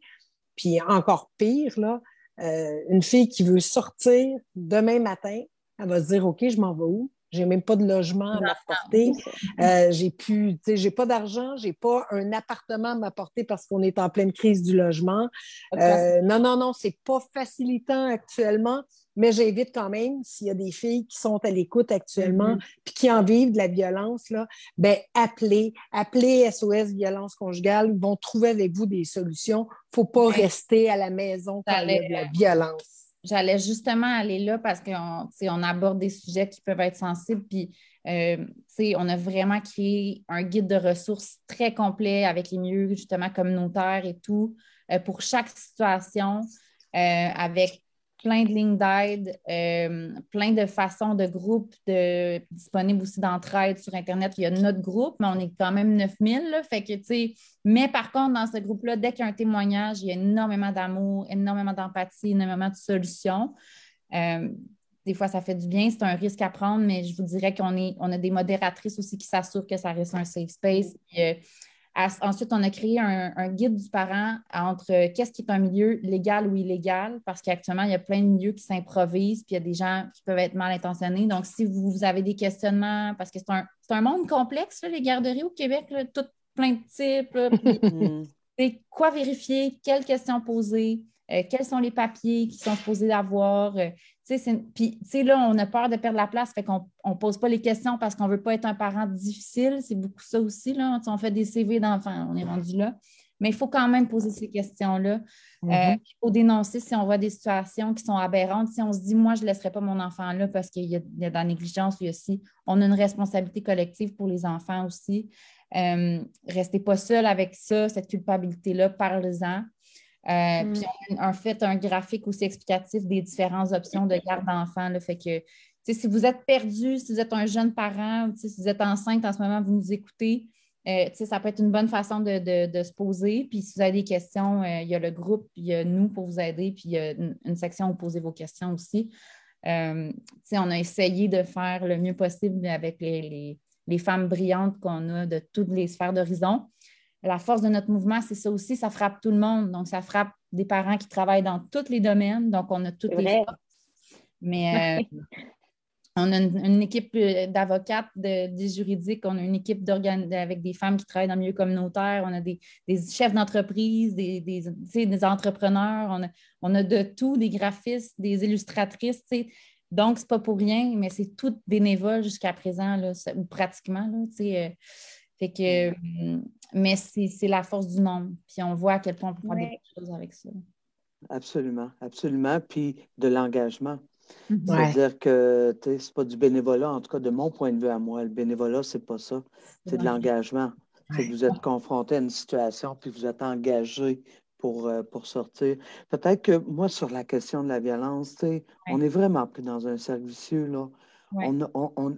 Puis encore pire, là, euh, une fille qui veut sortir demain matin, elle va se dire OK, je m'en vais où? J'ai même pas de logement à m'apporter. Euh, j'ai plus, j'ai pas d'argent, j'ai pas un appartement à m'apporter parce qu'on est en pleine crise du logement. Euh, non, non, non, c'est pas facilitant actuellement, mais j'invite quand même, s'il y a des filles qui sont à l'écoute actuellement mm-hmm. puis qui en vivent de la violence, là, ben appelez, appelez SOS Violence Conjugale, ils vont trouver avec vous des solutions. Faut pas rester à la maison quand il y a de la violence.
J'allais justement aller là parce qu'on on aborde des sujets qui peuvent être sensibles. Puis, euh, on a vraiment créé un guide de ressources très complet avec les milieux justement communautaires et tout euh, pour chaque situation, euh, avec plein de lignes d'aide, euh, plein de façons de groupes disponibles aussi d'entraide sur Internet. Il y a notre groupe, mais on est quand même 9000. Là, fait que, mais par contre, dans ce groupe-là, dès qu'il y a un témoignage, il y a énormément d'amour, énormément d'empathie, énormément de solutions. Euh, des fois, ça fait du bien, c'est un risque à prendre, mais je vous dirais qu'on on a des modératrices aussi qui s'assurent que ça reste un safe space. Euh, ensuite, on a créé un, guide du parent entre euh, qu'est-ce qui est un milieu légal ou illégal, parce qu'actuellement, il y a plein de milieux qui s'improvisent, puis il y a des gens qui peuvent être mal intentionnés. Donc, si vous, avez des questionnements, parce que c'est un, monde complexe, les garderies au Québec, tout plein de types. Mm. quoi vérifier, quelles questions poser, euh, quels sont les papiers qui sont supposés d'avoir. Euh, puis, là, on a peur de perdre la place, fait qu'on ne pose pas les questions parce qu'on ne veut pas être un parent difficile. C'est beaucoup ça aussi. Là. On fait des CV d'enfants, on est rendu là. Mais il faut quand même poser ces questions-là. Euh, mm-hmm. il faut dénoncer si on voit des situations qui sont aberrantes. Si on se dit, moi, je ne laisserai pas mon enfant là parce qu'il y, a de la négligence, lui aussi. On a une responsabilité collective pour les enfants aussi. restez pas seul avec ça, cette culpabilité-là, parlez-en. Euh, mm. Puis on a en fait un graphique aussi explicatif des différentes options de garde d'enfants. Fait que si vous êtes perdu, si vous êtes un jeune parent, si vous êtes enceinte en ce moment, vous nous écoutez. Euh, ça peut être une bonne façon de, se poser. Puis si vous avez des questions, euh, il y a le groupe, il y a nous pour vous aider, puis il y a une, section où poser vos questions aussi. on a essayé de faire le mieux possible avec les, les femmes brillantes qu'on a de toutes les sphères d'horizon la force de notre mouvement, c'est ça aussi, ça frappe tout le monde. Donc, ça frappe des parents qui travaillent dans tous les domaines. Donc, on a toutes les forces. Mais euh, on a une, équipe euh, d'avocates, des juridiques, on a une équipe avec des femmes qui travaillent dans le milieu communautaire, on a des, chefs d'entreprise, des, des, entrepreneurs, on a, de tout, des graphistes, des illustratrices. Donc, ce n'est pas pour rien, mais c'est tout bénévole jusqu'à présent, là, ou pratiquement. Là, euh, fait que, mm. mais c'est la force du nombre. Puis on voit à quel point on peut faire des choses avec ça.
Absolument, absolument. Puis de l'engagement. Mm-hmm. C'est-à-dire que ce n'est pas du bénévolat, en tout cas de mon point de vue à moi. Le bénévolat, ce n'est pas ça. C'est de l'engagement. C'est que vous êtes confronté à une situation, puis vous êtes engagé pour, euh, pour sortir. Peut-être que moi, sur la question de la violence, on est vraiment pris dans un servicieux. Là. On, on,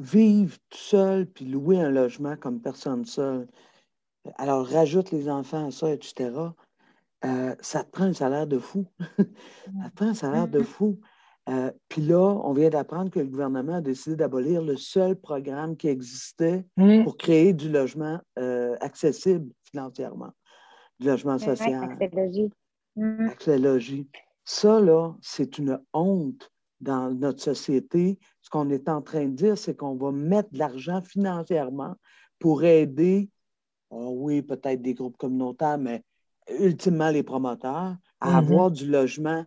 vivre tout seul puis louer un logement comme personne seule, alors rajoute les enfants à ça, etc., euh, ça te prend un salaire de fou. ça te prend un salaire de fou. Euh, puis là, on vient d'apprendre que le gouvernement a décidé d'abolir le seul programme qui existait pour créer du logement euh, accessible financièrement, du logement social. Accès logis. Logis. Ça, là, c'est une honte dans notre société, ce qu'on est en train de dire, c'est qu'on va mettre de l'argent financièrement pour aider, oh oui, peut-être des groupes communautaires, mais ultimement les promoteurs, à mm-hmm. avoir du logement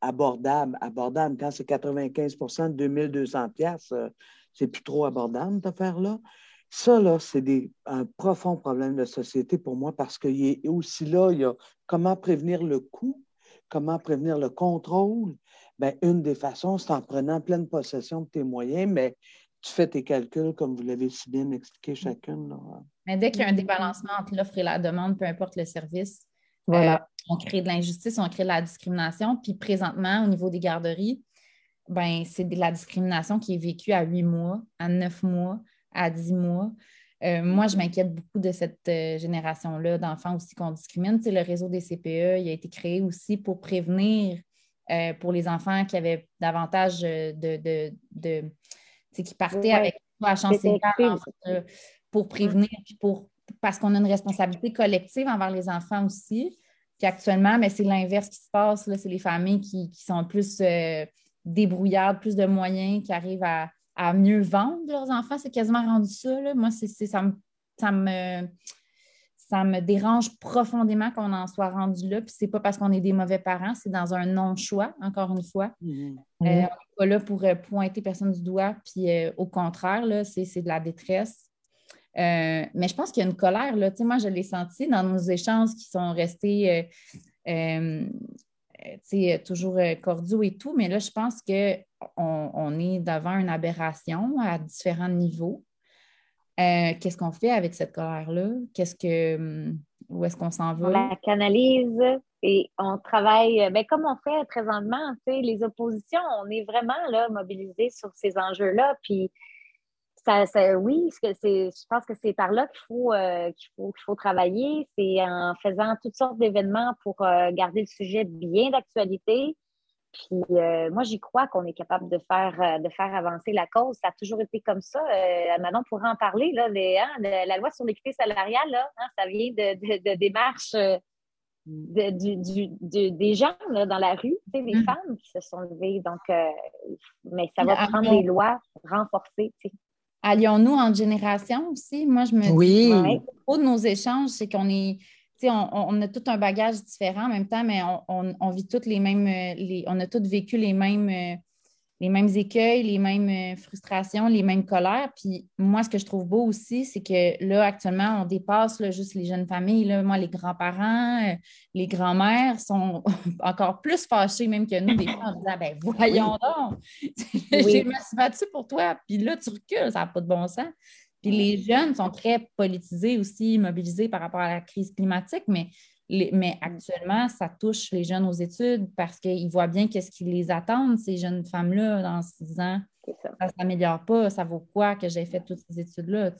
abordable. Abordable, quand c'est 95% de 2200 pièces, c'est plus trop abordable, cette affaire-là. Ça, là, c'est un profond problème de société pour moi parce qu'il est aussi là, il y a comment prévenir le coût, comment prévenir le contrôle, Bien, une des façons, c'est en prenant pleine possession de tes moyens, mais tu fais tes calculs comme vous l'avez si bien expliqué chacune.
Mais dès qu'il y a un débalancement entre l'offre et la demande, peu importe le service, voilà. Euh, on crée de l'injustice, on crée de la discrimination. Puis présentement, au niveau des garderies, ben, c'est de la discrimination qui est vécue à huit mois, à neuf mois, à dix mois. Euh, moi, je m'inquiète beaucoup de cette euh, génération-là d'enfants aussi qu'on discrimine. Tu le réseau des CPE, il a été créé aussi pour prévenir euh, pour les enfants qui avaient davantage euh, de. de, qui partaient avec la chance euh, pour prévenir, puis pour, parce qu'on a une responsabilité collective envers les enfants aussi. Puis actuellement, mais c'est l'inverse qui se passe. C'est les familles qui, sont plus débrouillardes, plus de moyens, qui arrivent à, mieux vendre leurs enfants. C'est quasiment rendu ça. Moi, c'est, ça ça me ça me dérange profondément qu'on en soit rendu là. Puis c'est pas parce qu'on est des mauvais parents, c'est dans un non-choix, encore une fois. Mm-hmm. Euh, on n'est pas là pour euh, pointer personne du doigt, puis euh, au contraire, là, c'est, de la détresse. mais je pense qu'il y a une colère. Là. moi, je l'ai senti dans nos échanges qui sont restés toujours cordiaux et tout, mais là, je pense qu'on on est devant une aberration à différents niveaux. Euh, qu'est-ce qu'on fait avec cette colère-là? Qu'est-ce que. Hum, où est-ce qu'on s'en va?
On la canalise et on travaille, ben, comme on fait présentement, les oppositions, on est vraiment là, mobilisés sur ces enjeux-là. Puis ça, oui, je pense que c'est par là qu'il faut, euh, qu'il faut, faut travailler. C'est en faisant toutes sortes d'événements pour euh, garder le sujet bien d'actualité. Puis euh, moi, j'y crois qu'on est capable de faire, de faire avancer la cause. Ça a toujours été comme ça. Manon pourrait en parler. Là, hein, la loi sur l'équité salariale, là, hein, ça vient de, de, démarches de, des gens dans la rue, des mm. femmes qui se sont levées. Donc, mais ça va prendre des lois renforcées
allions-nous en génération aussi? Moi, je me
oui.
dis, trop de nos échanges, c'est qu'on est, on, on, a tout un bagage différent en même temps, mais on, on vit toutes les mêmes, les, on a tous vécu les mêmes, les mêmes écueils, les mêmes euh, frustrations, les mêmes colères. Puis moi, ce que je trouve beau aussi, c'est que là, actuellement, on dépasse là, juste les jeunes familles. Là. Moi, les grands-parents, euh, les grands-mères sont encore plus fâchés même que nous, des fois, en disant ben voyons donc, j'ai me suis battue pour toi, puis là, tu recules, ça n'a pas de bon sens. Puis les jeunes sont très politisés aussi, mobilisés par rapport à la crise climatique, mais mais actuellement, ça touche les jeunes aux études parce qu'ils voient bien qu'est-ce qui les attend, ces jeunes femmes-là, dans six ans. Ça. Ne s'améliore pas, ça vaut quoi que j'ai fait toutes ces études-là,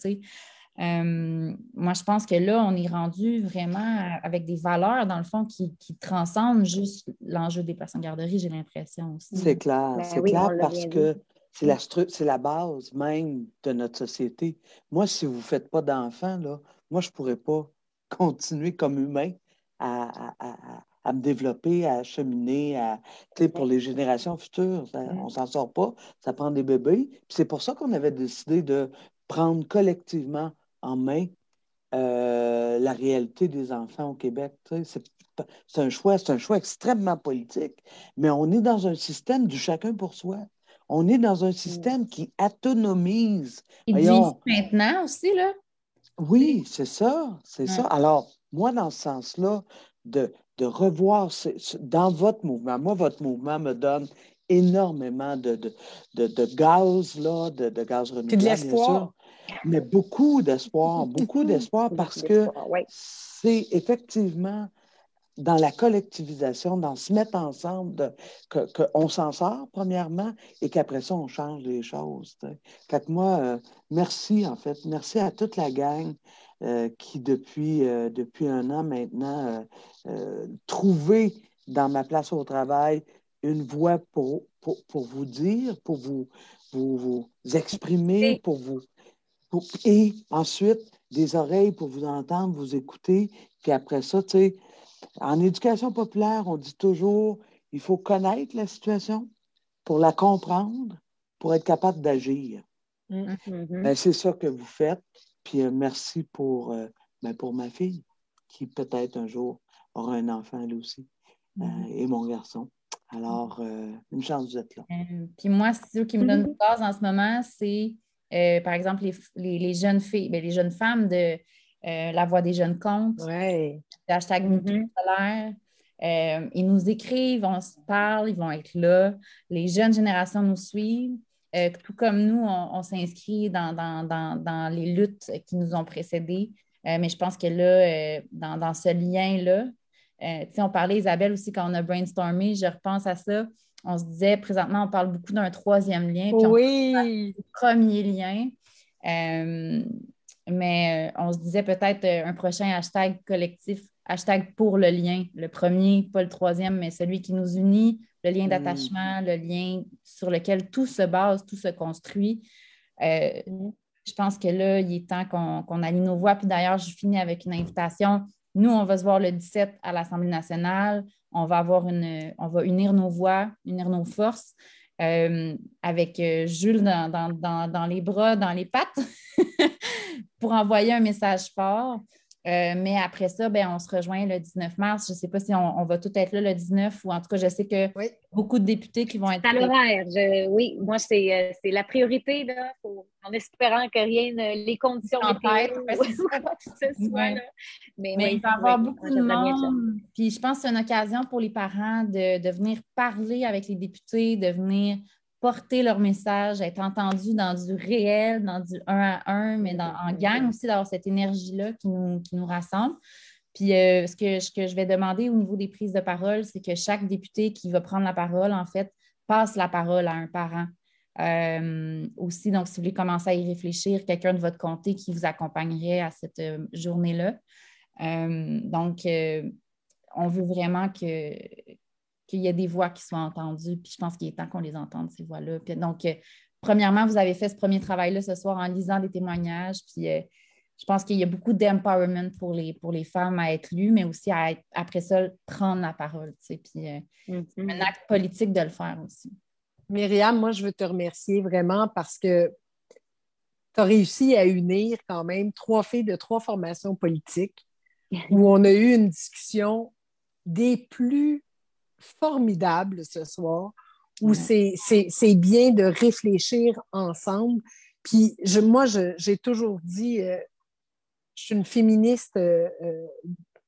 euh, moi, je pense que là, on est rendu vraiment avec des valeurs, dans le fond, qui, transcendent juste l'enjeu des places en garderie, j'ai l'impression aussi.
C'est clair, ben c'est clair parce que c'est la, la base même de notre société. Moi, si vous ne faites pas d'enfants, moi, je ne pourrais pas continuer comme humain à, me développer, à cheminer, à, pour les générations futures. on ne s'en sort pas, ça prend des bébés. C'est pour ça qu'on avait décidé de prendre collectivement en main euh, la réalité des enfants au Québec. C'est un choix, c'est un choix extrêmement politique, mais on est dans un système du chacun pour soi. On est dans un système qui autonomise.
Ils vivent maintenant aussi, là?
Oui, c'est ça, c'est ça. Alors, moi, dans ce sens-là, de, de revoir dans votre mouvement, moi, votre mouvement me donne énormément de, de, de, gaz, là, de, gaz renouvelable. de l'espoir. Mais beaucoup d'espoir, beaucoup d'espoir parce que c'est effectivement dans la collectivisation, dans se mettre ensemble, qu'on s'en sort, premièrement, et qu'après ça, on change les choses. Fait moi, euh, merci, en fait. Merci à toute la gang euh, qui, depuis, euh, depuis un an maintenant, trouvé dans ma place au travail une voix pour, pour, vous dire, pour vous, vous, exprimer, pour vous. et ensuite, des oreilles pour vous entendre, vous écouter. Puis après ça, tu sais, en éducation populaire, on dit toujours il faut connaître la situation pour la comprendre, pour être capable d'agir. Mm-hmm. Ben, c'est ça que vous faites. Puis euh, merci pour, euh, ben, pour ma fille, qui peut-être un jour aura un enfant elle aussi, euh, mm-hmm. et mon garçon. Alors, une chance d'être là.
puis moi, ce qui me donne base mm-hmm. en ce moment, c'est, par exemple, les, les, jeunes filles, ben, les jeunes femmes de La Voix des jeunes comptes,
ouais.
hashtag mm ils nous écrivent, on se parle, ils vont être là. Les jeunes générations nous suivent. Euh, tout comme nous, on, s'inscrit dans, les luttes qui nous ont précédés. Euh, mais je pense que là, euh, dans, ce lien-là, on parlait, Isabelle, aussi, quand on a brainstormé, je repense à ça. On se disait, présentement, on parle beaucoup d'un troisième lien. Puis
oui.
premier lien. Mais on se disait peut-être un prochain hashtag collectif, hashtag pour le lien. Le premier, pas le troisième, mais celui qui nous unit, le lien mm. d'attachement, le lien sur lequel tout se base, tout se construit. Euh, mm. je pense que là, il est temps qu'on aligne nos voix. Puis d'ailleurs, je finis avec une invitation. Nous, on va se voir le 17 à l'Assemblée nationale. On va avoir une, on va unir nos voix, unir nos forces. Euh, avec euh, Jules dans, les bras, dans les pattes, pour envoyer un message fort. Euh, mais après ça, ben, on se rejoint le 19 mars. Je ne sais pas si on, va tout être là le 19 ou en tout cas, je sais que beaucoup de députés qui vont être
là. l'horaire. Oui, moi, c'est euh, la priorité là, en espérant que rien ne les conditions
en Mais, il va y avoir beaucoup de monde. Puis je pense que c'est une occasion pour les parents de, de venir parler avec les députés, de venir porter leur message, être entendu dans du réel, dans du un à un, mais en gang aussi, d'avoir cette énergie-là qui nous, qui nous rassemble. Puis euh, ce, que, ce, que, je vais demander au niveau des prises de parole, c'est que chaque député qui va prendre la parole, en fait, passe la parole à un parent. Euh, aussi, donc, si vous voulez commencer à y réfléchir, quelqu'un de votre comté qui vous accompagnerait à cette euh, journée-là. donc, on veut vraiment que, qu'il y ait des voix qui soient entendues. Puis je pense qu'il est temps qu'on les entende, ces voix-là. donc, premièrement, vous avez fait ce premier travail-là ce soir en lisant des témoignages. Puis je pense qu'il y a beaucoup d'empowerment pour les, pour les femmes à être lues, mais aussi à après ça, prendre la parole. Tu puis euh, mm-hmm. un acte politique de le faire aussi.
Myriam, moi, je veux te remercier vraiment parce que tu as réussi à unir quand même trois filles de trois formations politiques où on a eu une discussion des plus formidables ce soir, où c'est bien de réfléchir ensemble. Puis je, moi, j'ai toujours dit, euh, je suis une féministe euh, euh,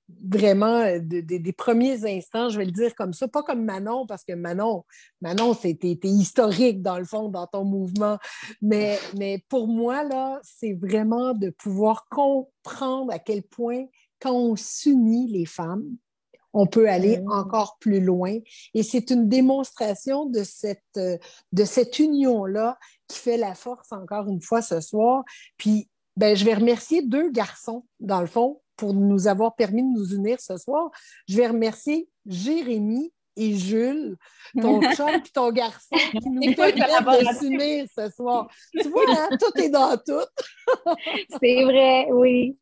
vraiment des premiers instants, je vais le dire comme ça, pas comme Manon, parce que Manon, Manon, c'était historique dans le fond, dans ton mouvement. Mais, mais pour moi, là, c'est vraiment de pouvoir comprendre à quel point, quand on s'unit les femmes, on peut aller mmh. encore plus loin. Et c'est une démonstration de cette, de cette union-là qui fait la force, encore une fois, ce soir. Puis ben, je vais remercier deux garçons, dans le fond, pour nous avoir permis de nous unir ce soir. Je vais remercier Jérémy et Jules, ton chum et ton garçon, qui nous permettent de s'unir ce soir. Tu vois, hein, tout est dans tout.
C'est vrai, oui.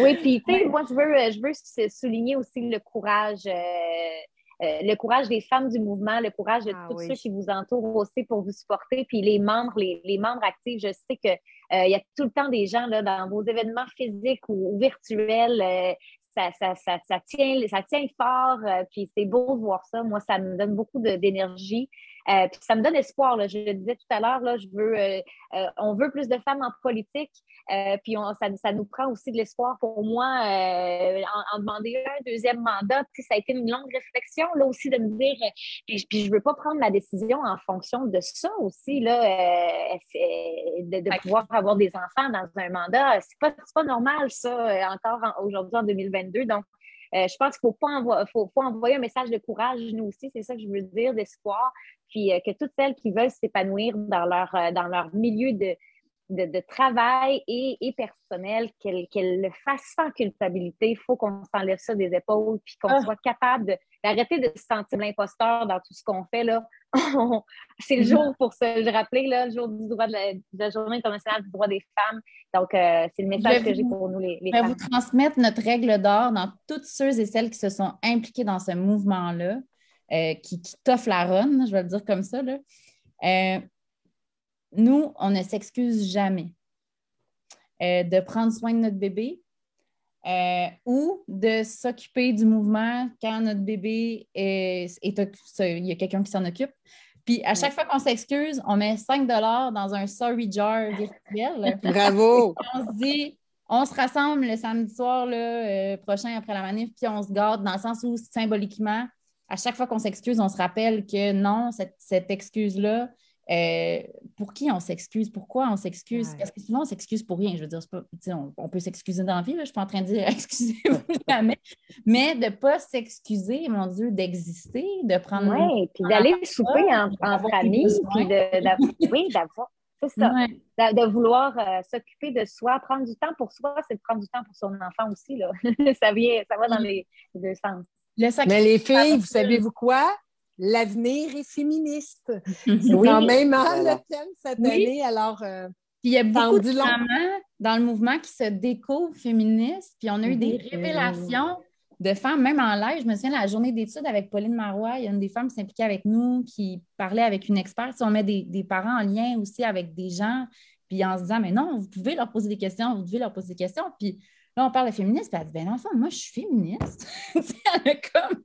Oui, puis tu sais, moi, je veux, je veux souligner aussi le courage. Euh, euh, le courage des femmes du mouvement, le courage de ah tous ceux qui vous entourent aussi pour vous supporter, puis les membres, les, les membres actifs. Je sais qu'il euh, il y a tout le temps des gens là, dans vos événements physiques ou, virtuels. Euh, ça, ça, ça, ça, tient, ça tient fort, puis c'est beau de voir ça. Moi, ça me donne beaucoup d'énergie. Euh, puis ça me donne espoir. Là. Je le disais tout à l'heure, je veux, euh, euh, on veut plus de femmes en politique. puis ça, ça, nous prend aussi de l'espoir pour moi en, demander un deuxième mandat. ça a été une longue réflexion là aussi de me dire, puis, je ne veux pas prendre ma décision en fonction de ça aussi, là, de, de pouvoir avoir des enfants dans un mandat. C'est pas, pas normal ça encore aujourd'hui en 2022. Donc, je pense qu'il ne faut, pas faut, faut envoyer un message de courage, nous aussi, c'est ça que je veux dire, d'espoir, puis euh, que toutes celles qui veulent s'épanouir dans leur, euh, dans leur milieu de, de, travail et, et personnel, qu'elles le fassent sans culpabilité. Il faut qu'on s'enlève ça des épaules, puis qu'on ah. soit capable d'arrêter de, se sentir l'imposteur dans tout ce qu'on fait. là. C'est le jour pour se rappeler, là, le jour du droit de la, Journée internationale du droit des femmes. Donc, euh, c'est le message que j'ai pour nous, les, les
je vais vous transmettre notre règle d'or dans toutes ceux et celles qui se sont impliquées dans ce mouvement-là. Euh, qui, qui t'offre la run, je vais le dire comme ça. Là. Euh, nous, on ne s'excuse jamais euh, de prendre soin de notre bébé ou de s'occuper du mouvement quand notre bébé est, il y a quelqu'un qui s'en occupe. Puis à chaque fois qu'on s'excuse, on met 5 dans un sorry jar virtuel.
Bravo!
on se dit, on se rassemble le samedi soir là, prochain après la manif, puis on se garde dans le sens où symboliquement, à chaque fois qu'on s'excuse, on se rappelle que non, cette, excuse-là, euh, pour qui on s'excuse? Pourquoi on s'excuse? Parce que souvent, on s'excuse pour rien. Je veux dire, on, peut s'excuser dans la vie. je ne suis pas en train de dire excusez-vous jamais. Mais de ne pas s'excuser, mon Dieu, d'exister, de prendre.
Oui, puis d'aller souper en, famille, puis de, oui, d'avoir. C'est ça. De, vouloir euh, s'occuper de soi, prendre du temps pour soi, c'est de prendre du temps pour son enfant aussi. Là. ça, vient, ça va dans les deux sens.
Mais les filles, vous savez-vous quoi? L'avenir est féministe. C'est quand même le thème cette année. Alors, euh,
il y a beaucoup de mamans dans le mouvement qui se découvrent féministes. Puis on a eu des révélations de femmes, même en live. Je me souviens, la journée d'études avec Pauline Marois, il y a une des femmes qui s'impliquait avec nous, qui parlait avec une experte. On met des, des, parents en lien aussi avec des gens, puis en se disant, mais non, vous pouvez leur poser des questions, vous devez leur poser des questions. Puis Là, on parle de féministe, puis elle dit, ben enfant, moi, je suis féministe. comme...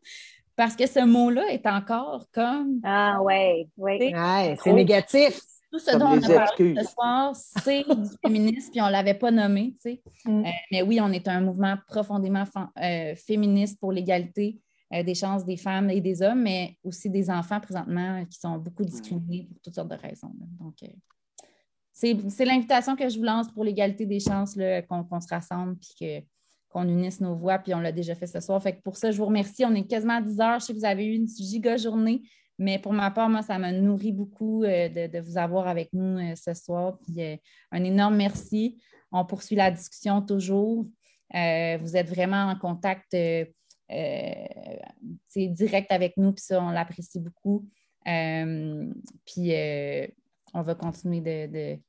Parce que ce mot-là est encore comme.
Ah, ouais, oui.
Ouais, c'est négatif.
Tout ce dont on a parlé ce soir, c'est du féminisme, puis on ne l'avait pas nommé, tu sais. Mm. Euh, mais oui, on est un mouvement profondément euh, féministe pour l'égalité euh, des chances des femmes et des hommes, mais aussi des enfants présentement qui sont beaucoup discriminés pour toutes sortes de raisons. Donc, c'est l'invitation que je vous lance pour l'égalité des chances, qu'on se rassemble et qu'on unisse nos voix, puis on l'a déjà fait ce soir. Fait pour ça, je vous remercie. On est quasiment à 10 heures. Je sais que vous avez eu une giga journée, mais pour ma part, moi, ça m'a nourri beaucoup euh, de, vous avoir avec nous euh, ce soir. Puis euh, un énorme merci. On poursuit la discussion toujours. vous êtes vraiment en contact direct avec nous, puis ça, on l'apprécie beaucoup. puis on va continuer de,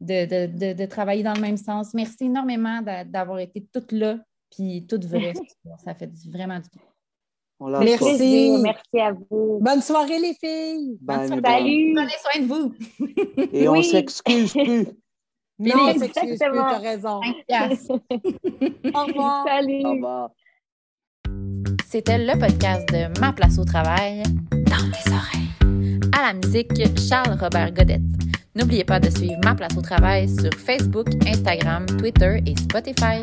de, travailler dans le même sens. Merci énormément d'avoir été toutes là, puis toutes vraies. ça fait vraiment du bien.
Merci. Merci à vous.
Bonne soirée, les filles.
Bonne soirée. Salut.
Prenez soin de vous.
Et on s'excuse plus.
Non, on s'excuse plus, t'as raison. Au revoir.
Salut.
Au revoir.
C'était le podcast de Ma place au travail dans mes oreilles. Musique, Charles Robert Godette. N'oubliez pas de suivre Ma place au travail sur Facebook, Instagram, Twitter et Spotify.